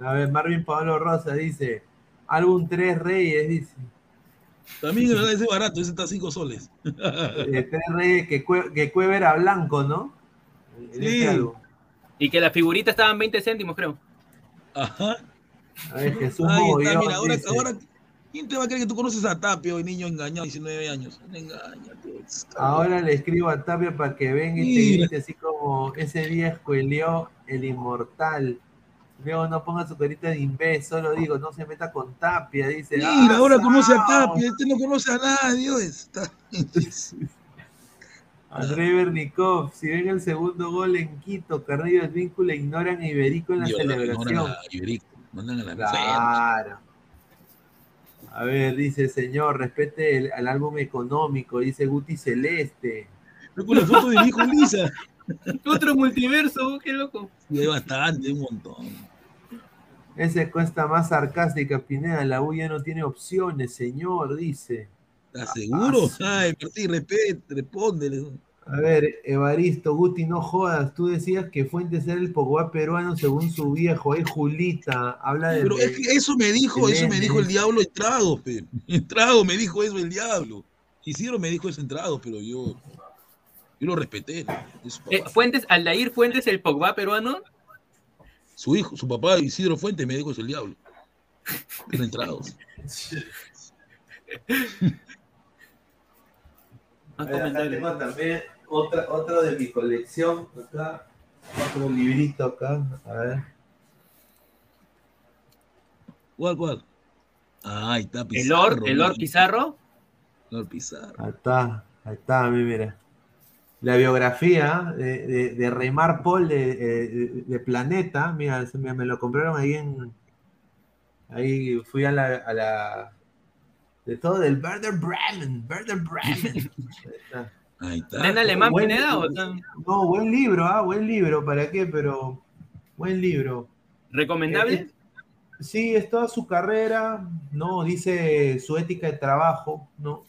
A ver, Marvin Pablo Rosa dice, álbum Tres Reyes, dice. También ¿verdad? ese es barato, ese está a 5 soles. Eh, Tres Reyes, que, Cue- que Cueva era blanco, ¿no? En Sí. álbum. Y que las figuritas estaban 20 céntimos, creo. Ajá. A ver, Jesús Ahí está, mira, ahora, ahora, ¿quién te va a creer que tú conoces a Tapio, el niño engañado, 19 años? Ahora le escribo a Tapia para que venga y te grite así como ese día escueleó el inmortal. Luego no ponga su carita de imbécil, solo digo, no se meta con Tapia, dice. Mira, "Ah, ahora conoce a sao". Tapia, este no conoce a nadie, está- Andrei Bernikov, si ven el segundo gol en Quito, Carrillo del Vínculo ignoran a Iberico en la Ignoran- celebración. a Iberico, mandan a la Claro. A ver, dice señor, respete el, al álbum económico, dice Guti Celeste. Con la foto de mi hijo Lisa. Otro multiverso, qué loco. Y hay bastante, un montón. Esa encuesta más sarcástica, Pineda, la U ya no tiene opciones, señor, dice. ¿Estás seguro? Ah, Ay, Martín, respete, respóndele. A ver, Evaristo, Guti, no jodas. Tú decías que Fuentes era el Pogba peruano según su viejo. Ay, Julita, habla de. Pero es que eso me dijo, eso me dijo el diablo entrado, pe. Entrado me dijo eso el diablo. Isidro me dijo eso entrado, pero yo, yo lo respeté. Eh, Fuentes, Aldair Fuentes, el Pogba peruano. su hijo, su papá Isidro Fuentes me dijo eso el diablo. Pero entrados. A ver, acá tengo también otra, otro de mi colección. Acá, otro librito acá. A ver. ¿Cuál, cuál? Ah, ahí está El Pizarro. Lord, el Lord Pizarro. Lord Pizarro. Ahí está, ahí está, mi- mira. La biografía de, de, de Reymar Paul de, de- de Planeta, mira, me, me lo compraron ahí en. Ahí fui a la. A la de todo del Werder Bremen, Werder Bremen. Ahí está. Ahí está. ¿Está en alemán, Buen- Pineda? o está- No, buen libro, ah, buen libro, ¿para qué? Pero. Buen libro. ¿Recomendable? Eh, Sí, es toda su carrera, no, dice su ética de trabajo, no,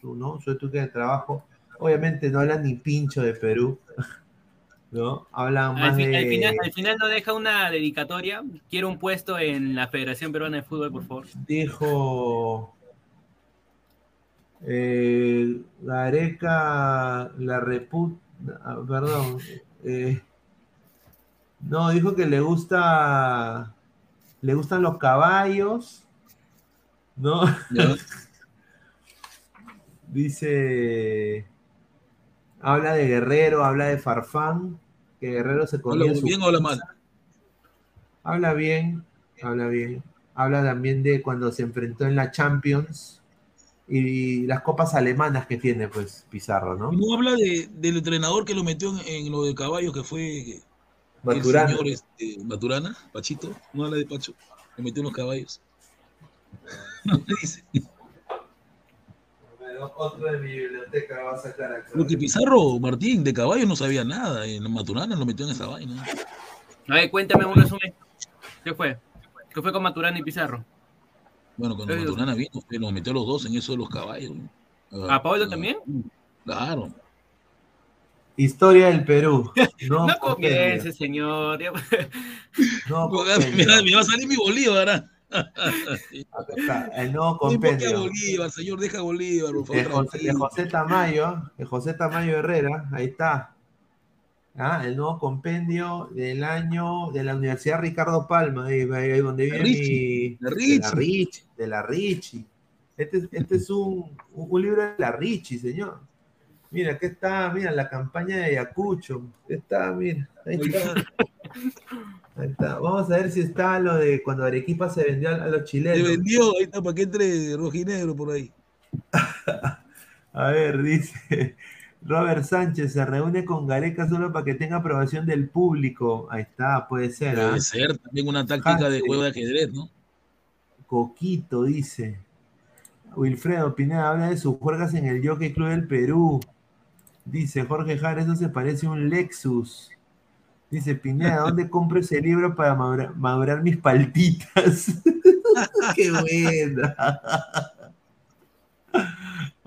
su, ¿no? su ética de trabajo. Obviamente no hablan ni pincho de Perú, ¿no? Hablan Al, más de... al final, al final no deja una dedicatoria. Quiero un puesto en la Federación Peruana de Fútbol, por favor. Dijo eh, Gareca, la repu... ah, Perdón. eh, no, dijo que le gusta... Le gustan los caballos, ¿no? Dice... Habla de Guerrero, habla de Farfán, que Guerrero se comía ¿Habla bien o habla mal? Habla bien, habla bien. Habla también de cuando se enfrentó en la Champions y las copas alemanas que tiene, pues, Pizarro, ¿no? Y no habla de, del entrenador que lo metió en, en lo de caballos, que fue Maturana. el señor este, Maturana, Pachito. No habla de Pacho, lo metió en los caballos. No le dice. Otro de mi biblioteca va a sacar acá. Porque Pizarro, Martín, de caballos no sabía nada. En Maturana lo metió en esa vaina. A ver, cuéntame un resumen. ¿Qué fue? ¿Qué fue con Maturana y Pizarro? Bueno, cuando Maturana vino, fue, los metió a los dos en eso de los caballos. ¿A Pablo también? Claro. Historia del Perú. No, No comience, señor. No, va, me va a salir mi Bolívar. ¿ah? El nuevo No compendio. Bolívar, señor, deja Bolívar, por favor. De José, de. José Tamayo, de José Tamayo Herrera, ahí está. Ah, el nuevo compendio del año de la Universidad Ricardo Palma, ahí, ahí- donde vive Richie, mi. de De la. Richie, de la Richie. Este, es- este es un, un libro de la Richie, señor. Mira, aquí está, mira, la campaña de Ayacucho. Está, mira, ahí está. Ahí está. Vamos a ver si está lo de cuando Arequipa se vendió a, los Se chilenos. vendió, ahí está, para que entre rojinegro por ahí. A ver, dice Robert Sánchez, se reúne con Gareca solo para que tenga aprobación del público. Ahí está, puede ser. ¿ah? Puede ser también una táctica de juego de ajedrez, ¿no? Coquito, dice. Wilfredo Pineda habla de sus juergas en el Jockey Club del Perú. Dice Jorge Jara, eso se parece a un Lexus. Dice Pineda, ¿dónde compro ese libro para madura- madurar mis paltitas? ¡Qué buena!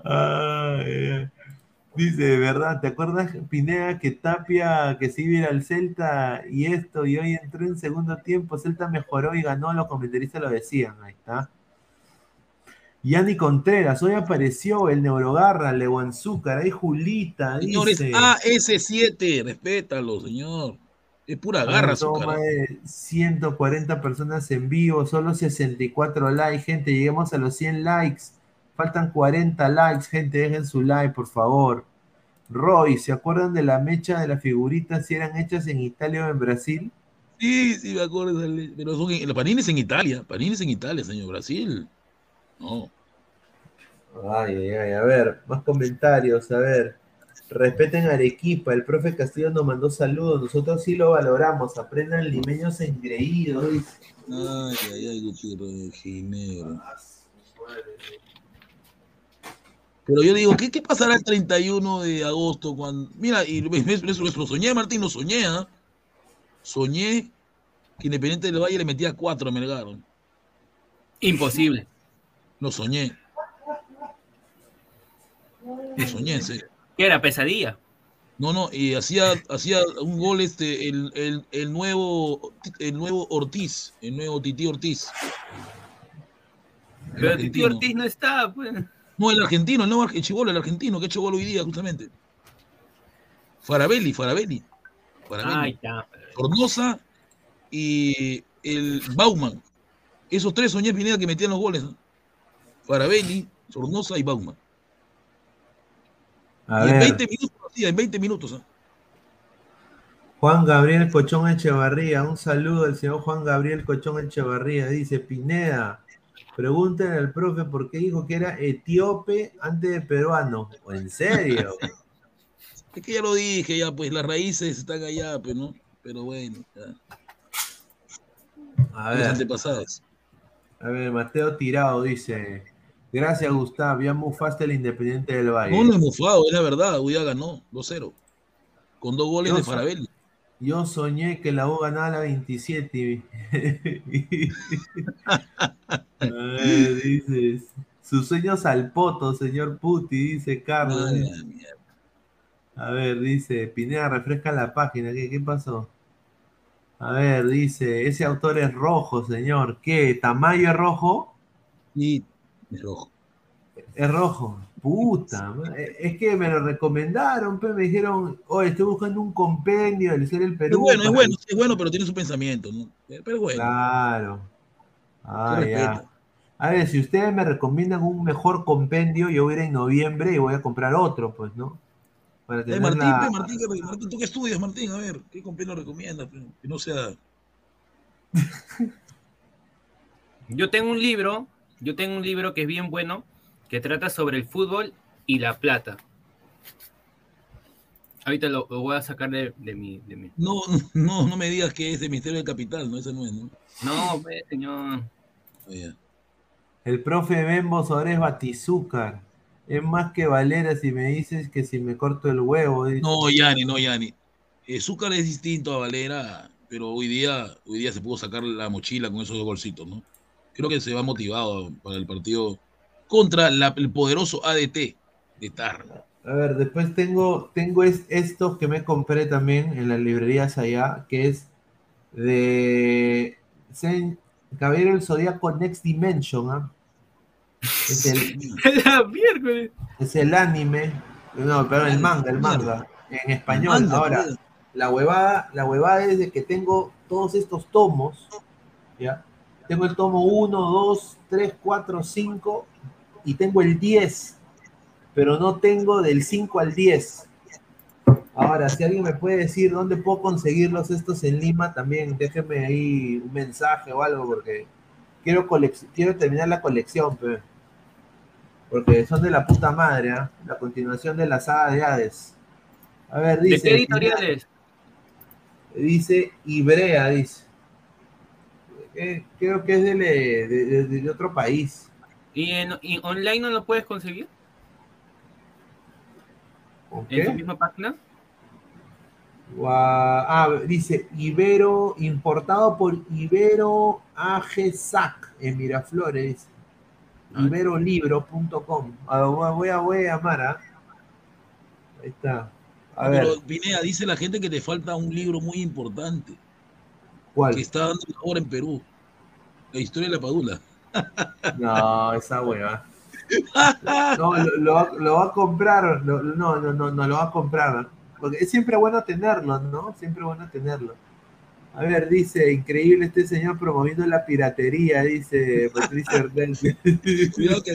Ay, ay. Dice, verdad, ¿te acuerdas, Pineda, que Tapia, que se iba a ir al Celta y esto, y hoy entró en segundo tiempo, Celta mejoró y ganó, los comentaristas lo decían, ahí está. Yanni Contreras, hoy apareció el Neurogarra, Lewanzúcar, ahí Julita, Señores, dice. AS7, respétalo, señor. Es pura garra Toma de 140 personas en vivo, solo 64 likes, gente. Lleguemos a los 100 likes. Faltan 40 likes, gente. Dejen su like, por favor. Roy, ¿se acuerdan de la mecha de las figuritas si eran hechas en Italia o en Brasil? Sí, sí, me acuerdo. Pero son en, los panines en Italia. Panines en Italia, señor. Brasil. No. Ay, ay, ay. A ver, más comentarios. A ver. Respeten a Arequipa. El profe Castillo nos mandó saludos. Nosotros sí lo valoramos. Aprendan limeños engreídos. Ay, ay, ay, Ginebra. Pero yo digo, ¿qué, qué pasará el 31 de agosto? cuando Mira, y ves, lo soñé, Martín, lo soñé, ¿ah? Soñé que Independiente del Valle le metía cuatro a Melgar. Imposible. Lo soñé. Lo soñé, serio. ¿Qué era? Pesadilla. No, no, y hacía, hacía un gol este, el, el, el nuevo, el nuevo Ortiz, el nuevo Titi Ortiz. Pero Titi. Ortiz no está, pues. No, el argentino, el nuevo el chibolo, el argentino, que ha hecho gol hoy día, justamente. Farabelli, Farabelli. Farabelli. Sornosa y el Bauman. Esos tres soñé Pineda que metían los goles. ¿no? Farabelli, Sornosa y Bauman. A y en ver. 20 minutos, en 20 minutos. ¿ah? Juan Gabriel Cochón Echevarría, un saludo al señor Juan Gabriel Cochón Echevarría. Dice, Pineda, pregúntenle al profe por qué dijo que era etíope antes de peruano. ¿En serio? Es que ya lo dije, ya pues las raíces están allá, pues, ¿no? Pero bueno, ya. A Los ver, antepasados. a ver, Mateo Tirado dice, gracias Gustavo, ya mufaste el Independiente del Valle. No, no es mufado, es la verdad. Hoy día ganó 2-0. Con dos goles Yo de Farabelli. Yo soñé que la U ganaba la 27. Ay, dices, sus sueños al poto, señor Puti, dice Carlos. Ay. A ver, dice, Pineda, refresca la página. ¿Qué, qué pasó? A ver, dice, ese autor es rojo, señor. ¿Qué? ¿Tamayo es rojo? Sí, es rojo. Es rojo. Puta, eh, es que me lo recomendaron, pues me dijeron, oye, estoy buscando un compendio del ser el Es Perú. bueno, es bueno, es bueno, pero tiene su pensamiento, ¿no? Pero es bueno. Claro. Ah, ya. A ver, si ustedes me recomiendan un mejor compendio, yo voy a ir en noviembre y voy a comprar otro, pues, ¿no? Para Eh, Martín, la- Martín, que- Martín, ¿tú qué estudias, Martín? A ver, ¿qué compendio recomiendas? Que no sea. Yo tengo un libro, yo tengo un libro que es bien bueno, que trata sobre el fútbol y la plata. Ahorita lo, lo voy a sacar de, de mi, de mi- No, no, no me digas que es de Misterio del Capital, no, ese no es, ¿no? No, ve, señor. Oye, El profe Bembos ahora es Batizúcar. Es más que Valera si me dices que si me corto el huevo. dice. No, Yanni, no, Yanni. Eh, Zúcar es distinto a Valera, pero hoy día, hoy día se pudo sacar la mochila con esos dos golcitos, ¿no? Creo que se va motivado para el partido contra la- el poderoso ADT de Tar. A ver, después tengo, tengo es, estos que me compré también en las librerías allá, que es de Sen- Caballero del Zodíaco Next Dimension, ¿ah? Es el, La miércoles. es el anime, no, perdón, el manga, el manga, en español. manga, Ahora, la huevada, la huevada es de que tengo todos estos tomos, ¿ya? Tengo el tomo 1, 2, 3, 4, 5 y tengo el 10, pero no tengo del 5 al 10. Ahora, si alguien me puede decir dónde puedo conseguirlos estos en Lima, también déjeme ahí un mensaje o algo, porque quiero, colec- quiero terminar la colección, pe. porque son de la puta madre, ¿ah? la continuación de la saga de Hades. A ver, ¿De dice. qué editorial es? Dice Ibrea, dice. Eh, creo que es eh, de, de- de otro país. ¿Y, en, y online no lo puedes conseguir? ¿O ¿En qué? misma página? Ah, dice Ibero, importado por Ibero AGSAC en Miraflores. dice. Iberolibro.com. Ah, voy a, voy a llamar, ¿ah? Ahí está. A ver, Pero Pineda, dice la gente que te falta un libro muy importante ¿cuál? que está dando ahora en Perú. La historia de la Padula. No, esa hueva. No, lo, lo va- lo va a comprar. lo- no, no, no, no lo va a comprar. Porque es siempre bueno tenerlo, ¿no? Siempre bueno tenerlo. A ver, dice, increíble este señor promoviendo la piratería, dice Patricia Hernández. Cuidado que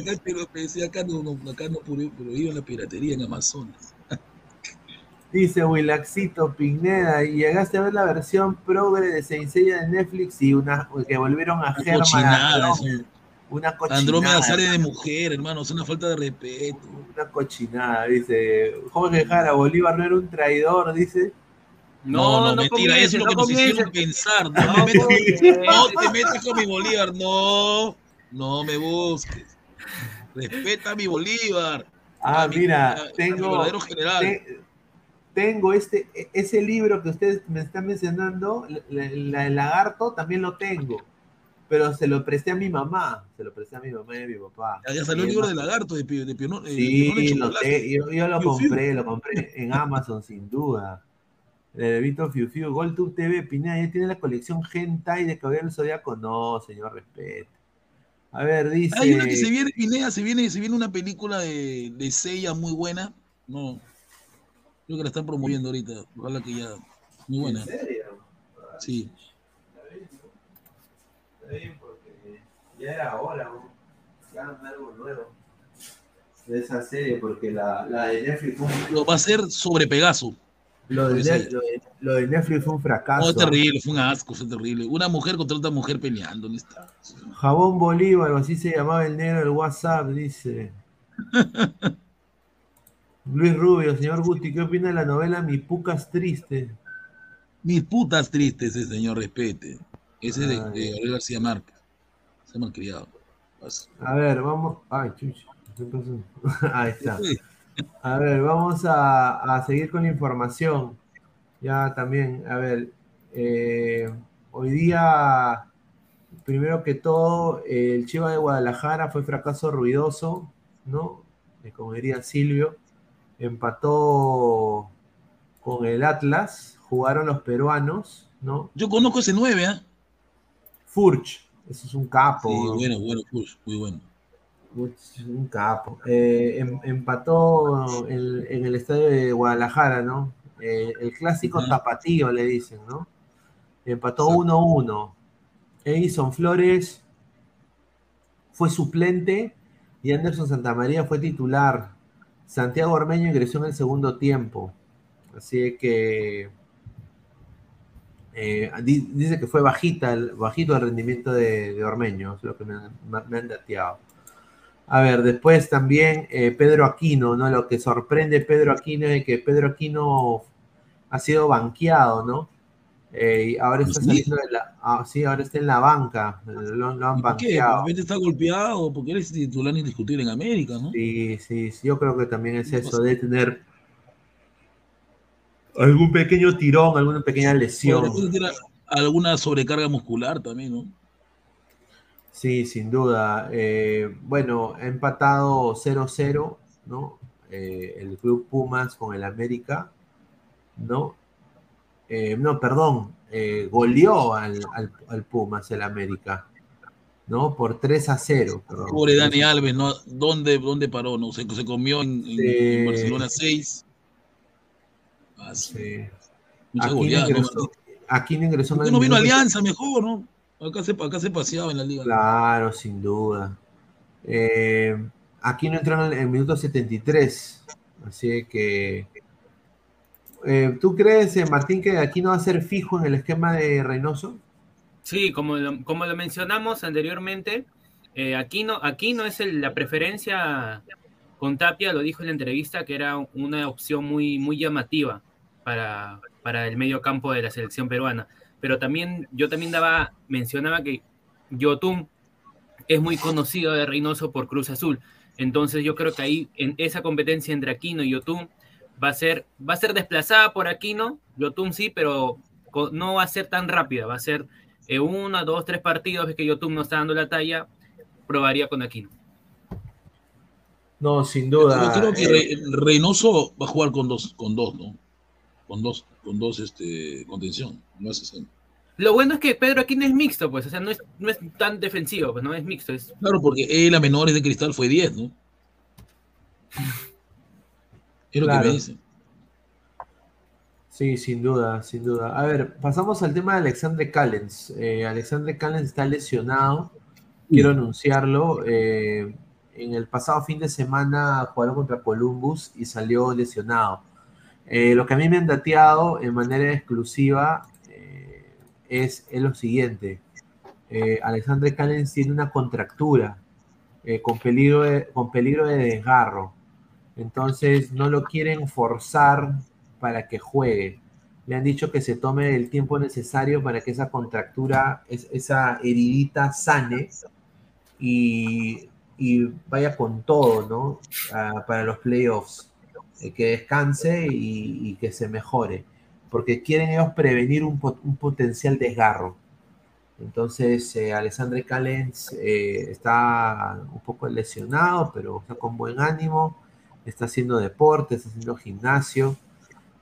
acá, no, no- acá no prohí- prohíben la piratería en Amazonas. Dice Wilaxito Pineda, y llegaste a ver la versión progre de Saint Seiya de Netflix y una que volvieron a Una Una cochinada. Andrómeda sale de mujer, hermano, es una falta de respeto. Una cochinada, dice. Jorge Jara, Bolívar no era un traidor, dice. No, no, no mentira, comience, eso es lo no que nos hicieron pensar. No, te metas con mi Bolívar, no, no me busques. Respeta a mi Bolívar. Ah, a mi- mira, a- tengo, verdadero general. te- tengo este, e- ese libro que ustedes me están mencionando, la, la- el lagarto, también lo tengo. Pero se lo presté a mi mamá, se lo presté a mi mamá y a mi papá. Ya, ya salió el libro de lagarto de, de, eh, de Sí, Pionón de lo te- yo, yo lo Fiu, fiu. compré, lo compré en Amazon sin duda. De Vito Fiu Fiu, GolTube TV, Pineda, ¿ya tiene la colección Hentai de Caballero del Zodíaco? No, señor, respeto. A ver, dice... Hay una que se viene, Pineda, se viene, se viene una película de, de Seiya muy buena. No, creo que la están promoviendo ahorita. Ojalá que ya. Muy buena. ¿En serio? Sí. Bien, porque ya era hora, algo nuevo. De esa serie, porque la, la de Netflix fue un, Lo va a hacer sobre Pegaso. lo, de. Net- lo de- lo de Netflix fue un fracaso. Es terrible, fue un asco, fue terrible. Una mujer contra otra mujer peleando. ¿no está? Jabón Bolívar, o así se llamaba el negro del WhatsApp, dice. Luis Rubio, señor Guti, ¿qué opina de la novela Mi Pucas Triste? Mis putas tristes, ese señor respete. Ese es de, Ay. de Gabriel García Márquez. Se me han criado. A ver, vamos. Ay, chucha, ¿qué pasó? Ahí está. A ver, vamos a, a seguir con la información. Ya también, a ver, eh, hoy día, primero que todo, el Chiva de Guadalajara fue fracaso ruidoso, ¿no? Eh, como diría Silvio, empató con el Atlas, jugaron los peruanos, ¿no? Yo conozco ese 9, ¿ah? Furch, eso es un capo. Sí, ¿no? bueno, bueno, Push, muy bueno. Un capo. Eh, em- empató en, en el estadio de Guadalajara, ¿no? Eh, el clásico tapatío, le dicen, ¿no? Empató 1-1. Edison Flores fue suplente y Anderson Santamaría fue titular. Santiago Ormeño ingresó en el segundo tiempo. Así que eh, di- dice que fue bajita, el- bajito el rendimiento de, de Ormeño, es lo que me, han- me han dateado. A ver, después también eh, Pedro Aquino, ¿no? Lo que sorprende Pedro Aquino es que Pedro Aquino ha sido banqueado, ¿no? Eh, y ahora está saliendo de la. ah, sí, ahora está en la banca. Lo, lo han ¿Por qué? banqueado. Está golpeado porque él es titular indiscutible en América, ¿no? Sí, sí, sí, yo creo que también es eso, de tener algún pequeño tirón, alguna pequeña lesión. alguna sobrecarga muscular también, ¿no? Sí, sin duda. Eh, bueno, ha empatado 0-0, ¿no? Eh, el Club Pumas con el América, ¿no? Eh, no, perdón, goleó al, al- al Pumas el América, ¿no? Por 3 a 0. perdón. Pobre Dani Alves, ¿no? ¿Dónde, dónde paró? No sé, se comió en, en Barcelona 6. Sí. Mucha Aquí goleada, ¿no? ingresó, aquí ingresó en ¿Por qué el no vino Alianza mejor, no? Acá se, acá se paseaba en la liga. Claro, sin duda. Eh, aquí no entraron en el minuto 73. Así que. eh, ¿Tú crees, eh, Martín, que aquí no va a ser fijo en el esquema de Reynoso? Sí, como lo, como lo mencionamos anteriormente, eh, aquí, no, aquí no es el- la preferencia con Tapia, lo dijo en la entrevista, que era una opción muy, muy llamativa para, para el medio campo de la selección peruana. Pero también, yo también daba, mencionaba que Yotun es muy conocido de Reynoso por Cruz Azul. Entonces yo creo que ahí, en esa competencia entre Aquino y Yotun, va a ser, va a ser desplazada por Aquino, Yotun sí, pero no va a ser tan rápida, va a ser en uno, dos, tres partidos, es que Yotun no está dando la talla, probaría con Aquino. No, sin duda. Yo creo que eh, Reynoso va a jugar con dos, con dos, ¿no? Con dos, con dos este, contención, no es así. Lo bueno es que Pedro Aquino es mixto, pues, o sea, no es, no es tan defensivo, pues no es mixto. Es... Claro, porque él a menores de cristal fue 10, ¿no? Es lo que me dicen. Sí, sin duda, sin duda. A ver, pasamos al tema de Alexandre Callens. Eh, Alexandre Callens está lesionado. Quiero anunciarlo. Eh, en el pasado fin de semana jugaron contra Columbus y salió lesionado. Eh, lo que a mí me han dateado en manera exclusiva es, lo siguiente. Alexandre Callens tiene una contractura con, peligro con peligro de desgarro. Entonces no lo quieren forzar para que juegue. Le han dicho que se tome el tiempo necesario para que esa contractura, esa heridita sane y, vaya con todo, ¿no? Ah, para los playoffs. Eh, que descanse y, que se mejore. Porque quieren ellos prevenir un, potencial desgarro. Entonces, eh, Alessandre Callens eh, está un poco lesionado, pero está con buen ánimo está haciendo deporte, está haciendo gimnasio.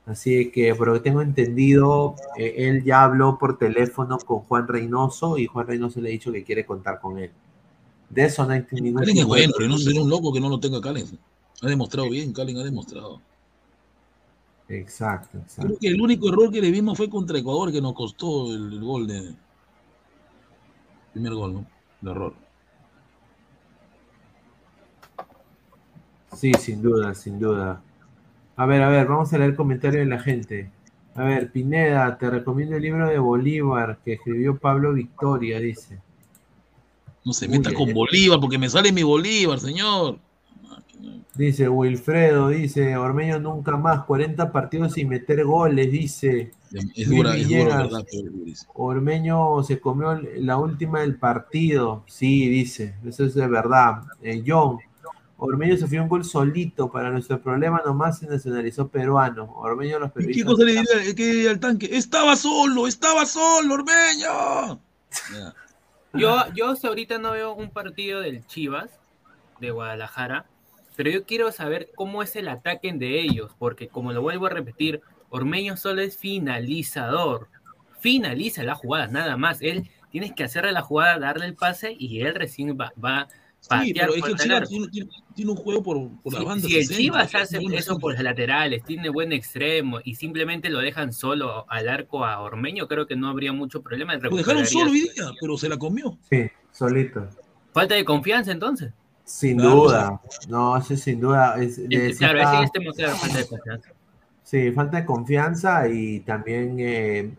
Así que, por lo que tengo entendido, eh, él ya habló por teléfono con Juan Reynoso y Juan Reynoso le ha dicho que quiere contar con él. De eso no hay ningún es bueno, Reynoso un loco que no lo tenga. Ha demostrado bien, Calen ha demostrado. Exacto, exacto. Creo que el único error que le vimos fue contra Ecuador que nos costó el, el gol de. El primer gol, ¿no? El error. Sí, sin duda, sin duda. A ver, a ver, vamos a leer comentarios de la gente. A ver, Pineda, te recomiendo el libro de Bolívar que escribió Pablo Victoria, dice. No se meta con Bolívar porque me sale mi Bolívar, señor. Dice Wilfredo, dice Ormeño nunca más, 40 partidos sin meter goles, dice. Es dura, es dura, verdad, Ormeño se comió la última del partido, sí, dice, eso es de verdad. Eh, John, Ormeño se fue un gol solito. Para nuestro problema nomás se nacionalizó peruano. Ormeño los peruanos. ¿Qué cosa le diría, ¿Qué diría al tanque? ¡Estaba solo! ¡Estaba solo, Ormeño! Yo, yo ahorita no veo un partido del Chivas de Guadalajara, pero yo quiero saber cómo es el ataque de ellos, porque como lo vuelvo a repetir, Ormeño solo es finalizador. Finaliza la jugada, nada más. Él tienes que hacerle la jugada, darle el pase y él recién va, va Sí, pero es que el Chivas tiene, un juego por, por la banda. Si el Chivas hace eso por los laterales, tiene buen extremo y simplemente lo dejan solo al arco a Ormeño, creo que no habría mucho problema. Lo dejaron solo hoy día, pero se la comió. Sí, solito. Falta de confianza entonces. Sin duda, no, sí, sin duda. Es, claro, es este claro, falta de confianza. Sí, falta de confianza y también eh,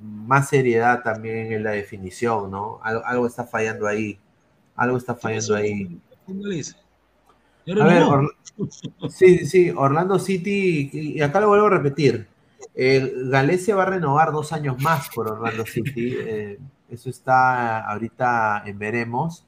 más seriedad también en la definición, ¿no? algo está fallando ahí. Algo está fallando ahí. A ver, sí, sí, Orlando City, y acá lo vuelvo a repetir. Eh, Galecia va a renovar dos años más por Orlando City. Eh, eso está ahorita en veremos.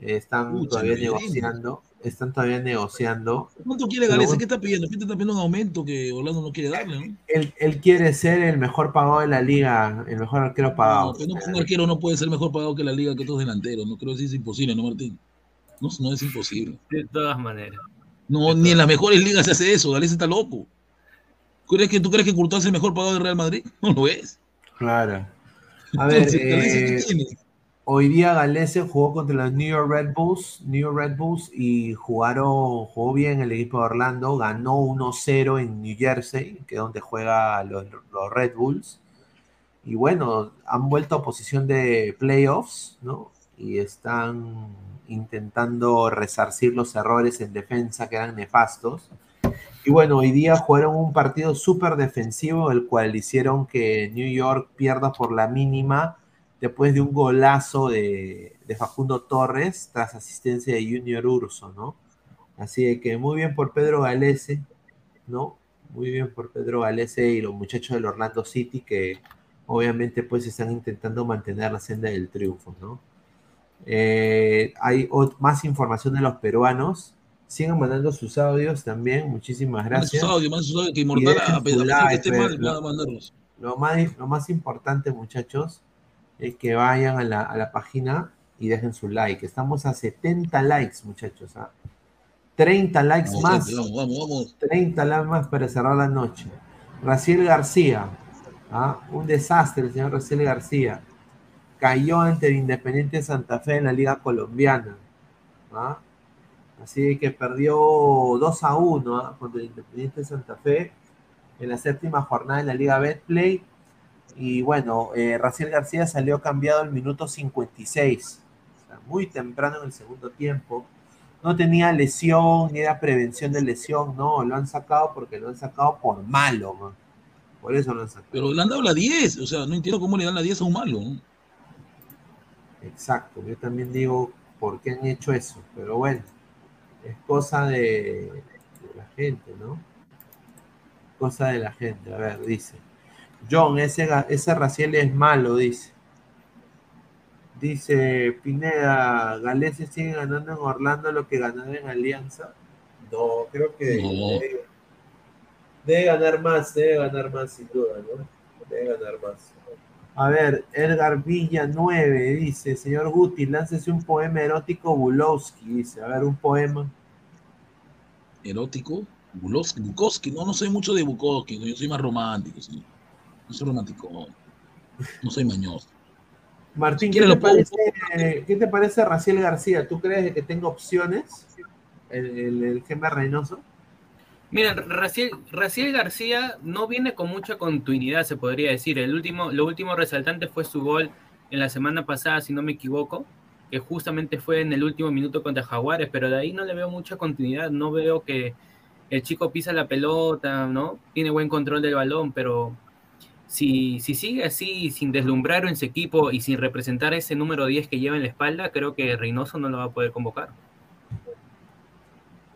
Eh, están todavía negociando. Están todavía negociando. ¿Cuánto quiere Galecia? ¿Qué está pidiendo? ¿Qué está pidiendo un aumento que Orlando no quiere darle? Él, él, quiere ser el mejor pagado de la liga, el mejor arquero pagado. No, un arquero no puede ser mejor pagado que la liga que todos delanteros. No creo que es imposible, ¿no, Martín? No, no es imposible. De todas maneras. No, ni en las mejores ligas se hace eso. Galecia está loco. ¿Tú crees que, ¿tú crees que Courtois es el mejor pagado del Real Madrid? No lo es. Claro. A ver, eh, Hoy día Galese jugó contra los New York Red Bulls, New York Red Bulls y jugaron, jugó bien el equipo de Orlando, ganó 1-0 en New Jersey, que es donde juega los, Red Bulls. Y bueno, han vuelto a posición de playoffs, ¿no? Y están intentando resarcir los errores en defensa que eran nefastos. Y bueno, hoy día jugaron un partido súper defensivo, el cual hicieron que New York pierda por la mínima después de un golazo de, Facundo Torres tras asistencia de Junior Urso, ¿no? Así que muy bien por Pedro Galese, ¿no? Muy bien por Pedro Galese y los muchachos del Orlando City que obviamente pues están intentando mantener la senda del triunfo, ¿no? Eh, hay más información de los peruanos. Sigan mandando sus audios también. Muchísimas gracias. sus audios, sus audios, que Inmortal, a de lo-. Lo más, lo más importante, muchachos, es que vayan a la, a la página y dejen su like. Estamos a 70 likes, muchachos. ¿ah? 30 likes Vamos, más. vamos, vamos. 30 likes más para cerrar la noche. Raciel García. ¿ah? Un desastre el señor Raciel García. Cayó ante el Independiente Santa Fe en la Liga Colombiana. ¿ah? Así que perdió 2 a 1 ¿ah? contra el Independiente Santa Fe en la séptima jornada de la Liga Betplay. Y bueno, eh, Raciel García salió cambiado al minuto 56, o sea, muy temprano en el segundo tiempo. No tenía lesión ni era prevención de lesión, no, lo han sacado porque lo han sacado por malo, man. por eso lo han sacado. Pero le han dado la 10, o sea, no entiendo cómo le dan la 10 a un malo. ¿no? Exacto, yo también digo por qué han hecho eso, pero bueno, es cosa de, de la gente, ¿no? Cosa de la gente, a ver, dice. John, ese, ese Raciel es malo, dice. Dice Pineda, Galeses sigue ganando en Orlando lo que ganaron en Alianza. No, creo que No. debe, debe ganar más, debe ganar más sin duda, ¿no? Debe ganar más. A ver, Edgar Villa 9 dice, señor Guti, láncese un poema erótico Bulowski, dice, a ver, un poema. Erótico, Bukowski, Bukowski, no, no soy mucho de Bukowski, yo soy más romántico, sí. No soy romántico, no soy mañoso. Martín, ¿qué, te parece, ¿qué te parece Raciel García? ¿Tú crees que tenga opciones el, el, el Gemma Reynoso? Mira, Raciel, Raciel García no viene con mucha continuidad, se podría decir. El último, lo último resaltante fue su gol en la semana pasada, si no me equivoco, que justamente fue en el último minuto contra Jaguares, pero de ahí no le veo mucha continuidad. No veo que el chico pisa la pelota, ¿no? Tiene buen control del balón, pero si, si sigue así, sin deslumbrar en su equipo y sin representar ese número 10 que lleva en la espalda, creo que Reynoso no lo va a poder convocar.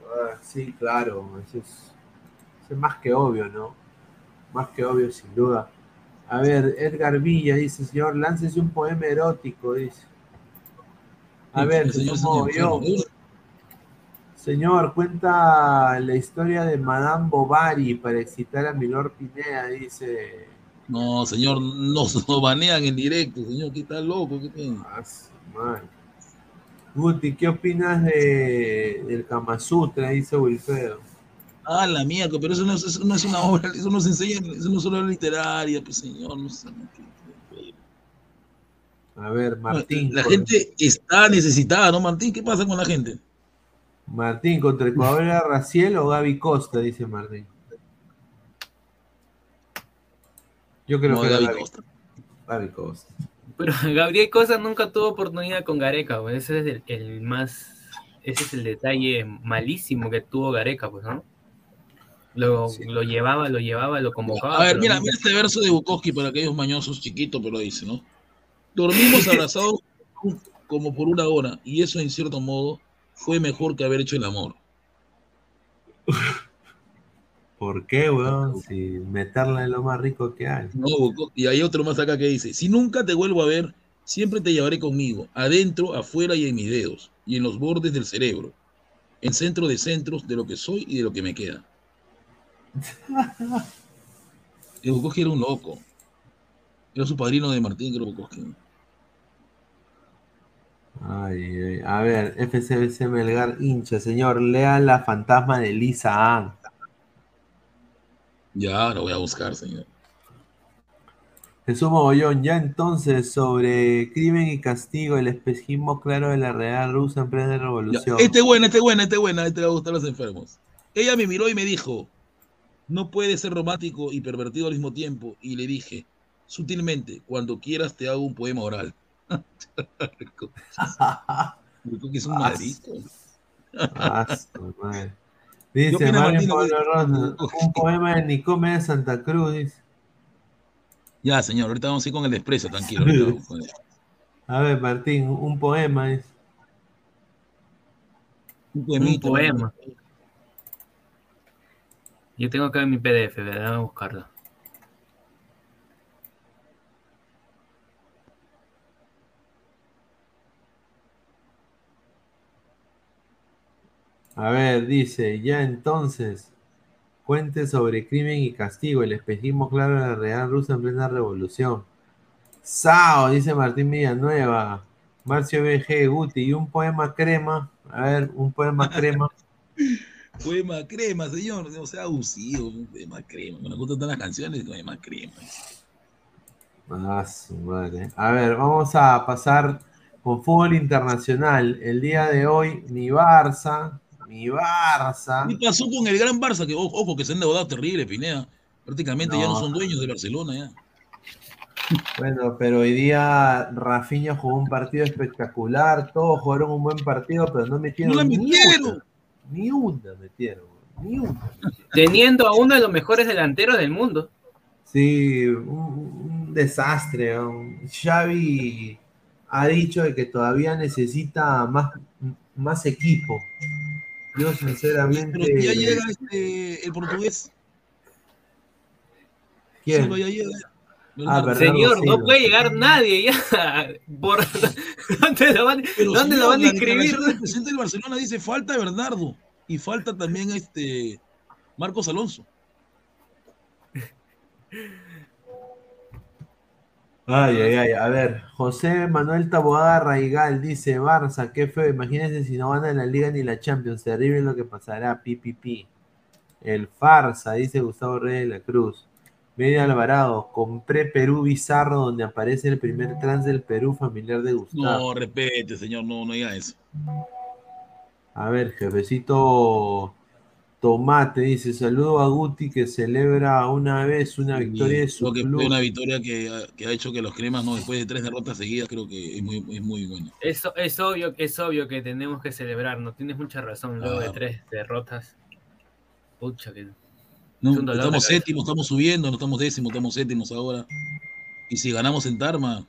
Ah, sí, claro, eso es, eso es más que obvio, ¿no? Más que obvio, sin duda. A ver, Edgar Villa dice, señor, láncese un poema erótico, dice. A Sí, ver, yo- señor. Señor, cuenta la historia de Madame Bovary para excitar a Milor Pineda, dice. No, señor, nos, nos banean en directo, señor, ¿qué está loco? ¿Qué tiene? Ah. Guti, ¿qué opinas de, del Kama Sutra? Dice Wilfredo. Ah, la mierda, pero eso no, es- eso no es una obra, eso no se enseña, eso no es una obra literaria, pues señor, no sé. A ver, Martín. La gente está necesitada, ¿no, Martín? ¿Qué pasa con la gente? Martín, ¿contra Ecuador era Raciel o Gaby Costa? Dice Martín. Yo creo No, que Gaby Costa. Gaby Costa. Pero Gabriel Cosa nunca tuvo oportunidad con Gareca, pues ese es el, el más, ese es el detalle malísimo que tuvo Gareca, pues, ¿no? Lo, lo llevaba, lo llevaba, lo convocaba. A ver, mira, mira este verso de Bukowski para aquellos mañosos chiquitos, pero dice, ¿no? Dormimos abrazados como por una hora, y eso en cierto modo fue mejor que haber hecho el amor. ¿Por qué, weón? Si meterla es lo más rico que hay. No, y hay otro más acá que dice, si nunca te vuelvo a ver, siempre te llevaré conmigo, adentro, afuera y en mis dedos, y en los bordes del cerebro, en centro de centros de lo que soy y de lo que me queda. Bukowski era un loco. Era su padrino de Martín, creo Bukowski. Ay, ay, A ver, FCBC Melgar hincha, señor, lea la fantasma de Lisa Ann. Ya, lo voy a buscar, señor. Jesús Mogollón, ya entonces sobre crimen y castigo, el espejismo claro de la Real Rusa en plena Ya, revolución. Este es buena, este es buena, este es buena, este le va a gustar a los enfermos. Ella me miró y me dijo, no puedes ser romántico y pervertido al mismo tiempo. Y le dije, sutilmente, cuando quieras te hago un poema oral. Es un. Dice Mario? Pablo Rosa, un poema de Nicome de Santa Cruz, dice. Ya, señor, ahorita vamos a ir con el desprecio, tranquilo. A ver, Martín, un poema, dice. Un poema. Yo tengo acá en mi PDF, ¿verdad? Voy a buscarlo. A ver, dice, ya entonces, cuente sobre crimen y castigo, el espejismo claro de la Real Rusa en plena revolución. Sao, dice Martín Villanueva. Marcio BG, Guti, y un poema crema. A ver, un poema crema. Poema crema, señor. No sea abusivo. Un poema crema. Me gustan todas las canciones. Poema crema. Ah, su madre. A ver, vamos a pasar con fútbol internacional. El día de hoy, mi Barça, mi Barça. ¿Qué pasó con el gran Barça? Que, ojo, ojo, que se han endeudado terrible, Pineda. Prácticamente ya no son dueños de Barcelona ya. Bueno, pero hoy día Rafinha jugó un partido espectacular, todos jugaron un buen partido, pero no metieron, ¡No la ni metieron! una. Ni una metieron, ni una. Teniendo a uno de los mejores delanteros del mundo. Sí, un, un desastre. Xavi ha dicho de que todavía necesita más, más equipo. Yo sinceramente... Pero si ya llega este, el portugués. ¿Quién? Solo ya llega. Ah, Señor, Silva. no puede llegar nadie ya. Por... ¿Dónde lo van, Pero ¿dónde señor, lo van a inscribir? del presidente del Barcelona dice falta Bernardo y falta también este Marcos Alonso. Ay, ay, ay. A ver, José Manuel Taboada Raigal dice, Barça, qué feo. Imagínense si no gana la Liga ni la Champions. Terrible lo que pasará. Pi, pi, pi. El farsa, dice Gustavo Reyes de la Cruz. Media Alvarado, compré Perú Bizarro donde aparece el primer trans del Perú familiar de Gustavo. No, repete, señor, no, no diga eso. A ver, jefecito Tomate dice, saludo a Guti que celebra una vez una victoria de su Creo que club. fue una victoria que, ha- que ha hecho que los cremas, no, después de tres derrotas seguidas, creo que es muy, es muy bueno. Eso es obvio, es obvio que tenemos que celebrar, no tienes mucha razón, luego de Claro. tres derrotas. Pucha que. No, Es estamos séptimos, estamos subiendo, no estamos décimos, estamos séptimos ahora. Y si ganamos en Tarma,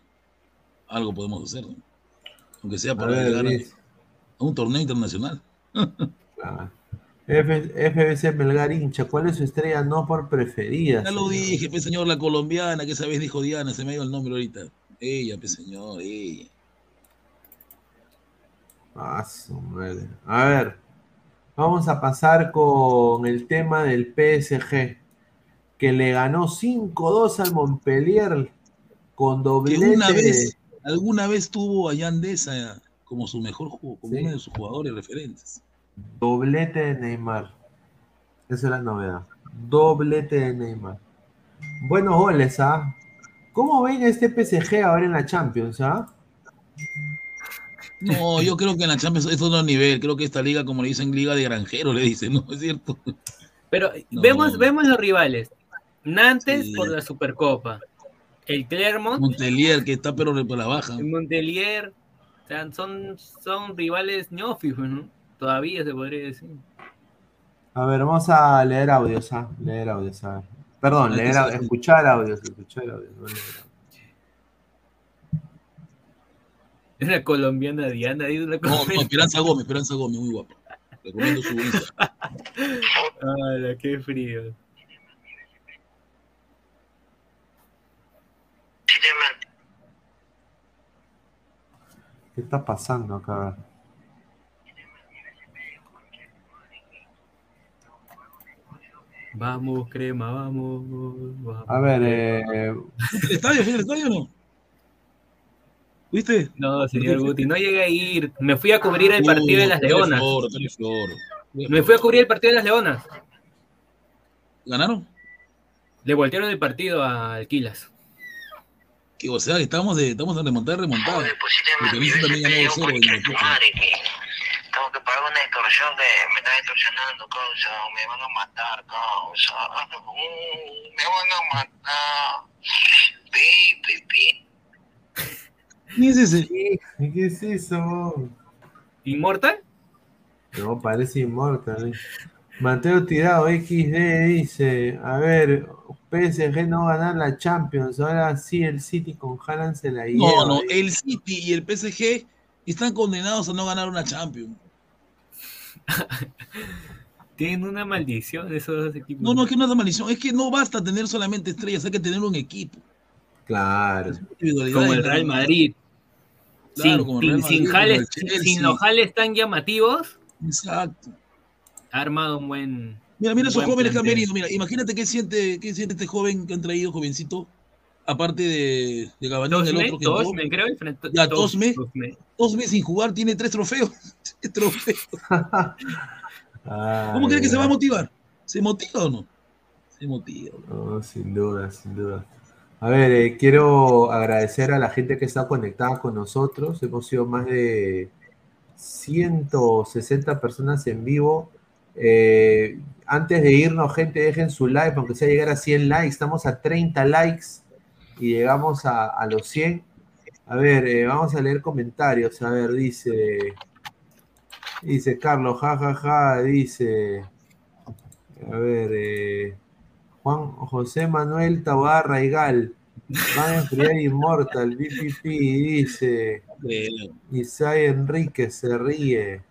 algo podemos hacer. ¿no? Aunque sea A para ver, llegar a, dice. a un torneo internacional. Ah. F- FBC Melgar hincha, ¿cuál es su estrella no por preferida? Ya lo señor? dije, pues señor, la colombiana, que esa vez dijo Diana, se me ha ido el nombre ahorita. Ella, pues señor, ella. Ah, su madre. A ver, vamos a pasar con el tema del PSG, que le ganó 5-2 al Montpellier con doblete. una vez, alguna vez tuvo a Yandesa como su mejor jugador, como uno de sus jugadores referentes. Doblete de Neymar. Esa es la novedad. Doblete de Neymar. Buenos goles, ¿ah? ¿Cómo ven este PSG ahora en la Champions, ah? No, yo creo que en la Champions es otro nivel. Creo que esta liga, como le dicen, liga de granjeros, le dicen, ¿no? Es cierto. Pero No. vemos, vemos los rivales. Nantes Sí. por la Supercopa. El Clermont, Montelier, que está pero por la baja. el Montelier. O sea, son, son rivales ñofis, ¿no? Todavía se podría decir. A ver, vamos a leer audios, ¿ah? Leer audios, a ver. Perdón, leer, ser- au- escuchar audios, escuchar audios. no leer audios. Es la colombiana Diana. dice una No, no, colombiana. Esperanza Gómez, Esperanza Gómez, muy guapa. Recomiendo su Insta. Ala, qué frío. ¿Qué está pasando acá? A ver. Vamos, crema, vamos. vamos. A ver, eh, ¿El estadio? ¿Fue el estadio o no? ¿Viste? No, señor Guti, no llegué a ir. Me fui a cubrir el partido de las Uh, Tele Leonas. Me fui a cubrir el partido de las Leonas. ¿Ganaron? Le voltearon el partido a Alquilas. Que, o sea, que estamos, de, estamos en remontar, remontada. Porque también ganó 2-0 en el Ayacucho. Tengo que pagar una extorsión que me están extorsionando, causa. Me van a matar, causa. Me van a matar. Pi, pi, pi. ¿Quién es ese? ¿qué, qué es eso? ¿Inmortal? No, parece inmortal. ¿eh? Mateo Tirado XD dice, a ver, PSG no va a ganar la Champions, ahora sí el City con Haaland se la lleva. No, no, el City y el PSG están condenados a no ganar una Champions. Tienen una maldición esos dos equipos. No, no, es que no es una maldición, es que no basta tener solamente estrellas, hay que tener un equipo. Claro. Como el Real. Madrid. Claro, sin, como el Real sin- sin Madrid, como jales, el Chelsea. sin los jales tan llamativos. Exacto. ha armado un buen. Mira, mira esos jóvenes que han venido. Mira, imagínate qué siente, qué siente este joven que han traído, jovencito. Aparte de, de Gabanín, el Tosme, otro que. Tosme, creo. el frente- Ya, Tos- Tosme. Tosme. Dos meses sin jugar, tiene tres trofeos. Tres trofeos. ¿Cómo Ay, crees que se va a motivar? ¿Se motiva o no? Se motiva. No, sin duda, sin duda. A ver, eh, quiero agradecer a la gente que está conectada con nosotros. Hemos sido más de 160 personas en vivo. Eh, antes de irnos, gente, dejen su like, aunque sea llegar a 100 likes. Estamos a 30 likes y llegamos a, los 100. A ver, eh, vamos a leer comentarios. A ver, dice. Dice Carlos, jajaja, dice. A ver, eh, Juan José Manuel Tabarra Igal. Van a enfriar Immortal, BPP, dice. Isai Enrique se ríe.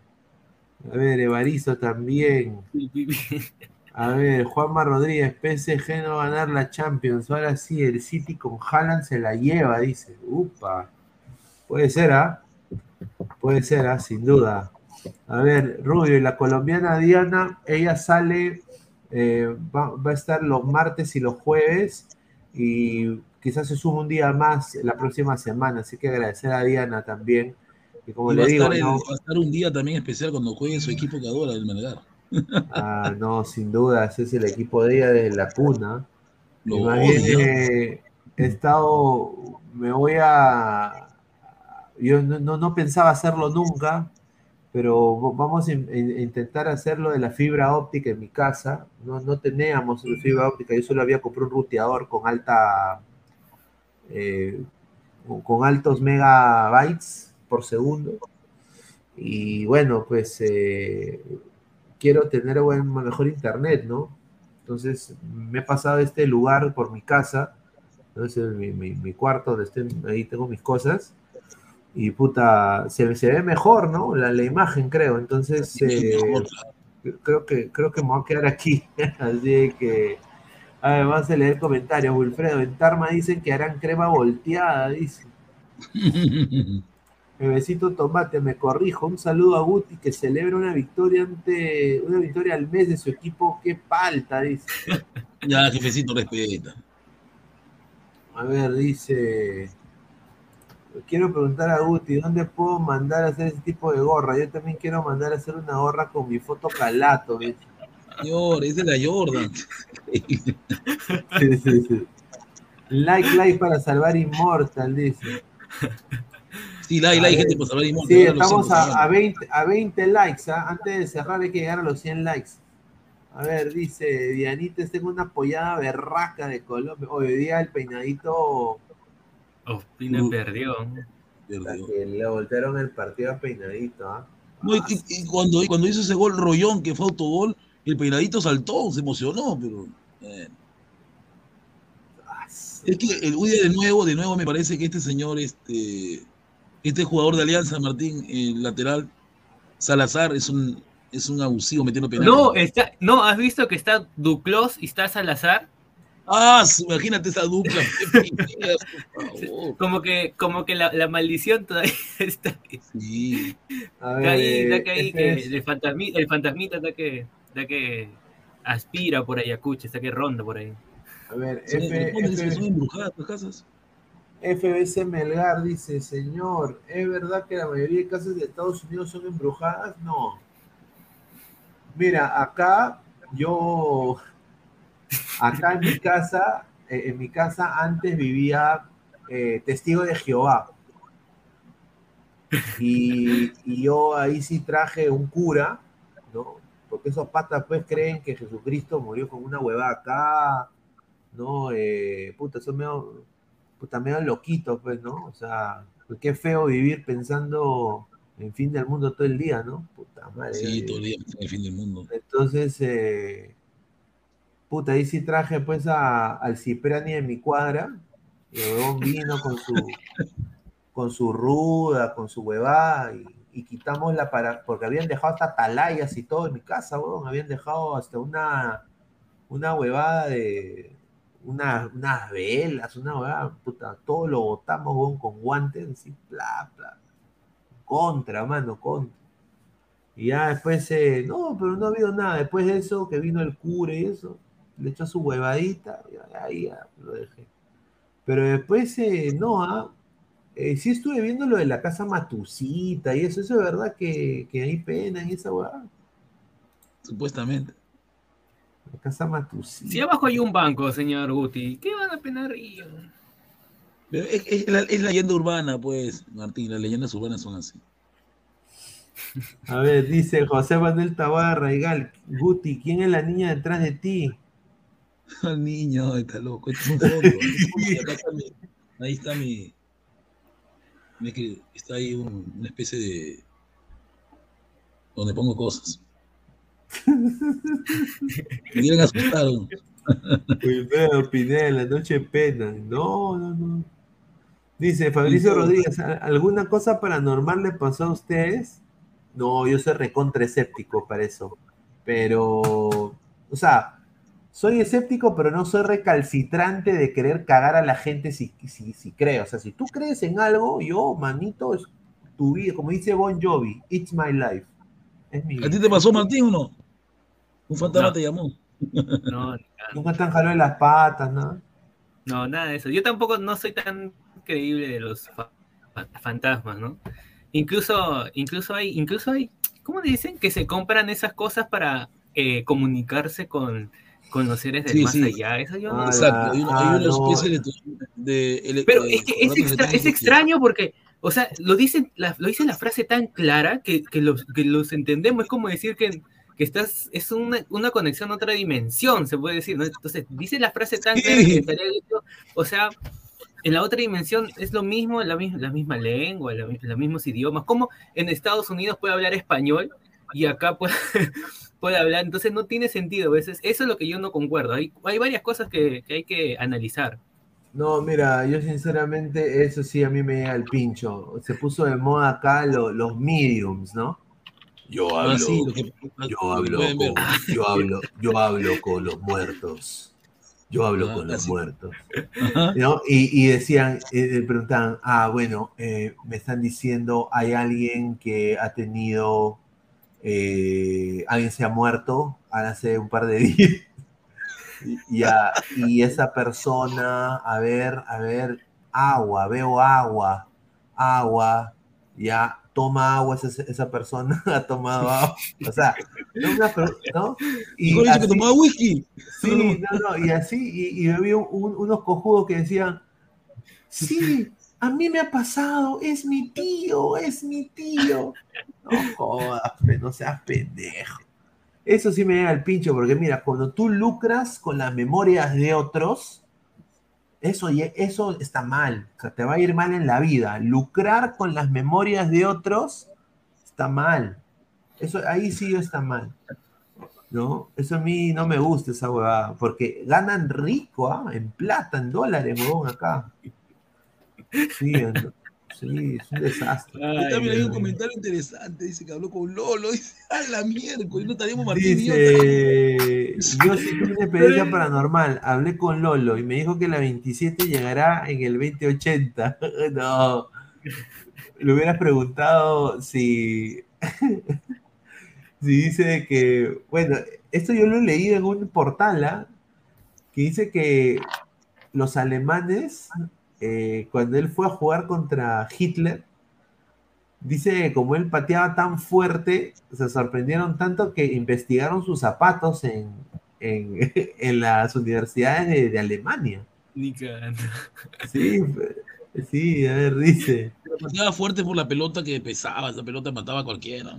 A ver, Evaristo también. A ver, Juanma Rodríguez, PSG no va a ganar la Champions. Ahora sí, el City con Haaland se la lleva, dice. Upa. Puede ser, ¿ah? Puede ser, ¿ah? Sin duda. A ver, Rubio, y la colombiana Diana, ella sale, eh, va, va a estar los martes y los jueves y quizás se suba un día más la próxima semana. Así que agradecer a Diana también. Y como Y le va, digo, estar el- ¿no? va a estar un día también especial cuando juegue su equipo que adora, el Melgar. Ah, no, sin duda, ese es el equipo de ella desde la cuna. Odio. eh, he estado, me voy a, yo no, no, no pensaba hacerlo nunca, pero vamos a in- in- intentar hacerlo de la fibra óptica en mi casa. No, no teníamos fibra óptica, yo solo había comprado un ruteador con alta, eh, con altos megabytes por segundo. Y bueno, pues eh, quiero tener buen, mejor internet, ¿no? Entonces me he pasado este lugar por mi casa, entonces mi, mi- mi cuarto donde estoy, ahí tengo mis cosas, y puta, se, se ve mejor, ¿no? La, la imagen, creo. Entonces, eh, creo, que, creo que me voy a quedar aquí. Así que, a ver, vamos a leer comentarios. Wilfredo, en Tarma dicen que harán crema volteada, dice. Bebecito Tomate, me corrijo. Un saludo a Guti que celebra una victoria ante una victoria al mes de su equipo. Qué falta, dice. Ya, jefecito, respeta. A ver, dice. Quiero preguntar a Guti, ¿dónde puedo mandar a hacer ese tipo de gorra? Yo también quiero mandar a hacer una gorra con mi foto calato. Señor, es de la Jordan. Sí, sí, sí. Like, like para salvar Immortal, dice. Sí, like, like, gente, por salvar Immortal. Sí, estamos a, a 20, a 20 likes. ¿ah? Antes de cerrar hay que llegar a los 100 likes. A ver, dice Dianita, tengo una apoyada berraca de Colombia. Hoy día el peinadito. Ospina perdió. La que le voltearon el partido a peinadito. ¿ah? No, y, y- y cuando, y cuando hizo ese gol Rollón, que fue autogol, el peinadito saltó, se emocionó, pero. eh. Es que el día de nuevo, de nuevo me parece que este señor, este, este jugador de Alianza, Martín, el lateral, Salazar, es un, es un abusivo metiendo penales. No, está, no, ¿has visto que está Duclos y está Salazar? Ah, imagínate esa dupla. Como que, como que la, la maldición todavía está ahí. Sí. Ahí, está que ahí, este que el, fantasmita, el fantasmita está que, está que aspira por Ayacucho, está que ronda por ahí. A ver, Son- F- ¿cómo dices que F- son embrujadas las casas? FBC Melgar dice, señor, ¿es verdad que la mayoría de casas de Estados Unidos son embrujadas? No. Mira, acá yo, acá en mi casa, eh, en mi casa antes vivía eh, testigo de Jehová. Y, yo ahí sí traje un cura, ¿no? Porque esos patas pues creen que Jesucristo murió con una huevada acá, ¿no? Eh, puta, son medio, puta, medio loquitos, pues, ¿no? O sea, pues, qué feo vivir pensando en fin del mundo todo el día, ¿no? Puta madre. Sí, eh, todo el día en el fin del mundo. entonces, eh, puta, ahí sí traje pues a- al Cipriani de mi cuadra. Y el vino con su, con su ruda, con su huevada, y, y quitamos la para, porque habían dejado hasta atalayas y todo en mi casa, huevón. Habían dejado hasta una, una huevada de una- unas velas, una huevada, puta, todo lo botamos, con guantes, así, bla, bla. Contra, mano, contra. Y ya después, eh, no, pero no ha habido nada. Después de eso, que vino el cure y eso, le echó su huevadita, y ahí ya lo dejé. Pero después, eh, no, ah, eh, sí estuve viendo lo de la casa Matusita y eso, eso es verdad que, que hay pena en esa huevada. Supuestamente. Casa. Si abajo hay un banco, señor Guti, ¿qué van a penar Río? Pero es, es la, es leyenda urbana, pues, Martín, las leyendas urbanas son así. A ver, dice José Manuel Tabarra, Gal, Guti, ¿quién es la niña detrás de ti? El niño, está loco. Este es un fondo. Acá está mi- ahí está mi. Está ahí un- una especie de. donde pongo cosas. Asustar. ¿no? Wilfredo Pineda, noche pena. No, no, no. Dice Fabricio Rodríguez, ¿al- ¿alguna cosa paranormal le pasó a ustedes? No, yo soy recontra escéptico para eso. Pero, o sea, soy escéptico, pero no soy recalcitrante de querer cagar a la gente si, si, si creo. O sea, si tú crees en algo, yo, manito, es tu vida. Como dice Bon Jovi, it's my life. Es mi ¿A ti te pasó, Martín, o no? Un fantasma No. te llamó. No, Nunca te han jalado en las patas, ¿no? no, nada de eso. Yo tampoco no soy tan creíble de los fa- fa- fantasmas, ¿no? Incluso, incluso hay, incluso hay, ¿cómo dicen? Que se compran esas cosas para eh, comunicarse con, con los seres del Sí, más sí. allá. Eso yo no- Ah, Exacto. Hay, una- hay ah, no. especie de. de, Pero de es que es, extra- es extraño porque, o sea, lo dice la, lo dice la frase tan clara que, que, los, que los entendemos. Es como decir que, que estás, es una, una conexión a otra dimensión, se puede decir. ¿no? Entonces, dice la frase tan clara que estaría dicho, o sea, en la otra dimensión es lo mismo, la, la misma lengua, la los mismos idiomas. Como en Estados Unidos puede hablar español y acá puede, puede hablar? Entonces no tiene sentido. a veces eso es lo que yo no concuerdo. Hay, hay varias cosas que, que hay que analizar. No, mira, yo sinceramente eso sí a mí me llega al pincho. Se puso de moda acá lo- los mediums, ¿no? Yo Ah, hablo, sí, lo que- yo hablo, con, yo hablo, yo hablo con los muertos. Yo hablo Ah, con los muertos. Y, y decían, eh, preguntaban, ah, bueno, eh, me están diciendo, hay alguien que ha tenido, eh, alguien se ha muerto hace un par de días. Y, ya, y esa persona, a ver, a ver, agua, veo agua, agua, ya toma agua, esa, esa persona ha tomado agua. O sea, no. Dijo dicho que así- tomaba whisky. Sí, no, no, y así, y, y había un- unos cojudos que decían, sí, a mí me ha pasado, es mi tío, es mi tío. No jodas, pe, no seas pendejo. Eso sí me llega al pincho, porque mira, cuando tú lucras con las memorias de otros, eso, eso está mal, o sea, te va a ir mal en la vida. Lucrar con las memorias de otros está mal. Eso ahí sí está mal. ¿no? Eso a mí no me gusta esa huevada, porque ganan rico, ¿ah? En plata, en dólares, huevón, acá. Sí, en- sí, es un desastre. También hay un comentario interesante. Dice que habló con Lolo. Dice, a la miércoles, no estaríamos Martín y yo. Dice, yo sí tuve una experiencia paranormal, hablé con Lolo y me dijo que la 27 llegará en el 2080. No, le hubieras preguntado si, si dice que, bueno, esto yo lo he leído en un portal, ¿ah? que dice que los alemanes, eh, cuando él fue a jugar contra Hitler, dice que como él pateaba tan fuerte, se sorprendieron tanto que investigaron sus zapatos en, en, en las universidades de, de Alemania. Sí, sí, a ver, dice. Pero pateaba fuerte por la pelota que pesaba. Esa pelota mataba a cualquiera.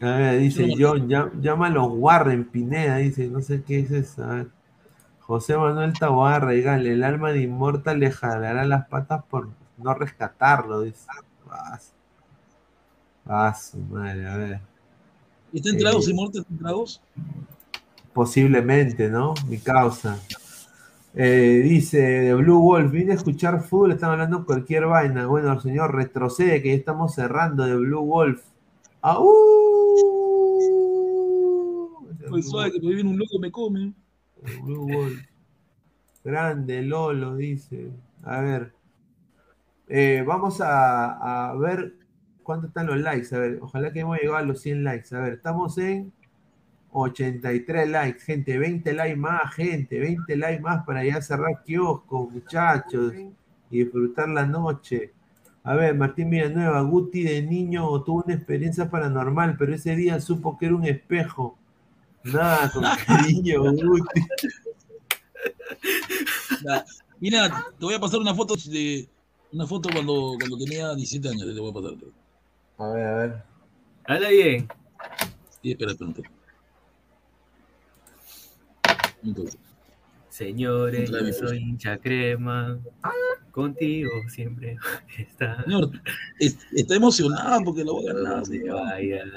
A ver, dice John, llá- llámalo Warren Pineda, dice, no sé qué es eso. a ver. José Manuel Taboada Gal, el alma de Inmortal le jalará las patas por no rescatarlo, dice. Vas. Vas, su madre, a ver. ¿Está en tragos, Eh, tragos? Posiblemente, ¿no? Mi causa. Eh, dice de Blue Wolf, vine a escuchar fútbol, están hablando cualquier vaina. Bueno, señor, retrocede, que ya estamos cerrando de Blue Wolf. ¡Au! Pues suave, que me viene un loco me come. Grande, Lolo, dice. A ver. Eh, vamos a, ver ¿Cuánto están los likes? A ver, ojalá que hemos llegado a los 100 likes. A ver, estamos en 83 likes, gente. 20 likes más, gente. 20 likes más para ya cerrar kiosco, muchachos. Y disfrutar la noche. A ver, Martín Villanueva, Guti de niño tuvo una experiencia paranormal, pero ese día supo que era un espejo. Nada, con cariño, Guti. Ya, Mira, te voy a pasar una foto de una foto cuando, cuando tenía 17 años, te voy a pasar. A ver, a ver. Habla bien. Sí, espera, espera. espera. Entonces, Señores, yo soy hincha crema. Contigo siempre está. señor, es- está emocionado porque lo voy a ganar. No te vayas.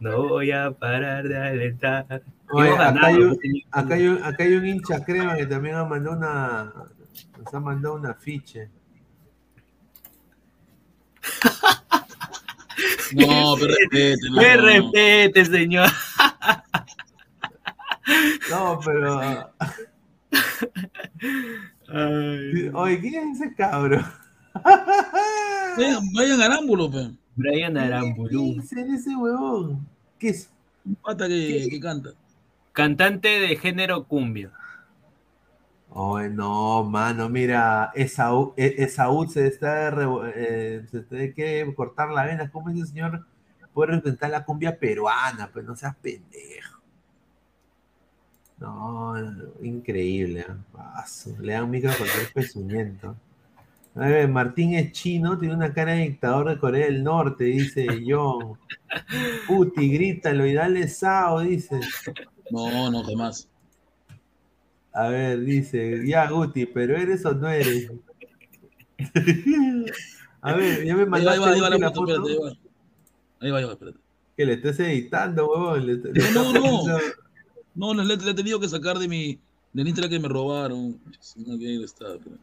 No voy a parar de alentar. Oye, acá, hay un, señor. acá, hay un, acá hay un hincha crema que también ha mandado una. Nos ha mandado un afiche. No, pero respete, no. Me respete, señor. No, pero. Ay. Oye, ¿quién es ese cabro? Vayan, vayan al ámbulo, pe. Brian Aramburu, ¿Quién es ese huevón? ¿Qué es? Un pata que, que canta. cantante de género cumbia. Oye, no, mano, mira, Esaú, E- Esaú se está, eh, se tiene que cortar la vena. ¿Cómo ese señor puede representar la cumbia peruana? Pues no seas pendejo. No, increíble. ¿eh? Paso, Le dan micro a cualquier pezuñento. A ver, Martín es chino, tiene una cara de dictador de Corea del Norte, dice John. Puti, grítalo y dale sao, dice. No, no, jamás. A ver, dice, ya Guti, pero eres o no eres. A ver, ya me Ahí va, mandaste ahí va, ahí va la la foto, espérate, ahí va. Ahí va, ahí va, espérate. Que le estés editando, huevón. le- le- No, no, no. No, le, le he tenido que sacar de mi del Instagram que me robaron. No, que ahí está, pero-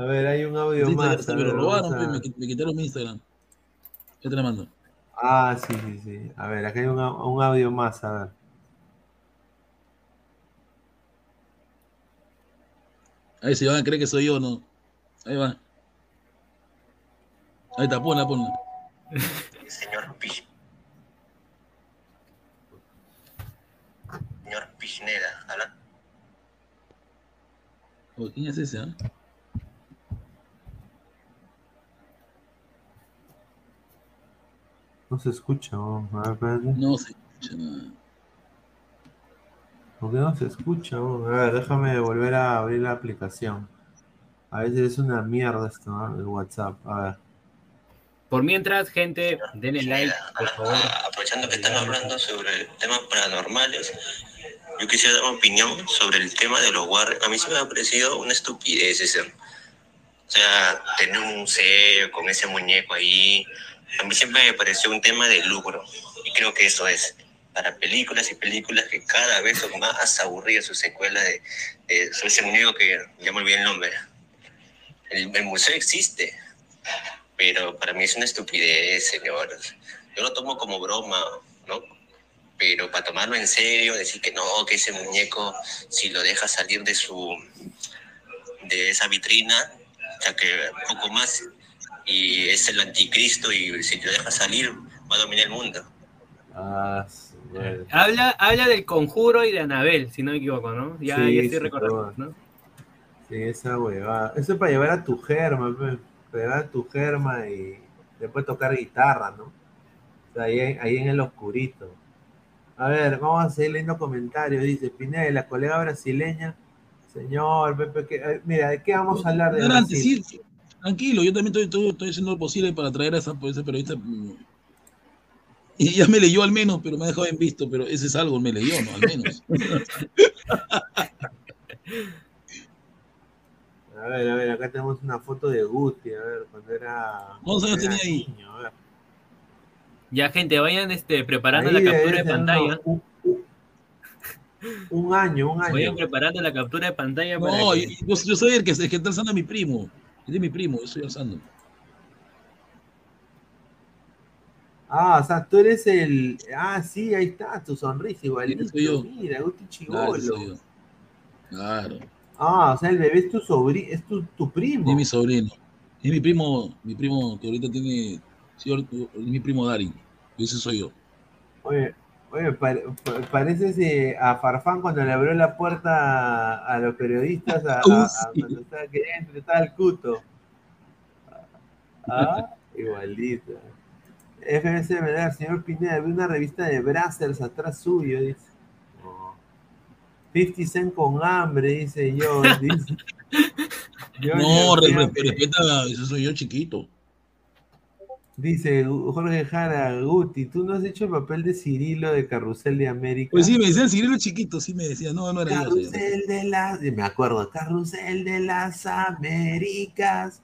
A ver, hay un audio Sí, más. me lo robaron, a- pe, me, me quitaron mi Instagram. Ya te la mando. Ah, sí, sí, sí. A ver, acá hay un, au- un audio más, a ver. Ahí se van a creer que soy yo, ¿no? Ahí va. Ahí está, ponla, ponla. Señor Pich. Señor Pichneda, ¿habla? Oh, ¿Quién es ese? ah? No se escucha, huevón. A ver, espérate. No se escucha nada. ¿Por qué no se escucha? huevón? A ver, déjame volver a abrir la aplicación. A veces es una mierda esto, ¿no? El WhatsApp. A ver. Por mientras, gente, denle like, por favor. Aprovechando que están hablando sobre temas paranormales, yo quisiera dar una opinión sobre el tema de los Warriors. A mí se me ha parecido una estupidez ese. O sea, tener un museo con ese muñeco ahí. A mí siempre me pareció un tema de lucro. Y creo que eso es. Para películas y películas que cada vez son más aburridas sus secuelas de, de sobre ese muñeco que ya me olvidé el nombre. El, el museo existe, pero para mí es una estupidez, señores. Yo lo tomo como broma, ¿no? Pero para tomarlo en serio, decir que no, que ese muñeco, si lo deja salir de su, de esa vitrina, o que poco más, y es el anticristo, y si lo deja salir, va a dominar el mundo. Ah, madre. Habla, habla del conjuro y de Anabel, si no me equivoco, ¿no? Ya, Sí, ya sí, estoy recordando. ¿no? Sí, esa huevada. Eso es para llevar a tu germa, pe. Para llevar a tu germa y después tocar guitarra, ¿no? O sea, ahí, en- ahí en el oscurito. A ver, vamos a seguir leyendo comentarios. Dice Pineda, la colega brasileña. Señor, Pepe, que- eh, mira, ¿de qué vamos a hablar de Brasil? Tranquilo, yo también estoy, estoy, estoy haciendo lo posible para traer a esa, a esa periodista. Y ya me leyó al menos, pero me ha dejado en visto, pero ese es algo, me leyó, ¿no? Al menos. A ver, a ver, acá tenemos una foto de Guti, a ver, cuando era. ¿Cuántos años tenía ahí? niño, a ver. Ya, gente, vayan este, preparando Ahí la captura de pantalla. un, un- un año, un año. Vayan preparando la captura de pantalla para No, que- yo, yo soy el que, el que está alzando a mi primo. Es de mi primo, yo estoy alzando. Ah, o sea, tú eres el. Ah, sí, ahí está, tu sonrisa igualito. soy yo. Mira, Guti Claro, Chigolo. soy yo. Claro, Ah, o sea, el bebé es tu sobrino, es tu, tu primo. es mi sobrino. Es mi primo, mi primo que ahorita tiene Señor, mi primo Darín. Ese soy yo. Oye, oye pare- pa- parece a Farfán cuando le abrió la puerta a, a los periodistas a, a- Uh, a- cuando estaba, quería entrevistar al Cuto. Ah, igualito. FMC Medal, señor Pineda, vi una revista de Brazzers atrás suyo, dice. No. 50 Cent con hambre, dice yo. Dice. Yo No, respeta, ese soy yo chiquito. Dice Jorge Jara, Guti, tú no has hecho el papel de Cirilo de Carrusel de América. Pues sí, me decían Cirilo chiquito, sí me decían, no, no era yo. Carrusel de las, me acuerdo, Carrusel de las Américas.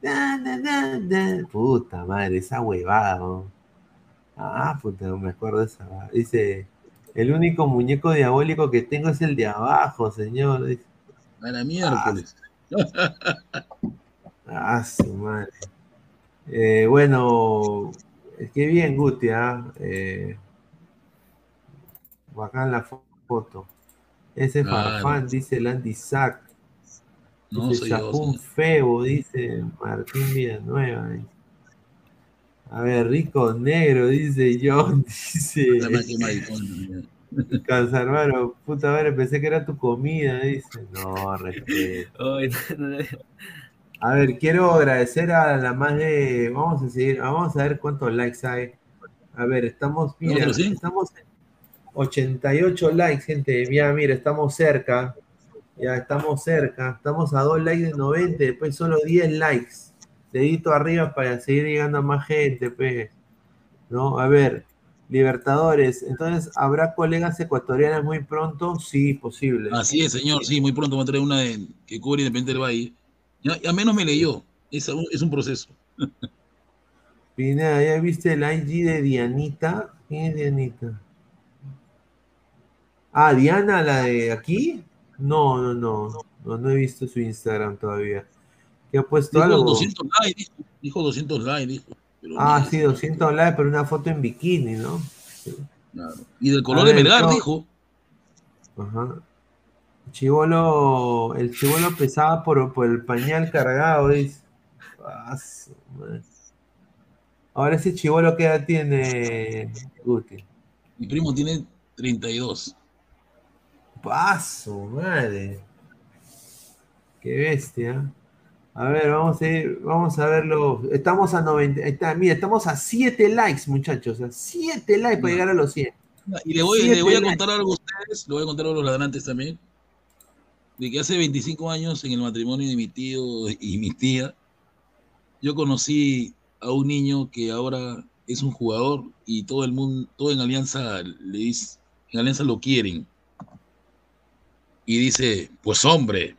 Na, na, na, na. Puta madre, esa huevada. ¿no? Ah, puta, no me acuerdo de esa. Dice, el único muñeco diabólico que tengo es el de abajo, señor. Dice, A la miércoles. ah, su madre. Eh, bueno, es que bien, Guti, ¿ah? Eh, bacán la fo- foto. Ese farfán, dice el Andy Sack. No, Dice señor. Febo, dice Martín Villanueva. dice. A ver, Rico Negro, dice John, dice. Canzarbaro, puta madre, pensé que era tu comida, dice. No, respeto. A ver, quiero agradecer a la más de. Vamos a seguir, vamos a ver cuántos likes hay. A ver, estamos, mira, ¿Otros cinco? estamos en 88 likes, gente. Mira, mira, estamos cerca. Ya estamos cerca. Estamos a dos likes de 90, después solo 10 likes. Dedito arriba para seguir llegando a más gente, pues. ¿No? A ver, Libertadores. Entonces, ¿habrá colegas ecuatorianas muy pronto? Sí, posible. Así es, señor, sí, muy pronto va a traer una de, que cubre Independiente del Valle. Ya, ya menos me leyó, es, un- es un proceso. Pineda, ¿ya viste el IG de Dianita? ¿Quién es Dianita? Ah, Diana, la de aquí. No, no, no, no, no he visto su Instagram todavía. ¿Qué ha puesto Dijo algo? 200 likes, dijo, dijo 200 likes, dijo. Ah, sí, 200 likes, pero una foto en bikini, ¿no? claro. Y del color de Melgar, no. dijo. Ajá. Chivolo, el chivolo pesaba por, por el pañal cargado, dice. Ah. Ahora ese chivolo qué edad tiene Guti. Mi primo tiene 32. Paso, madre. Qué bestia. A ver, vamos a ir, vamos a verlo. Estamos a 90. ahí Está, mira, estamos a 7 likes, muchachos. A 7 likes para llegar a los 100. Y le voy, Siete le voy a likes. contar algo a ustedes, le voy a contar a los ladrantes también, de que hace 25 años en el matrimonio de mi tío y mi tía, yo conocí a un niño que ahora es un jugador y todo el mundo, todo en Alianza le dice, en Alianza lo quieren. Y dice, pues hombre,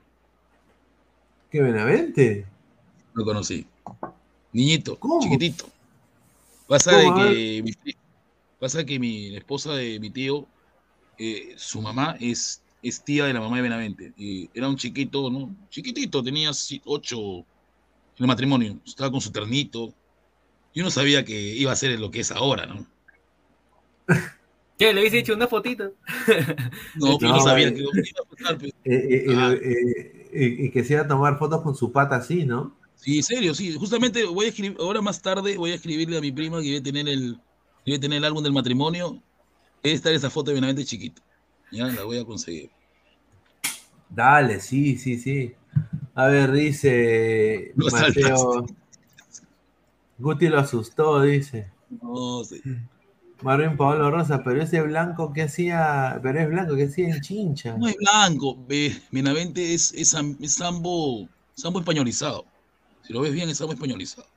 ¿Qué Benavente? lo conocí. Niñito, ¿Cómo? chiquitito. Pasa que mi, pasa que mi esposa de mi tío, eh, su mamá es, es tía de la mamá de Benavente. Y era un chiquito, ¿no? Chiquitito, tenía ocho en el matrimonio. Estaba con su ternito. Yo no sabía que iba a ser lo que es ahora, ¿no? ¿Qué? ¿Le hubiese hecho una fotito? No, pero No, no sabía eh. que iba a pasar, pues. Eh, eh, eh, Ah. y que se iba a tomar fotos con su pata así, ¿no? Sí, en serio, sí. Justamente voy a escribir, ahora más tarde voy a escribirle a mi prima que debe tener el, debe tener el álbum del matrimonio. Debe estar esa foto de Benavente chiquito. Ya la voy a conseguir. Dale, sí, sí, sí. A ver, dice Lo Mateo. Guti lo asustó, dice. No sé. Marvin Pablo Rosa, pero ese blanco que hacía, pero es blanco que hacía en chincha. No es blanco, ve, Benavente es, es, es sambo, sambo españolizado. Si lo ves bien, es sambo españolizado.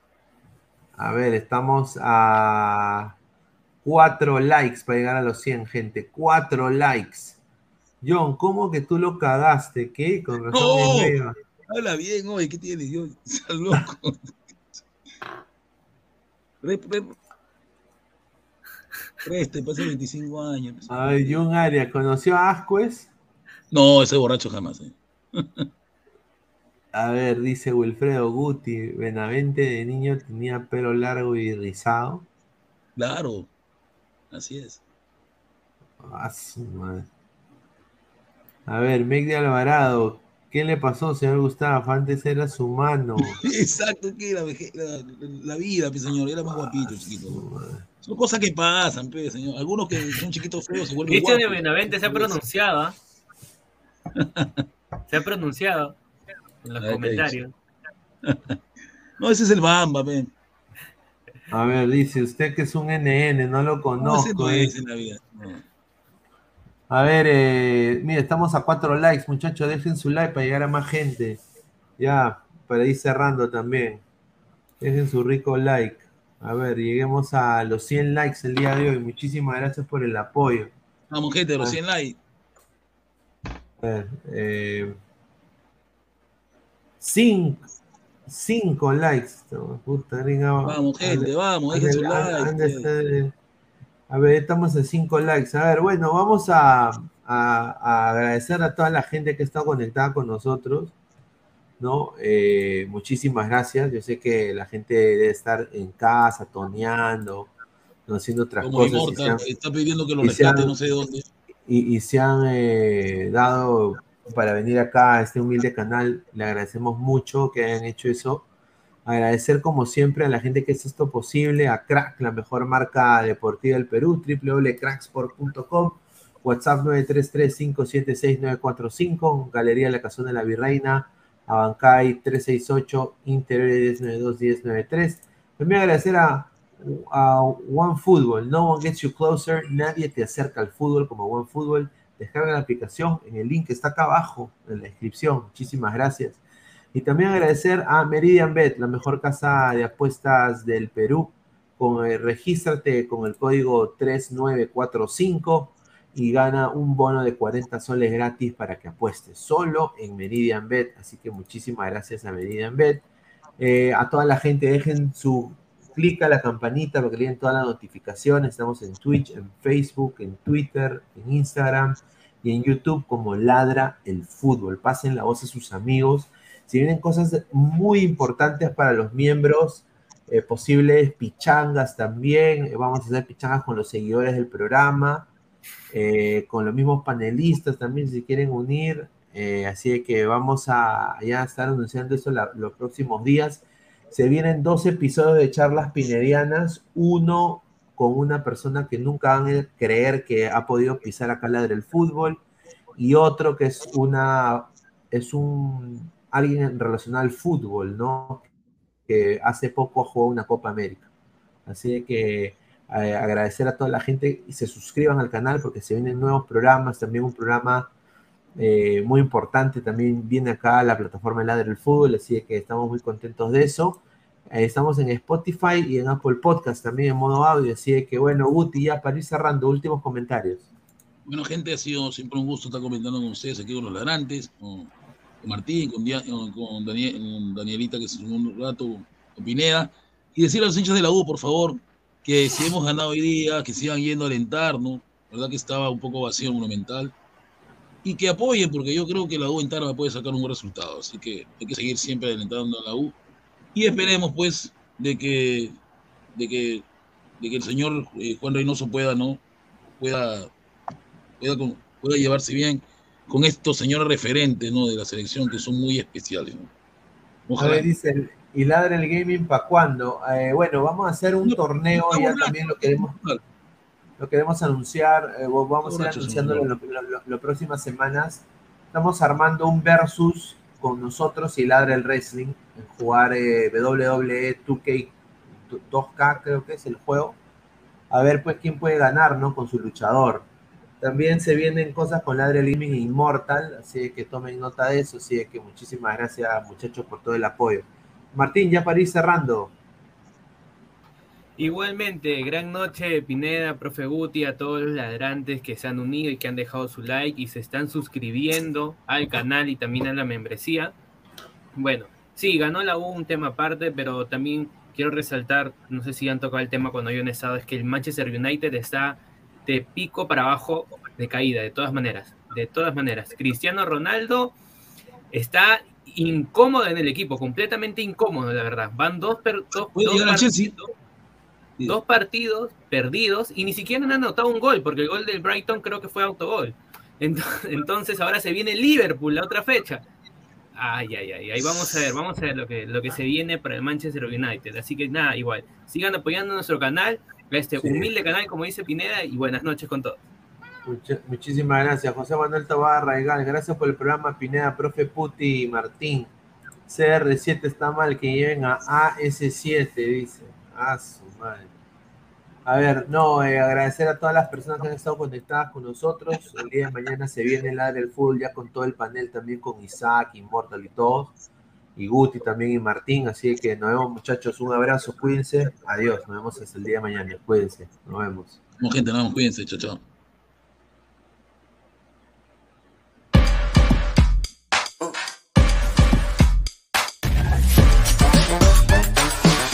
A ver, estamos a cuatro likes para llegar a los 100, gente. Cuatro likes. John, ¿cómo que tú lo cagaste? ¿Qué? Con razón feo. Habla bien, oye, ¿qué tienes? Yo, estás loco. Re, re, pase 25 años. pues. Ay, John Arias, ¿conoció a Ascuez? No, ese borracho jamás. eh. A ver, dice Wilfredo Guti, Benavente de niño tenía pelo largo y rizado. Claro, así es. Ah, su madre. A ver, Meg de Alvarado, ¿Qué le pasó, señor Gustavo? Antes era su mano. Exacto, que la, la vida, mi señor, era más guapito, chiquito. Son cosas que pasan, pe, señor. Algunos que son chiquitos feos se vuelven Cristian de. Benavente se ha pronunciado. ¿ah? Se ha pronunciado en los A ver, ¿qué comentarios. No, ese es el Bamba, ven. A ver, dice usted que es un NN, no lo conozco. no eh. en la vida. A ver, eh, mira, estamos a cuatro likes, muchachos. Dejen su like para llegar a más gente. Ya, para ir cerrando también. Dejen su rico like. A ver, lleguemos a los 100 likes el día de hoy. Muchísimas gracias por el apoyo. Vamos, gente, los Ah. 100 likes. A ver, eh, cinco, cinco likes. Puta, gringa. Vamos, gente, vamos, dejen su like. ande- A ver, estamos en 5 likes. A ver, bueno, vamos a, a- a agradecer a toda la gente que está conectada con nosotros. ¿no? Eh, muchísimas gracias. Yo sé que la gente debe estar en casa, toneando, no haciendo otras Como cosas. se han- está pidiendo que lo rescate no sé de dónde. y, y se han eh, dado para venir acá a este humilde canal. Le agradecemos mucho que hayan hecho eso. Agradecer como siempre a la gente que hace esto posible, a Crack, la mejor marca deportiva del Perú, www.cracksport.com, WhatsApp 933-576-945, Galería La Cazón de la Virreina, Abancay 368, Interior 1092-1093. También agradecer a a One Football. No one gets you closer. Nadie te acerca al fútbol como One Football. Descarga la aplicación en el link que está acá abajo en la descripción. Muchísimas gracias. Y también agradecer a Meridian Bet, la mejor casa de apuestas del Perú. Con, eh, regístrate con el código 3945 y gana un bono de 40 soles gratis para que apuestes solo en Meridian Bet. Así que muchísimas gracias a Meridian Bet. Eh, a toda la gente, dejen su clic a la campanita para que le den todas las notificaciones. Estamos en Twitch, en Facebook, en Twitter, en Instagram y en YouTube como Ladra el Fútbol. Pasen la voz a sus amigos. Si vienen cosas muy importantes para los miembros, eh, posibles pichangas también. Eh, vamos a hacer pichangas con los seguidores del programa, eh, con los mismos panelistas también, si quieren unir. Eh, así que vamos a ya estar anunciando eso los próximos días. Se vienen dos episodios de charlas pinerianas, uno con una persona que nunca van a creer que ha podido pisar acá la del fútbol, y otro que es una es un alguien relacionado al fútbol, ¿no? Que hace poco jugó una Copa América. Así que eh, agradecer a toda la gente y se suscriban al canal porque se vienen nuevos programas, también un programa eh, muy importante también viene acá la plataforma de Ladre el Fútbol, así que estamos muy contentos de eso. Eh, estamos en Spotify y en Apple Podcast también en modo audio, así que bueno, Guti, ya para ir cerrando, últimos comentarios. Bueno, gente, ha sido siempre un gusto estar comentando con ustedes aquí con los ladrantes, con, Martín, con, Dia- con- Daniel- con Danielita, que es un rato, con Pineda, y decirle a los hinchas de la U, por favor, que si hemos ganado hoy día, que sigan yendo a alentar, ¿no? Verdad que estaba un poco vacío Monumental, y que apoyen, porque yo creo que la U en Tarma puede sacar un buen resultado, así que hay que seguir siempre alentando a la U, y esperemos, pues, de que, de que, de que el señor eh, Juan Reynoso pueda, ¿no? Pueda pueda, con- pueda llevarse bien con estos señores referentes ¿no? de la selección que son muy especiales. ¿no? A Ojalá. ver, dice, y ladra el gaming para cuándo? Eh, bueno, vamos a hacer un torneo, no, ya no, también lo queremos, lo queremos anunciar, eh, vamos a ir anunciándolo en las próximas semanas. Estamos armando un versus con nosotros y ladra el wrestling, en jugar eh, WWE 2K, 2K creo que es el juego. A ver pues quién puede ganar, ¿no? Con su luchador. También se vienen cosas con Ladre Living Immortal, así que tomen nota de eso. Así que muchísimas gracias, muchachos, por todo el apoyo. Martín, ya para ir cerrando. Igualmente, gran noche, Pineda, profe Guti, a todos los ladrantes que se han unido y que han dejado su like y se están suscribiendo al canal y también a la membresía. Bueno, sí, ganó la U un tema aparte, pero también quiero resaltar, no sé si han tocado el tema cuando yo han estado, es que el Manchester United está de pico para abajo de caída, de todas maneras, de todas maneras. Cristiano Ronaldo está incómodo en el equipo, completamente incómodo, la verdad. Van dos, per- dos, dos dos partidos perdidos y ni siquiera han anotado un gol, porque el gol del Brighton creo que fue autogol. Entonces, entonces ahora se viene Liverpool, la otra fecha. Ay, ay, ay, ahí vamos a ver, vamos a ver lo que, lo que se viene para el Manchester United. Así que nada, igual, sigan apoyando nuestro canal, este humilde canal, como dice Pineda, y buenas noches con todos. muchísimas gracias, José Manuel Tabarra, Raigal. Gracias por el programa, Pineda, profe Puti y Martín. CR7 está mal, que lleven a AS7, dice. Ah, su madre. A ver, no, eh, agradecer a todas las personas que han estado conectadas con nosotros. El día de mañana se viene el del fútbol ya con todo el panel también con Isaac, Immortal y todos. Y Guti también y Martín. Así que nos vemos muchachos. Un abrazo, cuídense. Adiós, nos vemos hasta el día de mañana. Cuídense, nos vemos. No, gente, nos vemos, cuídense, chao, chao.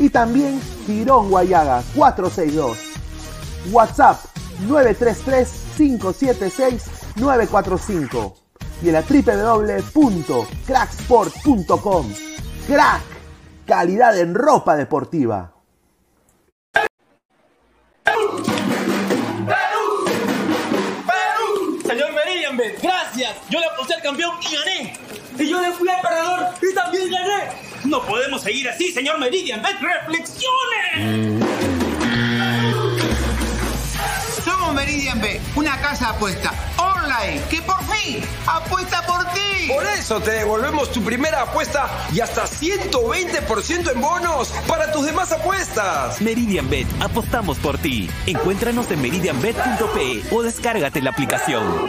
y también Girón Guayaga 462. WhatsApp 933-576-945 y en la www.cracksport.com. Crack, calidad en ropa deportiva. Señor Meridian, gracias. Yo le aposté al campeón y gané. Y yo le fui al perdedor y también gané. No podemos seguir así, señor Meridian. ¡Ven, reflexione! Somos Meridian B, una casa apuesta online que por fin apuesta por ti. Por eso te devolvemos tu primera apuesta y hasta 120% en bonos para tus demás apuestas. Meridian Bet, apostamos por ti. Encuéntranos en meridianbet.pe o descárgate la aplicación.